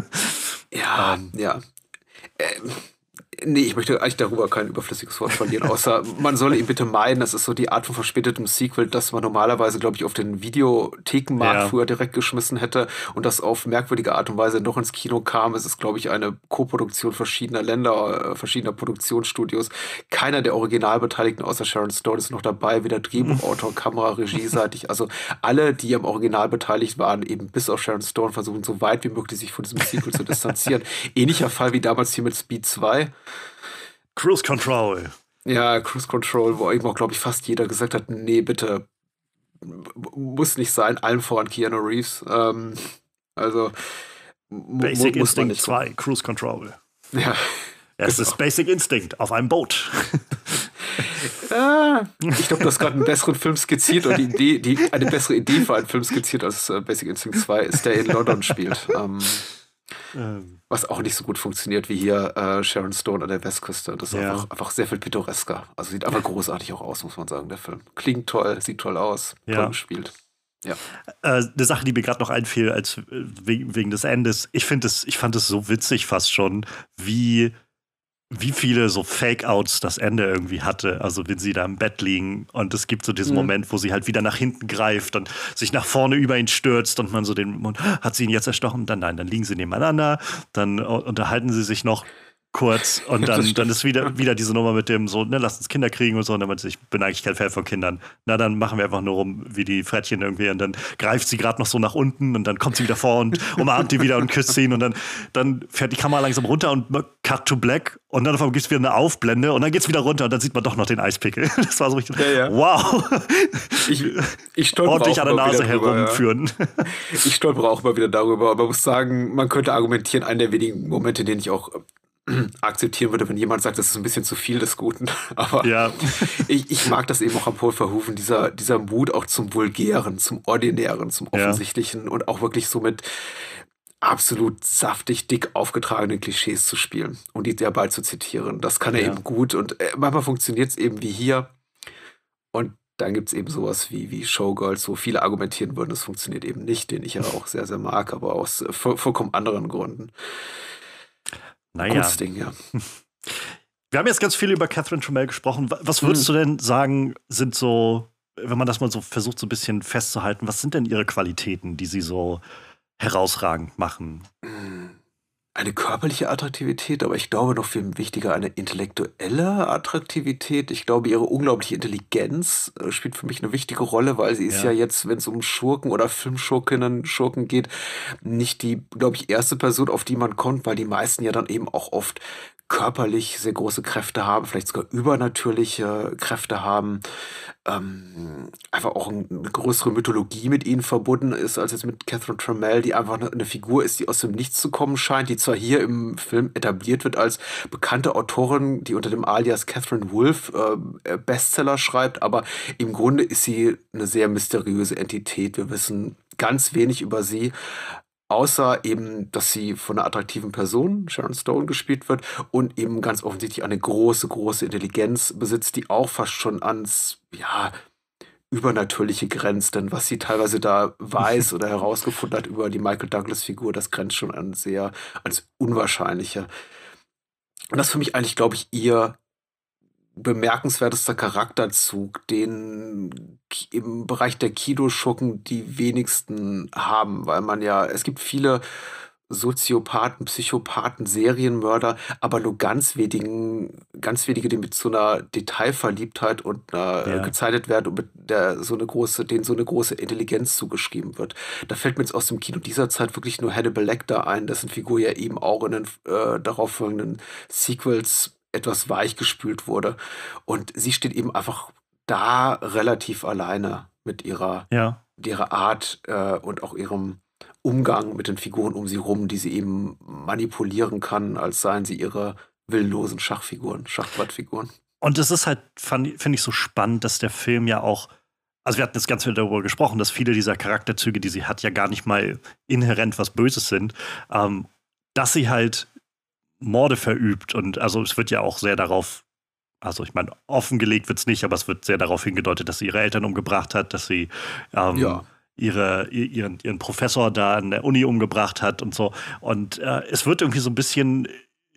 Ja, ähm, ja. Ähm Nee, ich möchte eigentlich darüber kein überflüssiges Wort verlieren, außer man solle ihn bitte meiden. Das ist so die Art von verspätetem Sequel, das man normalerweise, glaube ich, auf den Videothekenmarkt ja. früher direkt geschmissen hätte und das auf merkwürdige Art und Weise noch ins Kino kam. Es ist, glaube ich, eine Co-Produktion verschiedener Länder, äh, verschiedener Produktionsstudios. Keiner der Originalbeteiligten außer Sharon Stone ist noch dabei, weder Drehbuchautor, Kamera, Regieseitig. Also alle, die am Original beteiligt waren, eben bis auf Sharon Stone, versuchen so weit wie möglich sich von diesem Sequel zu distanzieren. Ähnlicher Fall wie damals hier mit Speed 2. Cruise Control. Ja, Cruise Control, wo eben auch, glaube ich, fast jeder gesagt hat, nee, bitte, muss nicht sein, allen voran Keanu Reeves. Ähm, also Basic Instinct 2, Cruise Control. Ja. Es genau. ist Basic Instinct auf einem Boot. ah, ich glaube, du hast gerade einen besseren Film skizziert und die Idee, die, eine bessere Idee für einen Film skizziert als äh, Basic Instinct 2 ist, der in London spielt. Ähm, ähm. Was auch nicht so gut funktioniert wie hier äh, Sharon Stone an der Westküste. Das ist ja. einfach, einfach, sehr viel pittoresker. Also sieht einfach großartig auch aus, muss man sagen, der Film. Klingt toll, sieht toll aus, ja. toll gespielt. Ja. Äh, eine Sache, die mir gerade noch einfiel, als, wegen, wegen des Endes, ich, es, ich fand es so witzig fast schon, wie wie viele so Fake-Outs das Ende irgendwie hatte. Also wenn sie da im Bett liegen und es gibt so diesen mhm. Moment, wo sie halt wieder nach hinten greift und sich nach vorne über ihn stürzt und man so den Mund, hat sie ihn jetzt erstochen? Dann nein, dann liegen sie nebeneinander, dann unterhalten sie sich noch kurz und dann, dann ist wieder, wieder diese Nummer mit dem so, ne, lass uns Kinder kriegen und so. Und dann meinte ich, bin eigentlich kein Fan von Kindern. Na, dann machen wir einfach nur rum wie die Frettchen irgendwie und dann greift sie gerade noch so nach unten und dann kommt sie wieder vor und umarmt die wieder und küsst ihn und dann, dann fährt die Kamera langsam runter und cut to black und dann einmal gibt es wieder eine Aufblende und dann geht es wieder runter und dann sieht man doch noch den Eispickel. Das war so richtig, ja, ja. wow. Ich, ich Ordentlich an der Nase herumführen. Ja. Ich stolpere auch mal wieder darüber, aber muss sagen, man könnte argumentieren, einer der wenigen Momente, in denen ich auch akzeptieren würde, wenn jemand sagt, das ist ein bisschen zu viel des Guten. Aber ja. ich, ich mag das eben auch am Paul Verhoeven, dieser, dieser Mut auch zum Vulgären, zum Ordinären, zum Offensichtlichen ja. und auch wirklich so mit absolut saftig dick aufgetragenen Klischees zu spielen und die dabei zu zitieren. Das kann er ja. eben gut und äh, manchmal funktioniert es eben wie hier. Und dann gibt es eben sowas wie, wie Showgirls, wo viele argumentieren würden, das funktioniert eben nicht, den ich ja auch sehr, sehr mag, aber aus äh, vollkommen anderen Gründen. Naja. Gutes Ding, ja. Wir haben jetzt ganz viel über Catherine Tremell gesprochen. Was würdest hm. du denn sagen, sind so, wenn man das mal so versucht, so ein bisschen festzuhalten, was sind denn ihre Qualitäten, die sie so herausragend machen? Hm eine körperliche Attraktivität, aber ich glaube noch viel wichtiger eine intellektuelle Attraktivität. Ich glaube, ihre unglaubliche Intelligenz äh, spielt für mich eine wichtige Rolle, weil sie ist ja, ja jetzt, wenn es um Schurken oder Filmschurkinnen, Schurken geht, nicht die, glaube ich, erste Person, auf die man kommt, weil die meisten ja dann eben auch oft körperlich sehr große Kräfte haben, vielleicht sogar übernatürliche Kräfte haben, ähm, einfach auch eine größere Mythologie mit ihnen verbunden ist, als jetzt mit Catherine Trammell, die einfach eine, Figur ist, die aus dem Nichts zu kommen scheint, die zwar hier im Film etabliert wird als bekannte Autorin, die unter dem Alias Catherine Wolf äh, Bestseller schreibt, aber im Grunde ist sie eine sehr mysteriöse Entität. Wir wissen ganz wenig über sie. Außer eben, dass sie von einer attraktiven Person, Sharon Stone, gespielt wird und eben ganz offensichtlich eine große, große Intelligenz besitzt, die auch fast schon ans, ja, übernatürliche grenzt. Denn was sie teilweise da weiß oder herausgefunden hat über die Michael Douglas-Figur, das grenzt schon an sehr, ans Unwahrscheinliche. Und das ist für mich eigentlich, glaube ich, ihr bemerkenswertester Charakterzug, den im Bereich der Kinoschurken die wenigsten haben, weil man ja, es gibt viele Soziopathen, Psychopathen, Serienmörder, aber nur ganz wenigen, ganz wenige, die mit so einer Detailverliebtheit und einer, ja. gezeichnet werden und mit der so eine große, denen so eine große Intelligenz zugeschrieben wird. Da fällt mir jetzt aus dem Kino dieser Zeit wirklich nur Hannibal Lecter ein, dessen Figur ja eben auch in den äh, darauffolgenden Sequels etwas weichgespült wurde. Und sie steht eben einfach da relativ alleine mit ihrer, ja. ihrer Art äh, und auch ihrem Umgang mit den Figuren um sie rum, die sie eben manipulieren kann, als seien sie ihre willlosen Schachfiguren, Schachbrettfiguren. Und es ist halt, finde ich, so spannend, dass der Film ja auch, also wir hatten jetzt ganz viel darüber gesprochen, dass viele dieser Charakterzüge, die sie hat, ja gar nicht mal inhärent was Böses sind, ähm, dass sie halt Morde verübt. Und also es wird ja auch sehr darauf, also ich meine, offengelegt wird es nicht, aber es wird sehr darauf hingedeutet, dass sie ihre Eltern umgebracht hat, dass sie ähm, ja. ihre, ihren, ihren Professor da an der Uni umgebracht hat und so. Und äh, es wird irgendwie so ein bisschen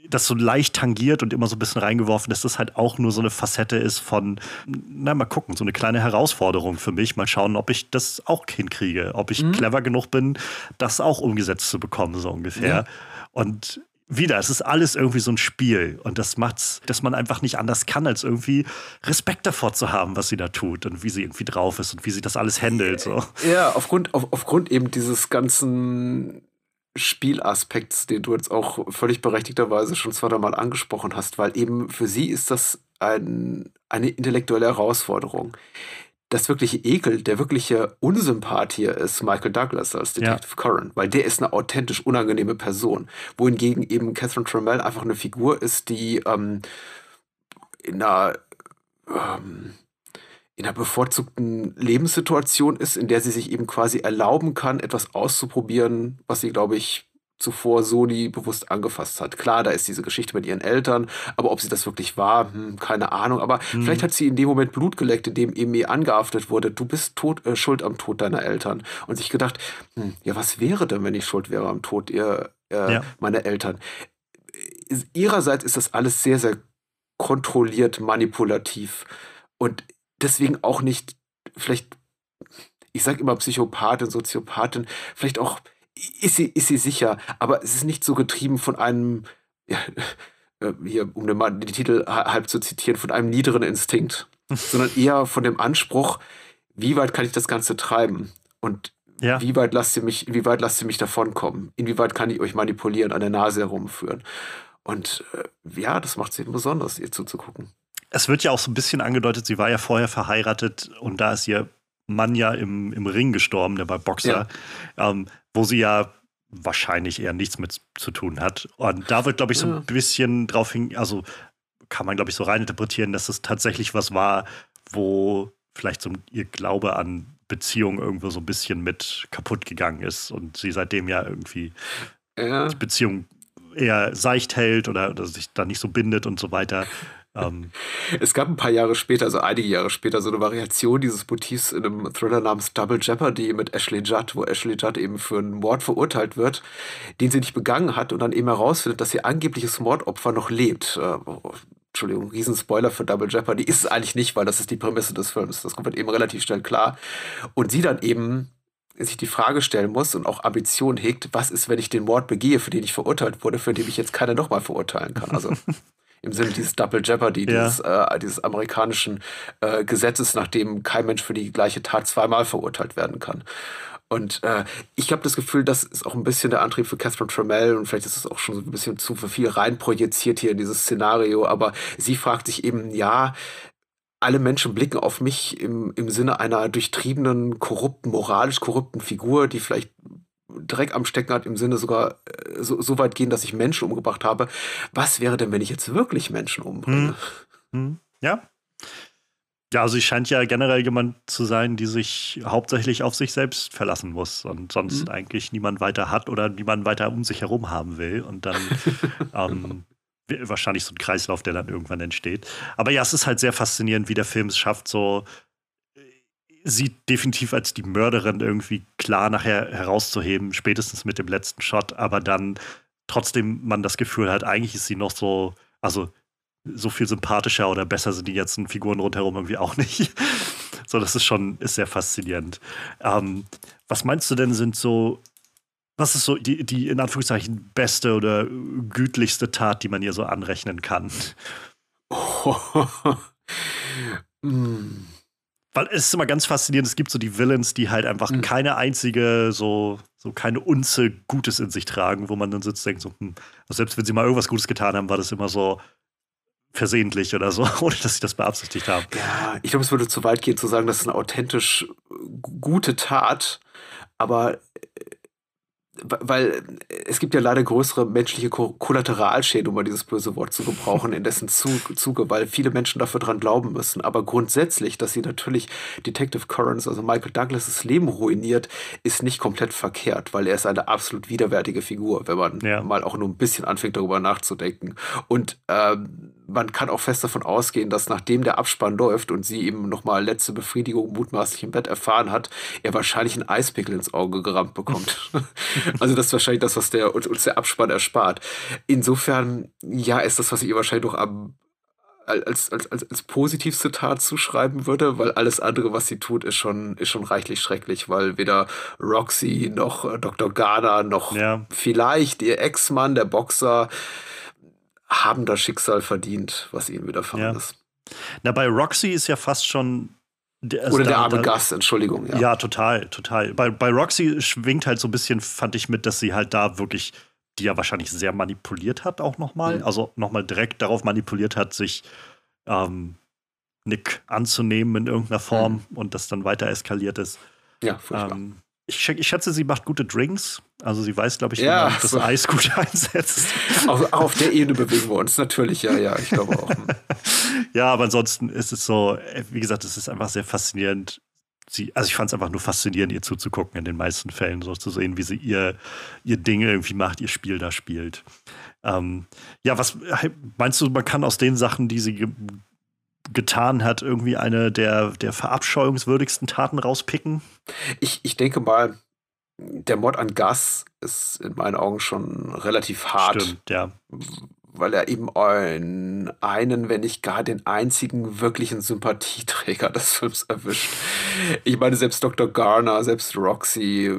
das so leicht tangiert und immer so ein bisschen reingeworfen, dass das halt auch nur so eine Facette ist von, na, mal gucken, so eine kleine Herausforderung für mich. Mal schauen, ob ich das auch hinkriege, ob ich mhm. clever genug bin, das auch umgesetzt zu bekommen, so ungefähr. Ja. Und wieder, es ist alles irgendwie so ein Spiel und das macht's, dass man einfach nicht anders kann, als irgendwie Respekt davor zu haben, was sie da tut und wie sie irgendwie drauf ist und wie sie das alles handelt. So. Ja, aufgrund, auf, aufgrund eben dieses ganzen Spielaspekts, den du jetzt auch völlig berechtigterweise schon zweimal angesprochen hast, weil eben für sie ist das ein, eine intellektuelle Herausforderung das wirkliche Ekel, der wirkliche Unsympath hier ist Michael Douglas als Detective ja. Curran, weil der ist eine authentisch unangenehme Person. Wohingegen eben Catherine Trammell einfach eine Figur ist, die ähm, in einer ähm, in einer bevorzugten Lebenssituation ist, in der sie sich eben quasi erlauben kann, etwas auszuprobieren, was sie, glaube ich, zuvor Sony bewusst angefasst hat. Klar, da ist diese Geschichte mit ihren Eltern, aber ob sie das wirklich war, hm, keine Ahnung. Aber mhm. vielleicht hat sie in dem Moment Blut geleckt, in dem eben ihr angehaftet wurde, du bist tot, äh, schuld am Tod deiner Eltern. Und sich gedacht, hm, ja, was wäre denn, wenn ich schuld wäre am Tod ihr, äh, ja. meiner Eltern? Ihrerseits ist das alles sehr, sehr kontrolliert, manipulativ und deswegen auch nicht, vielleicht, ich sage immer Psychopathin, Soziopathin, vielleicht auch ist sie, ist sie sicher, aber es ist nicht so getrieben von einem, ja, äh, hier, um den, den Titel halb zu zitieren, von einem niederen Instinkt, sondern eher von dem Anspruch, wie weit kann ich das Ganze treiben? Und ja. wie weit lasst ihr mich, wie weit lasst ihr mich davonkommen? Inwieweit kann ich euch manipulieren, an der Nase herumführen? Und äh, ja, das macht es eben besonders, ihr zuzugucken. Es wird ja auch so ein bisschen angedeutet, sie war ja vorher verheiratet und da ist ihr Mann ja im, im Ring gestorben, der war Boxer. Ja. Ähm, wo sie ja wahrscheinlich eher nichts mit zu tun hat. Und da wird, glaube ich, so ein bisschen drauf hin, also kann man, glaube ich, so reininterpretieren, dass es tatsächlich was war, wo vielleicht so ihr Glaube an Beziehung irgendwo so ein bisschen mit kaputt gegangen ist und sie seitdem ja irgendwie ja. die Beziehung eher seicht hält oder, oder sich da nicht so bindet und so weiter. Ähm, es gab ein paar Jahre später, also einige Jahre später, so eine Variation dieses Motivs in einem Thriller namens Double Jeopardy mit Ashley Judd, wo Ashley Judd eben für einen Mord verurteilt wird, den sie nicht begangen hat und dann eben herausfindet, dass ihr angebliches Mordopfer noch lebt. Äh, Entschuldigung, Riesenspoiler für Double Jeopardy ist es eigentlich nicht, weil das ist die Prämisse des Films. Das wird eben relativ schnell klar. Und sie dann eben sich die Frage stellen muss und auch Ambitionen hegt, was ist, wenn ich den Mord begehe, für den ich verurteilt wurde, für den mich jetzt keiner nochmal verurteilen kann. Also im Sinne dieses Double Jeopardy, ja. dieses, äh, dieses amerikanischen äh, Gesetzes, nach dem kein Mensch für die gleiche Tat zweimal verurteilt werden kann. Und äh, ich habe das Gefühl, das ist auch ein bisschen der Antrieb für Catherine Trammell und vielleicht ist es auch schon so ein bisschen zu viel reinprojiziert hier in dieses Szenario, aber sie fragt sich eben, ja, alle Menschen blicken auf mich im, im Sinne einer durchtriebenen, korrupten, moralisch korrupten Figur, die vielleicht Dreck am Stecken hat, im Sinne sogar äh, so, so weit gehen, dass ich Menschen umgebracht habe. Was wäre denn, wenn ich jetzt wirklich Menschen umbringe? Hm. Hm. Ja. Ja, also sie scheint ja generell jemand zu sein, die sich hauptsächlich auf sich selbst verlassen muss und sonst hm. eigentlich niemand weiter hat oder niemand weiter um sich herum haben will. Und dann ähm, wahrscheinlich so ein Kreislauf, der dann irgendwann entsteht. Aber ja, es ist halt sehr faszinierend, wie der Film es schafft, so sie definitiv als die Mörderin irgendwie klar nachher herauszuheben, spätestens mit dem letzten Shot, aber dann trotzdem man das Gefühl hat, eigentlich ist sie noch so, also so viel sympathischer oder besser sind die ganzen Figuren rundherum irgendwie auch nicht. so, das ist schon, ist sehr faszinierend. Ähm, was meinst du denn sind so, was ist so die, die in Anführungszeichen beste oder gütlichste Tat, die man ihr so anrechnen kann? Oh. mm. Weil es ist immer ganz faszinierend, es gibt so die Villains, die halt einfach mhm. keine einzige, so, so keine Unze Gutes in sich tragen, wo man dann sitzt und denkt so, hm, also selbst wenn sie mal irgendwas Gutes getan haben, war das immer so versehentlich oder so, ohne dass sie das beabsichtigt haben. Ja, ich glaube, es würde zu weit gehen zu sagen, das ist eine authentisch gute Tat, aber weil es gibt ja leider größere menschliche Kollateralschäden, um mal dieses böse Wort zu gebrauchen, in dessen Zuge, weil viele Menschen dafür dran glauben müssen. Aber grundsätzlich, dass sie natürlich Detective Currens, also Michael Douglas' Leben ruiniert, ist nicht komplett verkehrt, weil er ist eine absolut widerwärtige Figur, wenn man ja. mal auch nur ein bisschen anfängt, darüber nachzudenken. Und ähm, man kann auch fest davon ausgehen, dass nachdem der Abspann läuft und sie eben nochmal letzte Befriedigung mutmaßlich im Bett erfahren hat, er wahrscheinlich einen Eispickel ins Auge gerammt bekommt. also das ist wahrscheinlich das, was der, uns der Abspann erspart. Insofern, ja, ist das, was ich ihr wahrscheinlich noch am als, als, als, als positivste Tat zuschreiben würde, weil alles andere, was sie tut, ist schon, ist schon reichlich schrecklich, weil weder Roxy noch Dr. Garner noch ja. vielleicht ihr Ex-Mann, der Boxer, haben das Schicksal verdient, was ihnen widerfahren ja. ist. Na, bei Roxy ist ja fast schon. Der, also Oder der arme da, Gast, Entschuldigung. Ja. ja, total, total. Bei, bei Roxy schwingt halt so ein bisschen, fand ich mit, dass sie halt da wirklich, die ja wahrscheinlich sehr manipuliert hat, auch nochmal. Mhm. Also nochmal direkt darauf manipuliert hat, sich ähm, Nick anzunehmen in irgendeiner Form mhm. und das dann weiter eskaliert ist. Ja, furchtbar. Ähm, ich, ich, schätze, sie macht gute Drinks. Also sie weiß, glaube ich, wie ja, man das. Eis gut einsetzt. Auf, auf, der Ebene bewegen wir uns natürlich, ja, ja, ich glaube auch. ja, aber ansonsten ist es so, äh, wie gesagt, es ist einfach sehr faszinierend. Sie, also ich fand es einfach nur faszinierend, ihr zuzugucken in den meisten Fällen, so zu sehen, wie sie ihr, ihr Ding irgendwie macht, ihr Spiel da spielt. Ähm, ja, was meinst du, man kann aus den Sachen, die sie getan hat, irgendwie eine der, der verabscheuungswürdigsten Taten rauspicken? Ich, ich denke mal, der Mord an Gas ist in meinen Augen schon relativ hart. Stimmt, ja. Weil er eben einen, einen, wenn nicht gar den einzigen wirklichen Sympathieträger des Films erwischt. Ich meine, selbst Dr. Garner, selbst Roxy,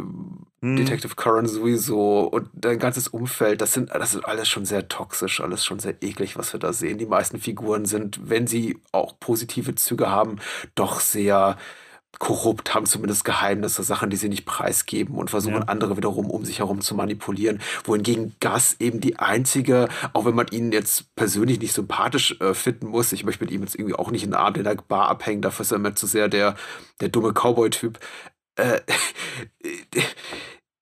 hm. Detective Curran sowieso und dein ganzes Umfeld, das sind, das ist alles schon sehr toxisch, alles schon sehr eklig, was wir da sehen. Die meisten Figuren sind, wenn sie auch positive Züge haben, doch sehr korrupt, haben zumindest Geheimnisse, Sachen, die sie nicht preisgeben und versuchen ja. andere wiederum um sich herum zu manipulieren. Wohingegen Gus eben die einzige, auch wenn man ihn jetzt persönlich nicht sympathisch äh, finden muss, ich möchte mit ihm jetzt irgendwie auch nicht in den Abend in der Bar abhängen, dafür ist er mir zu sehr der, der dumme Cowboy-Typ. Äh,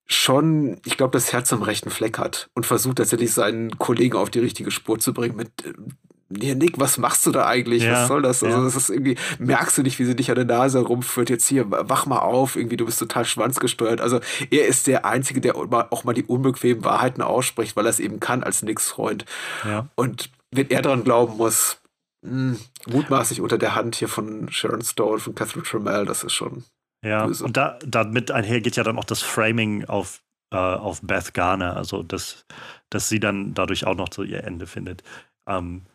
schon, ich glaube, das Herz am rechten Fleck hat und versucht tatsächlich seinen Kollegen auf die richtige Spur zu bringen mit Nee, Nick, was machst du da eigentlich? Ja, was soll das? Also, ja. das ist irgendwie, merkst du nicht, wie sie dich an der Nase rumführt? Jetzt hier, wach mal auf, irgendwie, du bist total schwanzgesteuert. Also, er ist der Einzige, der auch mal die unbequemen Wahrheiten ausspricht, weil er es eben kann als Nicks Freund. Ja. Und wenn er daran glauben muss, Hm, mutmaßlich unter der Hand hier von Sharon Stone, von Catherine Trammell, das ist schon. Ja, und da, damit einher geht ja dann auch das Framing auf, äh, auf Beth Garner, also dass, dass sie dann dadurch auch noch so ihr Ende findet. Ähm,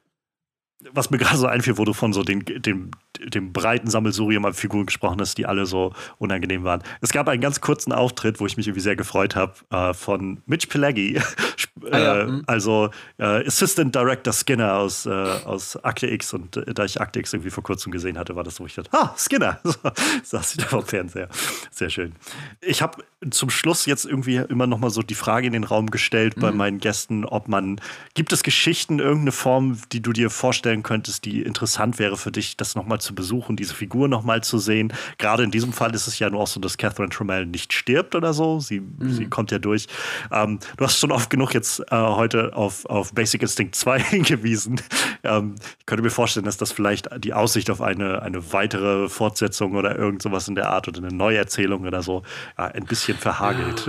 was mir gerade so einfiel, wo du von so den, dem, dem breiten Sammelsurium an Figuren gesprochen hast, die alle so unangenehm waren. Es gab einen ganz kurzen Auftritt, wo ich mich irgendwie sehr gefreut habe, äh, von Mitch Pileggi, ah, ja. äh, mhm. also äh, Assistant Director Skinner aus, äh, aus Akte X. Und äh, da ich Akte X irgendwie vor kurzem gesehen hatte, war das so, ich dachte, ah, Skinner, so, saß ich da vom Fernseher. Sehr schön. Ich habe zum Schluss jetzt irgendwie immer noch mal so die Frage in den Raum gestellt mhm. bei meinen Gästen, ob man, gibt es Geschichten, irgendeine Form, die du dir vorstellen könntest, die interessant wäre für dich, das noch mal zu besuchen, diese Figur noch mal zu sehen. Gerade in diesem Fall ist es ja nur auch so, dass Catherine Trammell nicht stirbt oder so. Sie, mhm. sie kommt ja durch. Ähm, du hast schon oft genug jetzt äh, heute auf, auf Basic Instinct 2 hingewiesen. Ähm, ich könnte mir vorstellen, dass das vielleicht die Aussicht auf eine, eine weitere Fortsetzung oder irgend sowas in der Art oder eine Neuerzählung oder so äh, ein bisschen verhagelt.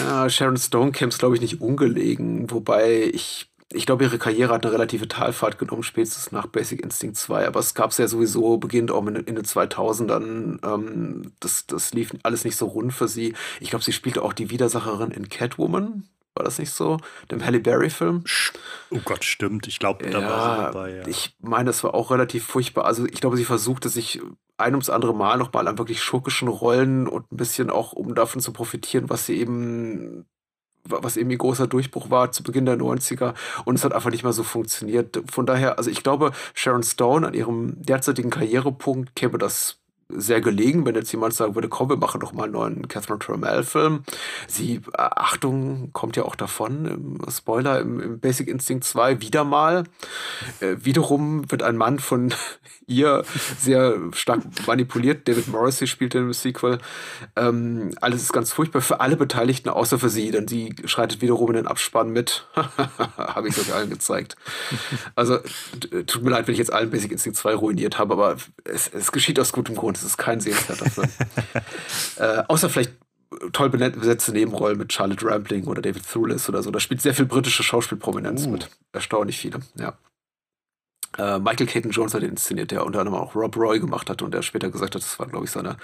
Ja, ja Sharon Stone käme es, glaube ich, nicht ungelegen. Wobei ich ich glaube, ihre Karriere hat eine relative Talfahrt genommen, spätestens nach Basic Instinct 2. Aber es gab es ja sowieso, beginnend auch in, in den 2000ern. Ähm, das, das lief alles nicht so rund für sie. Ich glaube, sie spielte auch die Widersacherin in Catwoman. War das nicht so? Dem Halle Berry-Film? Oh Gott, stimmt. Ich glaube, da ja, war sie dabei. Ja. Ich meine, das war auch relativ furchtbar. Also, ich glaube, sie versuchte sich ein ums andere Mal nochmal an wirklich schurkischen Rollen und ein bisschen auch, um davon zu profitieren, was sie eben was eben ihr großer Durchbruch war zu Beginn der 90er und es hat einfach nicht mehr so funktioniert. Von daher, also ich glaube, Sharon Stone an ihrem derzeitigen Karrierepunkt käme das sehr gelegen, wenn jetzt jemand sagen würde, komm, wir machen doch mal einen neuen Catherine Trammell-Film. Sie, äh, Achtung, kommt ja auch davon, im Spoiler, im, im Basic Instinct 2 wieder mal. Äh, wiederum wird ein Mann von ihr sehr stark manipuliert. David Morrissey spielt im Sequel. Ähm, alles ist ganz furchtbar für alle Beteiligten, außer für sie, denn sie schreitet wiederum in den Abspann mit. habe ich euch allen gezeigt. Also, tut mir leid, wenn ich jetzt allen Basic Instinct 2 ruiniert habe, aber es, es geschieht aus gutem Grund. Es ist kein sehenswerter Film. äh, außer vielleicht toll besetzte Nebenrollen mit Charlotte Rampling oder David Thewlis oder so. Da spielt sehr viel britische Schauspielprominenz uh. mit. Erstaunlich viele, ja. Äh, Michael Caton Jones hat ihn inszeniert, der unter anderem auch Rob Roy gemacht hat und der später gesagt hat, das war, glaube ich, seine,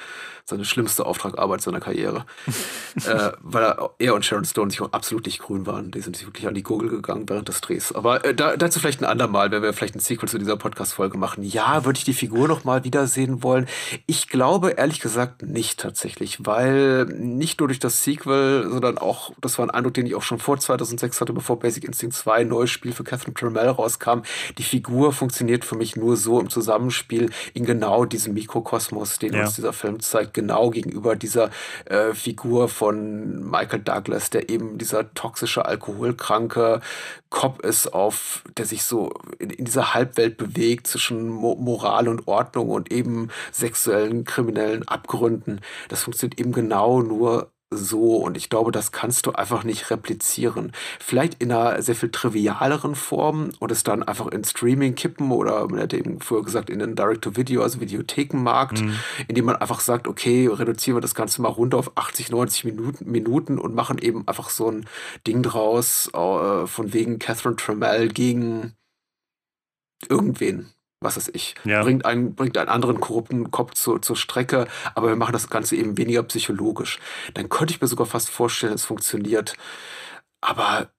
seine schlimmste Auftragarbeit seiner Karriere. äh, weil er, er, und Sharon Stone sich auch absolut nicht grün waren. Die sind sich wirklich an die Gurgel gegangen während des Drehs. Aber äh, da, dazu vielleicht ein andermal, wenn wir vielleicht ein Sequel zu dieser Podcast-Folge machen. Ja, würde ich die Figur noch mal wiedersehen wollen? Ich glaube, ehrlich gesagt, nicht tatsächlich, weil nicht nur durch das Sequel, sondern auch, das war ein Eindruck, den ich auch schon vor 2006 hatte, bevor Basic Instinct 2 ein neues Spiel für Catherine Trammell rauskam, die Figur funktioniert für mich nur so im Zusammenspiel in genau diesem Mikrokosmos, den ja. uns dieser Film zeigt, genau gegenüber dieser äh, Figur von Michael Douglas, der eben dieser toxische, alkoholkranke Cop ist, auf, der sich so in, in dieser Halbwelt bewegt zwischen Mo Moral und Ordnung und eben sexuellen, kriminellen Abgründen. Das funktioniert eben genau nur so und ich glaube, das kannst du einfach nicht replizieren. Vielleicht in einer sehr viel trivialeren Form und es dann einfach in Streaming kippen oder man hätte eben früher gesagt in den Direct-to-Video, also Videothekenmarkt, mhm. indem man einfach sagt, okay, reduzieren wir das Ganze mal runter auf 80, 90 Minuten, Minuten und machen eben einfach so ein Ding draus äh, von wegen Catherine Trammell gegen irgendwen was weiß ich, ja. bringt, einen, bringt einen anderen korrupten Kopf zur, zur Strecke, aber wir machen das Ganze eben weniger psychologisch. Dann könnte ich mir sogar fast vorstellen, es funktioniert. Aber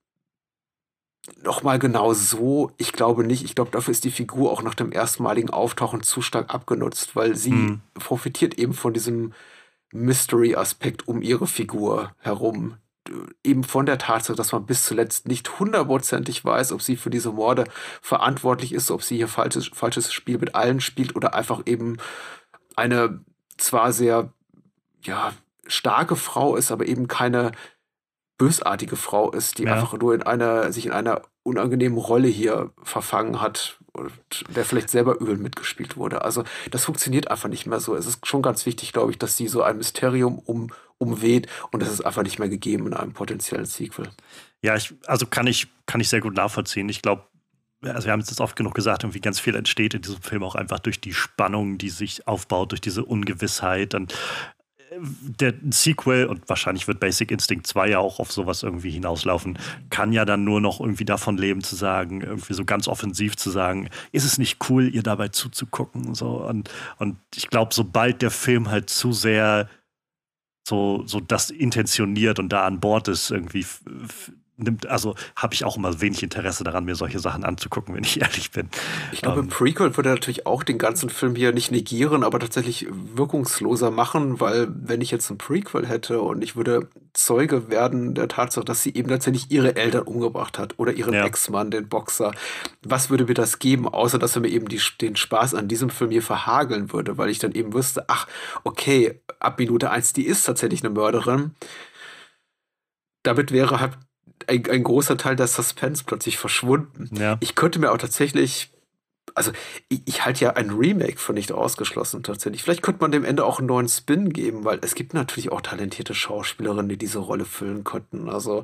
nochmal genau so, ich glaube nicht. Ich glaube, dafür ist die Figur auch nach dem erstmaligen Auftauchen zu stark abgenutzt, weil sie mhm. profitiert eben von diesem Mystery-Aspekt um ihre Figur herum, eben von der Tatsache, dass man bis zuletzt nicht hundertprozentig weiß, ob sie für diese Morde verantwortlich ist, ob sie hier falsches, falsches Spiel mit allen spielt oder einfach eben eine zwar sehr ja, starke Frau ist, aber eben keine bösartige Frau ist, die ja. einfach nur in einer, sich in einer unangenehmen Rolle hier verfangen hat und der vielleicht selber übel mitgespielt wurde. Also das funktioniert einfach nicht mehr so. Es ist schon ganz wichtig, glaube ich, dass sie so ein Mysterium um, umweht und das ist einfach nicht mehr gegeben in einem potenziellen Sequel. Ja, ich, also kann ich, kann ich sehr gut nachvollziehen. Ich glaube, also wir haben es jetzt oft genug gesagt, irgendwie ganz viel entsteht in diesem Film auch einfach durch die Spannung, die sich aufbaut, durch diese Ungewissheit. Und der Sequel, und wahrscheinlich wird Basic Instinct 2 ja auch auf sowas irgendwie hinauslaufen, kann ja dann nur noch irgendwie davon leben, zu sagen, irgendwie so ganz offensiv zu sagen, ist es nicht cool, ihr dabei zuzugucken? So. Und, und ich glaube, sobald der Film halt zu sehr so, so das intentioniert und da an Bord ist, irgendwie nimmt, also habe ich auch immer wenig Interesse daran, mir solche Sachen anzugucken, wenn ich ehrlich bin. Ich glaube, ähm, Prequel würde natürlich auch den ganzen Film hier nicht negieren, aber tatsächlich wirkungsloser machen, weil wenn ich jetzt ein Prequel hätte und ich würde Zeuge werden der Tatsache, dass sie eben tatsächlich ihre Eltern umgebracht hat oder ihren ja. Ex-Mann, den Boxer, was würde mir das geben, außer dass er mir eben die, den Spaß an diesem Film hier verhageln würde, weil ich dann eben wüsste, ach, okay, ab Minute eins, die ist tatsächlich eine Mörderin. Damit wäre halt ein, ein großer Teil der Suspense plötzlich verschwunden. Ja. Ich könnte mir auch tatsächlich also ich, ich halte ja ein Remake für nicht ausgeschlossen tatsächlich. Vielleicht könnte man dem Ende auch einen neuen Spin geben, weil es gibt natürlich auch talentierte Schauspielerinnen, die diese Rolle füllen könnten. Also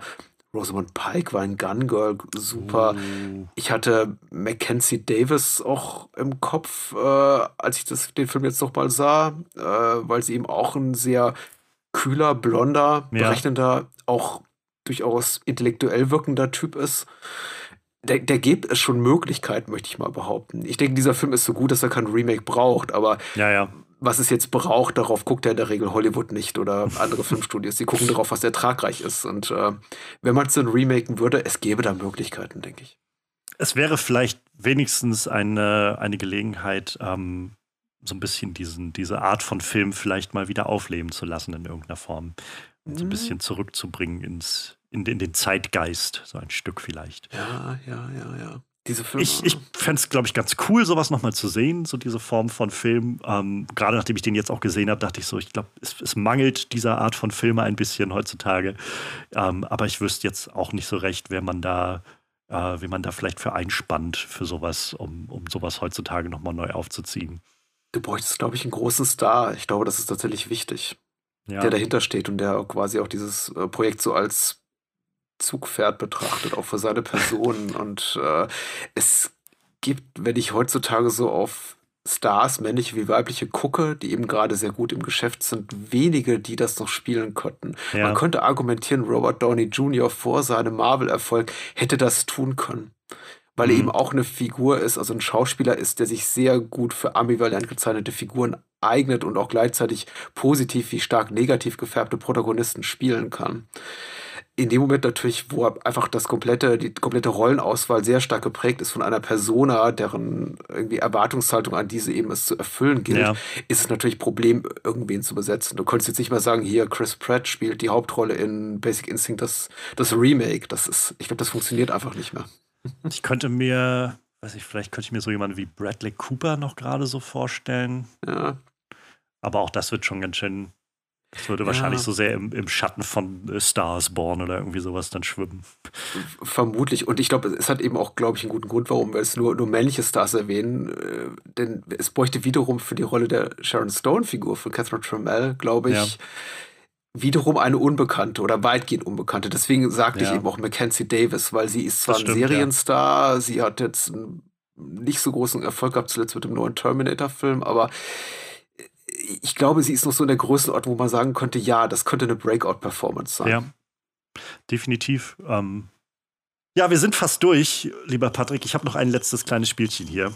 Rosamund Pike war ein Gun Girl, super. Uh. Ich hatte Mackenzie Davis auch im Kopf, äh, als ich das, den Film jetzt noch mal sah, äh, weil sie eben auch ein sehr kühler, blonder, ja. berechnender, auch durchaus intellektuell wirkender Typ ist, der, der gibt es schon Möglichkeiten, möchte ich mal behaupten. Ich denke, dieser Film ist so gut, dass er kein Remake braucht, aber ja, ja. was es jetzt braucht, darauf guckt er in der Regel Hollywood nicht oder andere Filmstudios. Die gucken darauf, was ertragreich ist. Und äh, wenn man es dann remaken würde, es gäbe da Möglichkeiten, denke ich. Es wäre vielleicht wenigstens eine, eine Gelegenheit, ähm, so ein bisschen diesen, diese Art von Film vielleicht mal wieder aufleben zu lassen in irgendeiner Form. Und so ein mhm. bisschen zurückzubringen ins, in, in den Zeitgeist, so ein Stück vielleicht. Ja, ja, ja, ja. Diese Filme. Ich, ich fände es, glaube ich, ganz cool, sowas nochmal zu sehen, so diese Form von Film. Ähm, Gerade nachdem ich den jetzt auch gesehen habe, dachte ich so, ich glaube, es, es, mangelt dieser Art von Filme ein bisschen heutzutage. Ähm, aber ich wüsste jetzt auch nicht so recht, wer man da, äh, wie man da vielleicht für einspannt für sowas, um, um sowas heutzutage nochmal neu aufzuziehen. Du bräuchtest, glaube ich, einen großen Star. Ich glaube, das ist tatsächlich wichtig. Ja. Der dahinter steht und der quasi auch dieses äh, Projekt so als Zugpferd betrachtet, auch für seine Person. Und äh, es gibt, wenn ich heutzutage so auf Stars, männliche wie weibliche, gucke, die eben gerade sehr gut im Geschäft sind, wenige, die das noch spielen könnten. Ja. Man könnte argumentieren, Robert Downey Jr. vor seinem Marvel-Erfolg hätte das tun können. Weil mhm. er eben auch eine Figur ist, also ein Schauspieler ist, der sich sehr gut für ambivalent gezeichnete Figuren eignet und auch gleichzeitig positiv wie stark negativ gefärbte Protagonisten spielen kann in dem Moment natürlich, wo einfach das komplette, die komplette Rollenauswahl sehr stark geprägt ist von einer Persona, deren irgendwie Erwartungshaltung an diese eben es zu erfüllen gilt, ja. ist es natürlich Problem, irgendwen zu besetzen. Du könntest jetzt nicht mal sagen, hier Chris Pratt spielt die Hauptrolle in Basic Instinct, das, das Remake. Das ist, ich glaube, das funktioniert einfach nicht mehr. Ich könnte mir, weiß ich, vielleicht könnte ich mir so jemanden wie Bradley Cooper noch gerade so vorstellen. Ja. Aber auch das wird schon ganz schön das würde ja. wahrscheinlich so sehr im, im Schatten von äh, Stars Born oder irgendwie sowas dann schwimmen. Vermutlich. Und ich glaube, es hat eben auch, glaube ich, einen guten Grund, warum wir es nur, nur männliche Stars erwähnen. Äh, denn es bräuchte wiederum für die Rolle der Sharon Stone-Figur von Catherine Trammell, glaube ich, ja. wiederum eine Unbekannte oder weitgehend Unbekannte. Deswegen sagte ja. ich eben auch Mackenzie Davis, weil sie ist zwar stimmt, ein Serienstar, sie hat jetzt einen nicht so großen Erfolg gehabt, zuletzt mit dem neuen Terminator-Film, aber ich glaube, sie ist noch so in der Größenordnung, wo man sagen könnte, ja, das könnte eine Breakout-Performance sein. Ja, definitiv. Ähm ja, wir sind fast durch, lieber Patrick. Ich habe noch ein letztes kleines Spielchen hier.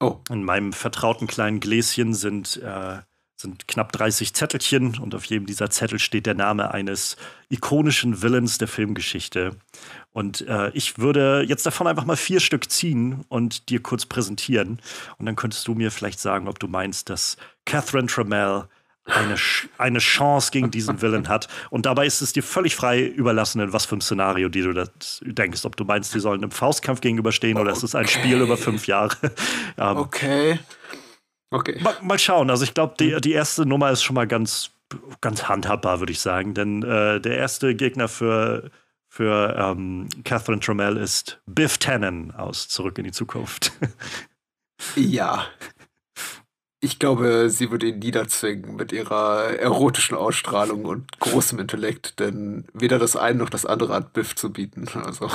Oh. In meinem vertrauten kleinen Gläschen sind äh, sind knapp 30 Zettelchen und auf jedem dieser Zettel steht der Name eines ikonischen Villains der Filmgeschichte. Und äh, ich würde jetzt davon einfach mal vier Stück ziehen und dir kurz präsentieren. Und dann könntest du mir vielleicht sagen, ob du meinst, dass Catherine Trammell eine, eine Chance gegen diesen Villain hat. Und dabei ist es dir völlig frei überlassen, in was für ein Szenario die du das denkst. Ob du meinst, die sollen im Faustkampf gegenüberstehen okay. oder es ist ein Spiel über fünf Jahre. ähm, okay. Okay. Mal, mal schauen. Also ich glaube, die, die erste Nummer ist schon mal ganz, ganz handhabbar, würde ich sagen. Denn äh, der erste Gegner für, für ähm, Catherine Trammell ist Biff Tannen aus Zurück in die Zukunft. ja. Ich glaube, sie würde ihn niederzwingen mit ihrer erotischen Ausstrahlung und großem Intellekt, denn weder das eine noch das andere hat Biff zu bieten. Also,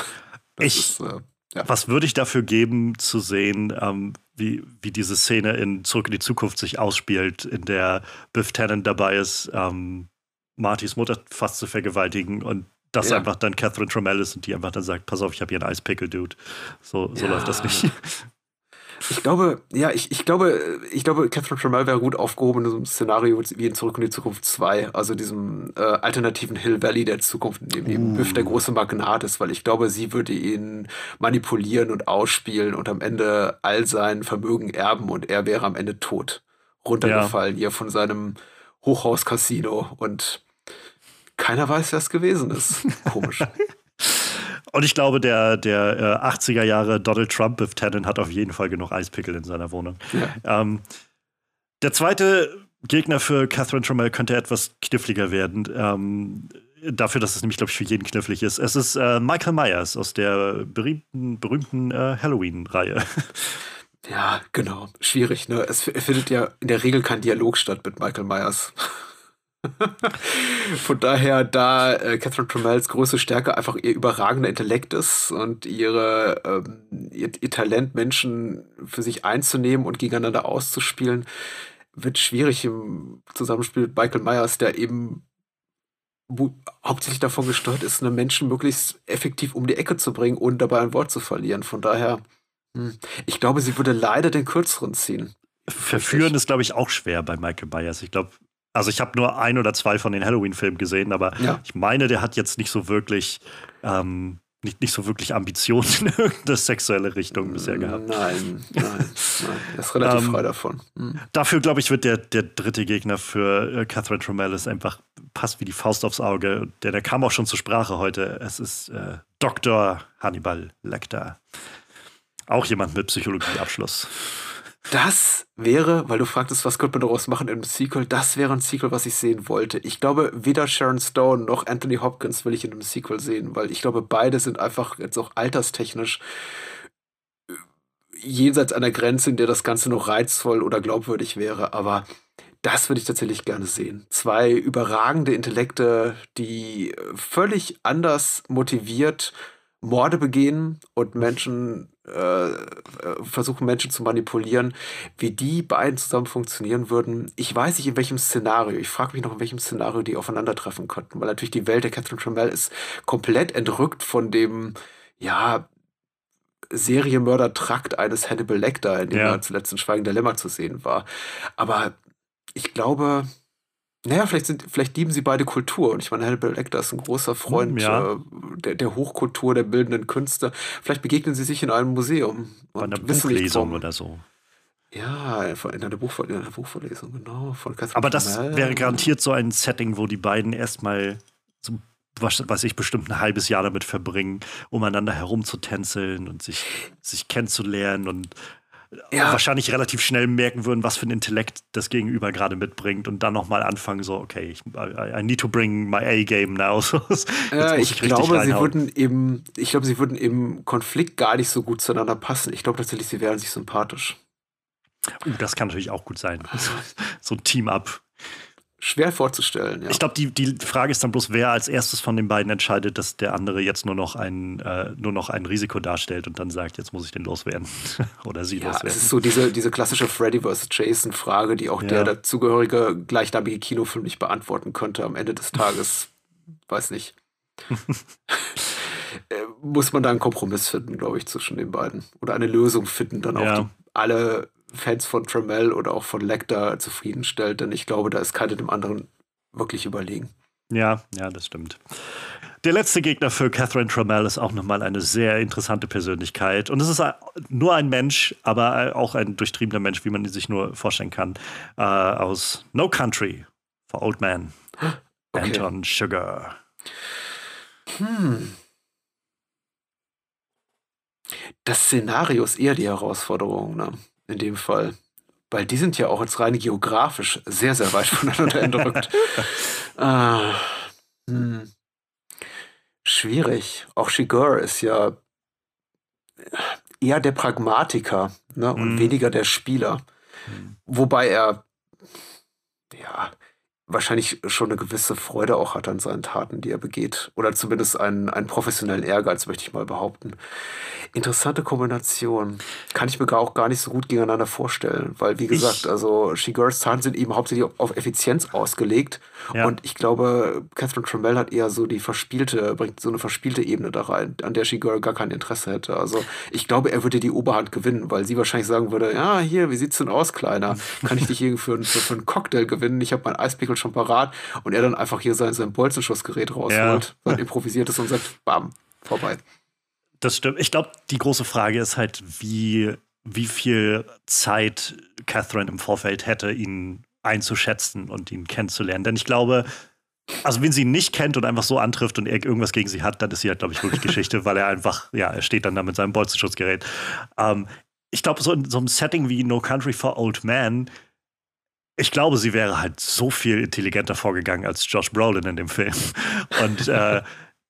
ich, ist, äh, Ja. Was würde ich dafür geben, zu sehen, ähm, wie, wie diese Szene in Zurück in die Zukunft sich ausspielt, in der Biff Tannen dabei ist, ähm, Martys Mutter fast zu vergewaltigen und das ja. einfach dann Catherine Trammell ist und die einfach dann sagt, pass auf, ich habe hier einen Eispickel, Dude. So, so ja. läuft das nicht. Ich glaube, ja, ich, ich glaube, ich glaube, Catherine Trammell wäre gut aufgehoben in so einem Szenario wie in Zurück in die Zukunft 2, also diesem äh, alternativen Hill Valley der Zukunft, in dem uh. eben Biff der große Magnat ist, weil ich glaube, sie würde ihn manipulieren und ausspielen und am Ende all sein Vermögen erben und er wäre am Ende tot. Runtergefallen, ja. ihr von seinem Hochhaus-Casino und keiner weiß, wer es gewesen ist. Komisch. Und ich glaube, der, der äh, 80er Jahre Donald Trump Biff Tannen hat auf jeden Fall genug Eispickel in seiner Wohnung. Ja. Ähm, der zweite Gegner für Catherine Trammell könnte etwas kniffliger werden. Ähm, dafür, dass es nämlich, glaube ich, für jeden knifflig ist. Es ist äh, Michael Myers aus der berühmten, berühmten äh, Halloween-Reihe. Ja, genau. Schwierig, ne? Es findet ja in der Regel kein Dialog statt mit Michael Myers. Von daher, da äh, Catherine Tremels größte Stärke einfach ihr überragender Intellekt ist und ihre, ähm, ihr, ihr, Talent, Menschen für sich einzunehmen und gegeneinander auszuspielen, wird schwierig im Zusammenspiel mit Michael Myers, der eben hauptsächlich davon gesteuert ist, eine Menschen möglichst effektiv um die Ecke zu bringen, ohne dabei ein Wort zu verlieren. Von daher, hm, ich glaube, sie würde leider den kürzeren ziehen. Verführen ist, glaube ich, auch schwer bei Michael Myers. Ich glaube, also ich habe nur ein oder zwei von den Halloween-Filmen gesehen, aber ja. ich meine, der hat jetzt nicht so wirklich ähm, nicht, nicht so wirklich Ambitionen in irgendeine sexuelle Richtung bisher gehabt. Nein, nein, nein. Er ist relativ ähm, frei davon. Mhm. Dafür, glaube ich, wird der, der dritte Gegner für äh, Catherine Tremell einfach passt wie die Faust aufs Auge. Der, der kam auch schon zur Sprache heute. Es ist äh, Dr. Hannibal Lecter. Auch jemand mit Psychologieabschluss. Das wäre, weil du fragtest, was könnte man daraus machen im Sequel, das wäre ein Sequel, was ich sehen wollte. Ich glaube, weder Sharon Stone noch Anthony Hopkins will ich in einem Sequel sehen, weil ich glaube, beide sind einfach jetzt auch alterstechnisch äh, jenseits einer Grenze, in der das Ganze noch reizvoll oder glaubwürdig wäre. Aber das würde ich tatsächlich gerne sehen. Zwei überragende Intellekte, die völlig anders motiviert Morde begehen und Menschen äh, äh, versuchen, Menschen zu manipulieren, wie die beiden zusammen funktionieren würden. Ich weiß nicht, in welchem Szenario. Ich frage mich noch, in welchem Szenario die aufeinandertreffen könnten, weil natürlich die Welt der Catherine Trammell ist komplett entrückt von dem, ja, Serienmörder-Trakt eines Hannibal Lecter, in dem ja. er zuletzt in Schweigen der Lämmer zu sehen war. Aber ich glaube, naja, vielleicht, sind, vielleicht lieben sie beide Kultur. Und ich meine, Hannibal Lecter ist ein großer Freund hm, ja. äh, der, der Hochkultur, der bildenden Künste. Vielleicht begegnen sie sich in einem Museum. Bei einer Buchlesung oder so. Ja, in einer, Buchvor in einer Buchvorlesung, genau. Aber das wäre garantiert so ein Setting, wo die beiden erstmal so was, was ich bestimmt ein halbes Jahr damit verbringen, umeinander herumzutänzeln und sich, sich kennenzulernen und ja. wahrscheinlich relativ schnell merken würden, was für ein Intellekt das Gegenüber gerade mitbringt und dann nochmal anfangen, so, okay, ich, I, I, need to bring my A-Game now. ja, ich, ich glaube, sie würden eben, ich glaube, sie würden im Konflikt gar nicht so gut zueinander passen. Ich glaube tatsächlich, sie wären sich sympathisch. Uh, das kann natürlich auch gut sein. so ein Team-Up schwer vorzustellen. Ja. Ich glaube, die, die Frage ist dann bloß, wer als erstes von den beiden entscheidet, dass der andere jetzt nur noch ein, äh, nur noch ein Risiko darstellt und dann sagt, jetzt muss ich den loswerden. Oder sie ja, loswerden. Das ist so diese, diese klassische Freddy vs. Jason-Frage, die auch ja. der dazugehörige gleichnamige Kinofilm nicht beantworten könnte am Ende des Tages. Weiß nicht. Äh, muss man da einen Kompromiss finden, glaube ich, zwischen den beiden. Oder eine Lösung finden, dann auch die alle Fans von Tremel oder auch von Lecter zufriedenstellt, denn ich glaube, da ist keiner dem anderen wirklich überlegen. Ja, ja, das stimmt. Der letzte Gegner für Catherine Trammell ist auch nochmal eine sehr interessante Persönlichkeit. Und es ist nur ein Mensch, aber auch ein durchtriebener Mensch, wie man ihn sich nur vorstellen kann, äh, aus No Country for Old Man. Okay. Anton Sugar. Hm. Das Szenario ist eher die Herausforderung, ne? In dem Fall. Weil die sind ja auch jetzt rein geografisch sehr, sehr weit voneinander entrückt. ah, hm. Schwierig. Auch Shigur ist ja eher der Pragmatiker ne? und mm. weniger der Spieler. Mm. Wobei er, ja, wahrscheinlich schon eine gewisse Freude auch hat an seinen Taten, die er begeht. Oder zumindest einen, einen professionellen Ehrgeiz, möchte ich mal behaupten. Interessante Kombination. Kann ich mir gar auch gar nicht so gut gegeneinander vorstellen. Weil, wie gesagt, ich, also Shigurs Taten sind eben hauptsächlich auf Effizienz ausgelegt. Ja. Und ich glaube, Catherine Trammell hat eher so die verspielte, bringt so eine verspielte Ebene da rein, an der Shigur gar kein Interesse hätte. Also ich glaube, er würde die Oberhand gewinnen, weil sie wahrscheinlich sagen würde, ja, hier, wie sieht's denn aus, Kleiner? Kann ich dich hier für, für, für einen Cocktail gewinnen? Ich habe mein Eispickel schon parat und er dann einfach hier sein, sein Bolzenschussgerät rausholt, ja. sein improvisiertes und sagt, bam, vorbei. Das stimmt. Ich glaube, die große Frage ist halt, wie, wie viel Zeit Catherine im Vorfeld hätte, ihn einzuschätzen und ihn kennenzulernen. Denn ich glaube, also wenn sie ihn nicht kennt und einfach so antrifft und er irgendwas gegen sie hat, dann ist sie halt, glaube ich, wirklich Geschichte, weil er einfach, ja, er steht dann da mit seinem Bolzenschutzgerät. Ähm, ich glaube, so in so einem Setting wie No Country for Old Men ich glaube, sie wäre halt so viel intelligenter vorgegangen als Josh Brolin in dem Film. Und äh,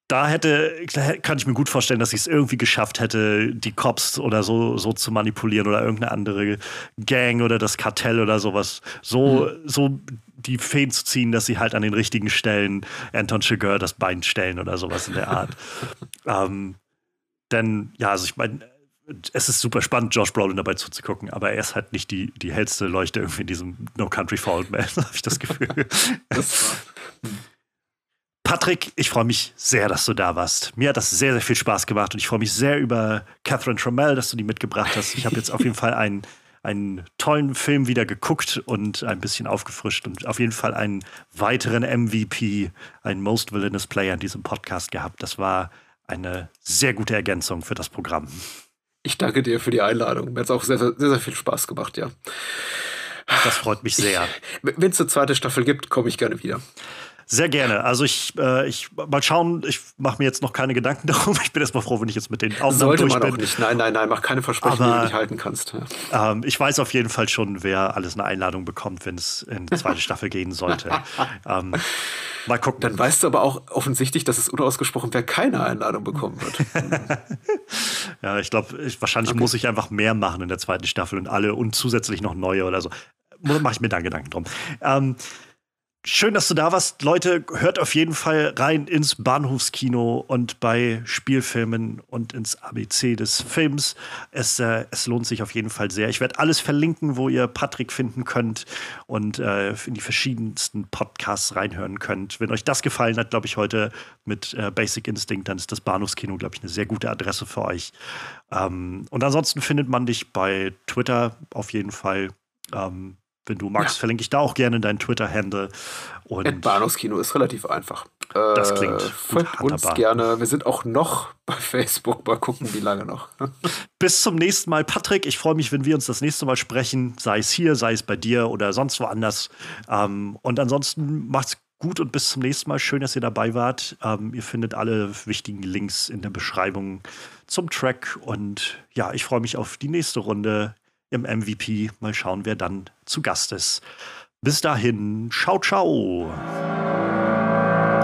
da hätte, kann ich mir gut vorstellen, dass sie es irgendwie geschafft hätte, die Cops oder so, so zu manipulieren oder irgendeine andere Gang oder das Kartell oder sowas so, mhm. so die Fäden zu ziehen, dass sie halt an den richtigen Stellen Anton Chigurh das Bein stellen oder sowas in der Art. ähm, denn, ja, also ich meine, es ist super spannend, Josh Brolin dabei zuzugucken, aber er ist halt nicht die, die hellste Leuchte irgendwie in diesem No Country for Old Men, habe ich das Gefühl. Das Patrick, ich freue mich sehr, dass du da warst. Mir hat das sehr, sehr viel Spaß gemacht und ich freue mich sehr über Catherine Trammell, dass du die mitgebracht hast. Ich habe jetzt auf jeden Fall einen, einen tollen Film wieder geguckt und ein bisschen aufgefrischt und auf jeden Fall einen weiteren MVP, einen Most Villainous Player in diesem Podcast gehabt. Das war eine sehr gute Ergänzung für das Programm. Ich danke dir für die Einladung. Mir hat es auch sehr, sehr, sehr viel Spaß gemacht, ja. Das freut mich sehr. Wenn es eine zweite Staffel gibt, komme ich gerne wieder. Sehr gerne. Also ich, äh, ich mal schauen, ich mache mir jetzt noch keine Gedanken darum. Ich bin erstmal froh, wenn ich jetzt mit den Aufnahmen Sollte man bin. auch nicht. Nein, nein, nein, mach keine Versprechen, Aber, die du nicht halten kannst. Ja. Ähm, ich weiß auf jeden Fall schon, wer alles eine Einladung bekommt, wenn es in die zweite Staffel gehen sollte. ähm, mal gucken. Dann weißt du aber auch offensichtlich, dass es unausgesprochen wer keine Einladung bekommen wird. ja, ich glaube, wahrscheinlich okay. muss ich einfach mehr machen in der zweiten Staffel und alle und zusätzlich noch neue oder so. Mache ich mir dann Gedanken drum. Ähm, Schön, dass du da warst. Leute, hört auf jeden Fall rein ins Bahnhofskino und bei Spielfilmen und ins ABC des Films. Es, äh, es lohnt sich auf jeden Fall sehr. Ich werde alles verlinken, wo ihr Patrick finden könnt und äh, in die verschiedensten Podcasts reinhören könnt. Wenn euch das gefallen hat, glaube ich, heute mit äh, Basic Instinct, dann ist das Bahnhofskino, glaube ich, eine sehr gute Adresse für euch. Ähm, und ansonsten findet man dich bei Twitter auf jeden Fall. Ähm, wenn du magst, ja. verlinke ich da auch gerne deinen Twitter-Handle. Bahnhofskino ist relativ einfach. Das klingt äh, folgt uns gerne. Wir sind auch noch bei Facebook. Mal gucken, wie lange noch. Bis zum nächsten Mal, Patrick. Ich freue mich, wenn wir uns das nächste Mal sprechen, sei es hier, sei es bei dir oder sonst woanders. Ähm, und ansonsten macht's gut und bis zum nächsten Mal. Schön, dass ihr dabei wart. Ähm, ihr findet alle wichtigen Links in der Beschreibung zum Track. Und ja, ich freue mich auf die nächste Runde im MVP. Mal schauen, wer dann zu Gast ist. Bis dahin, ciao, ciao.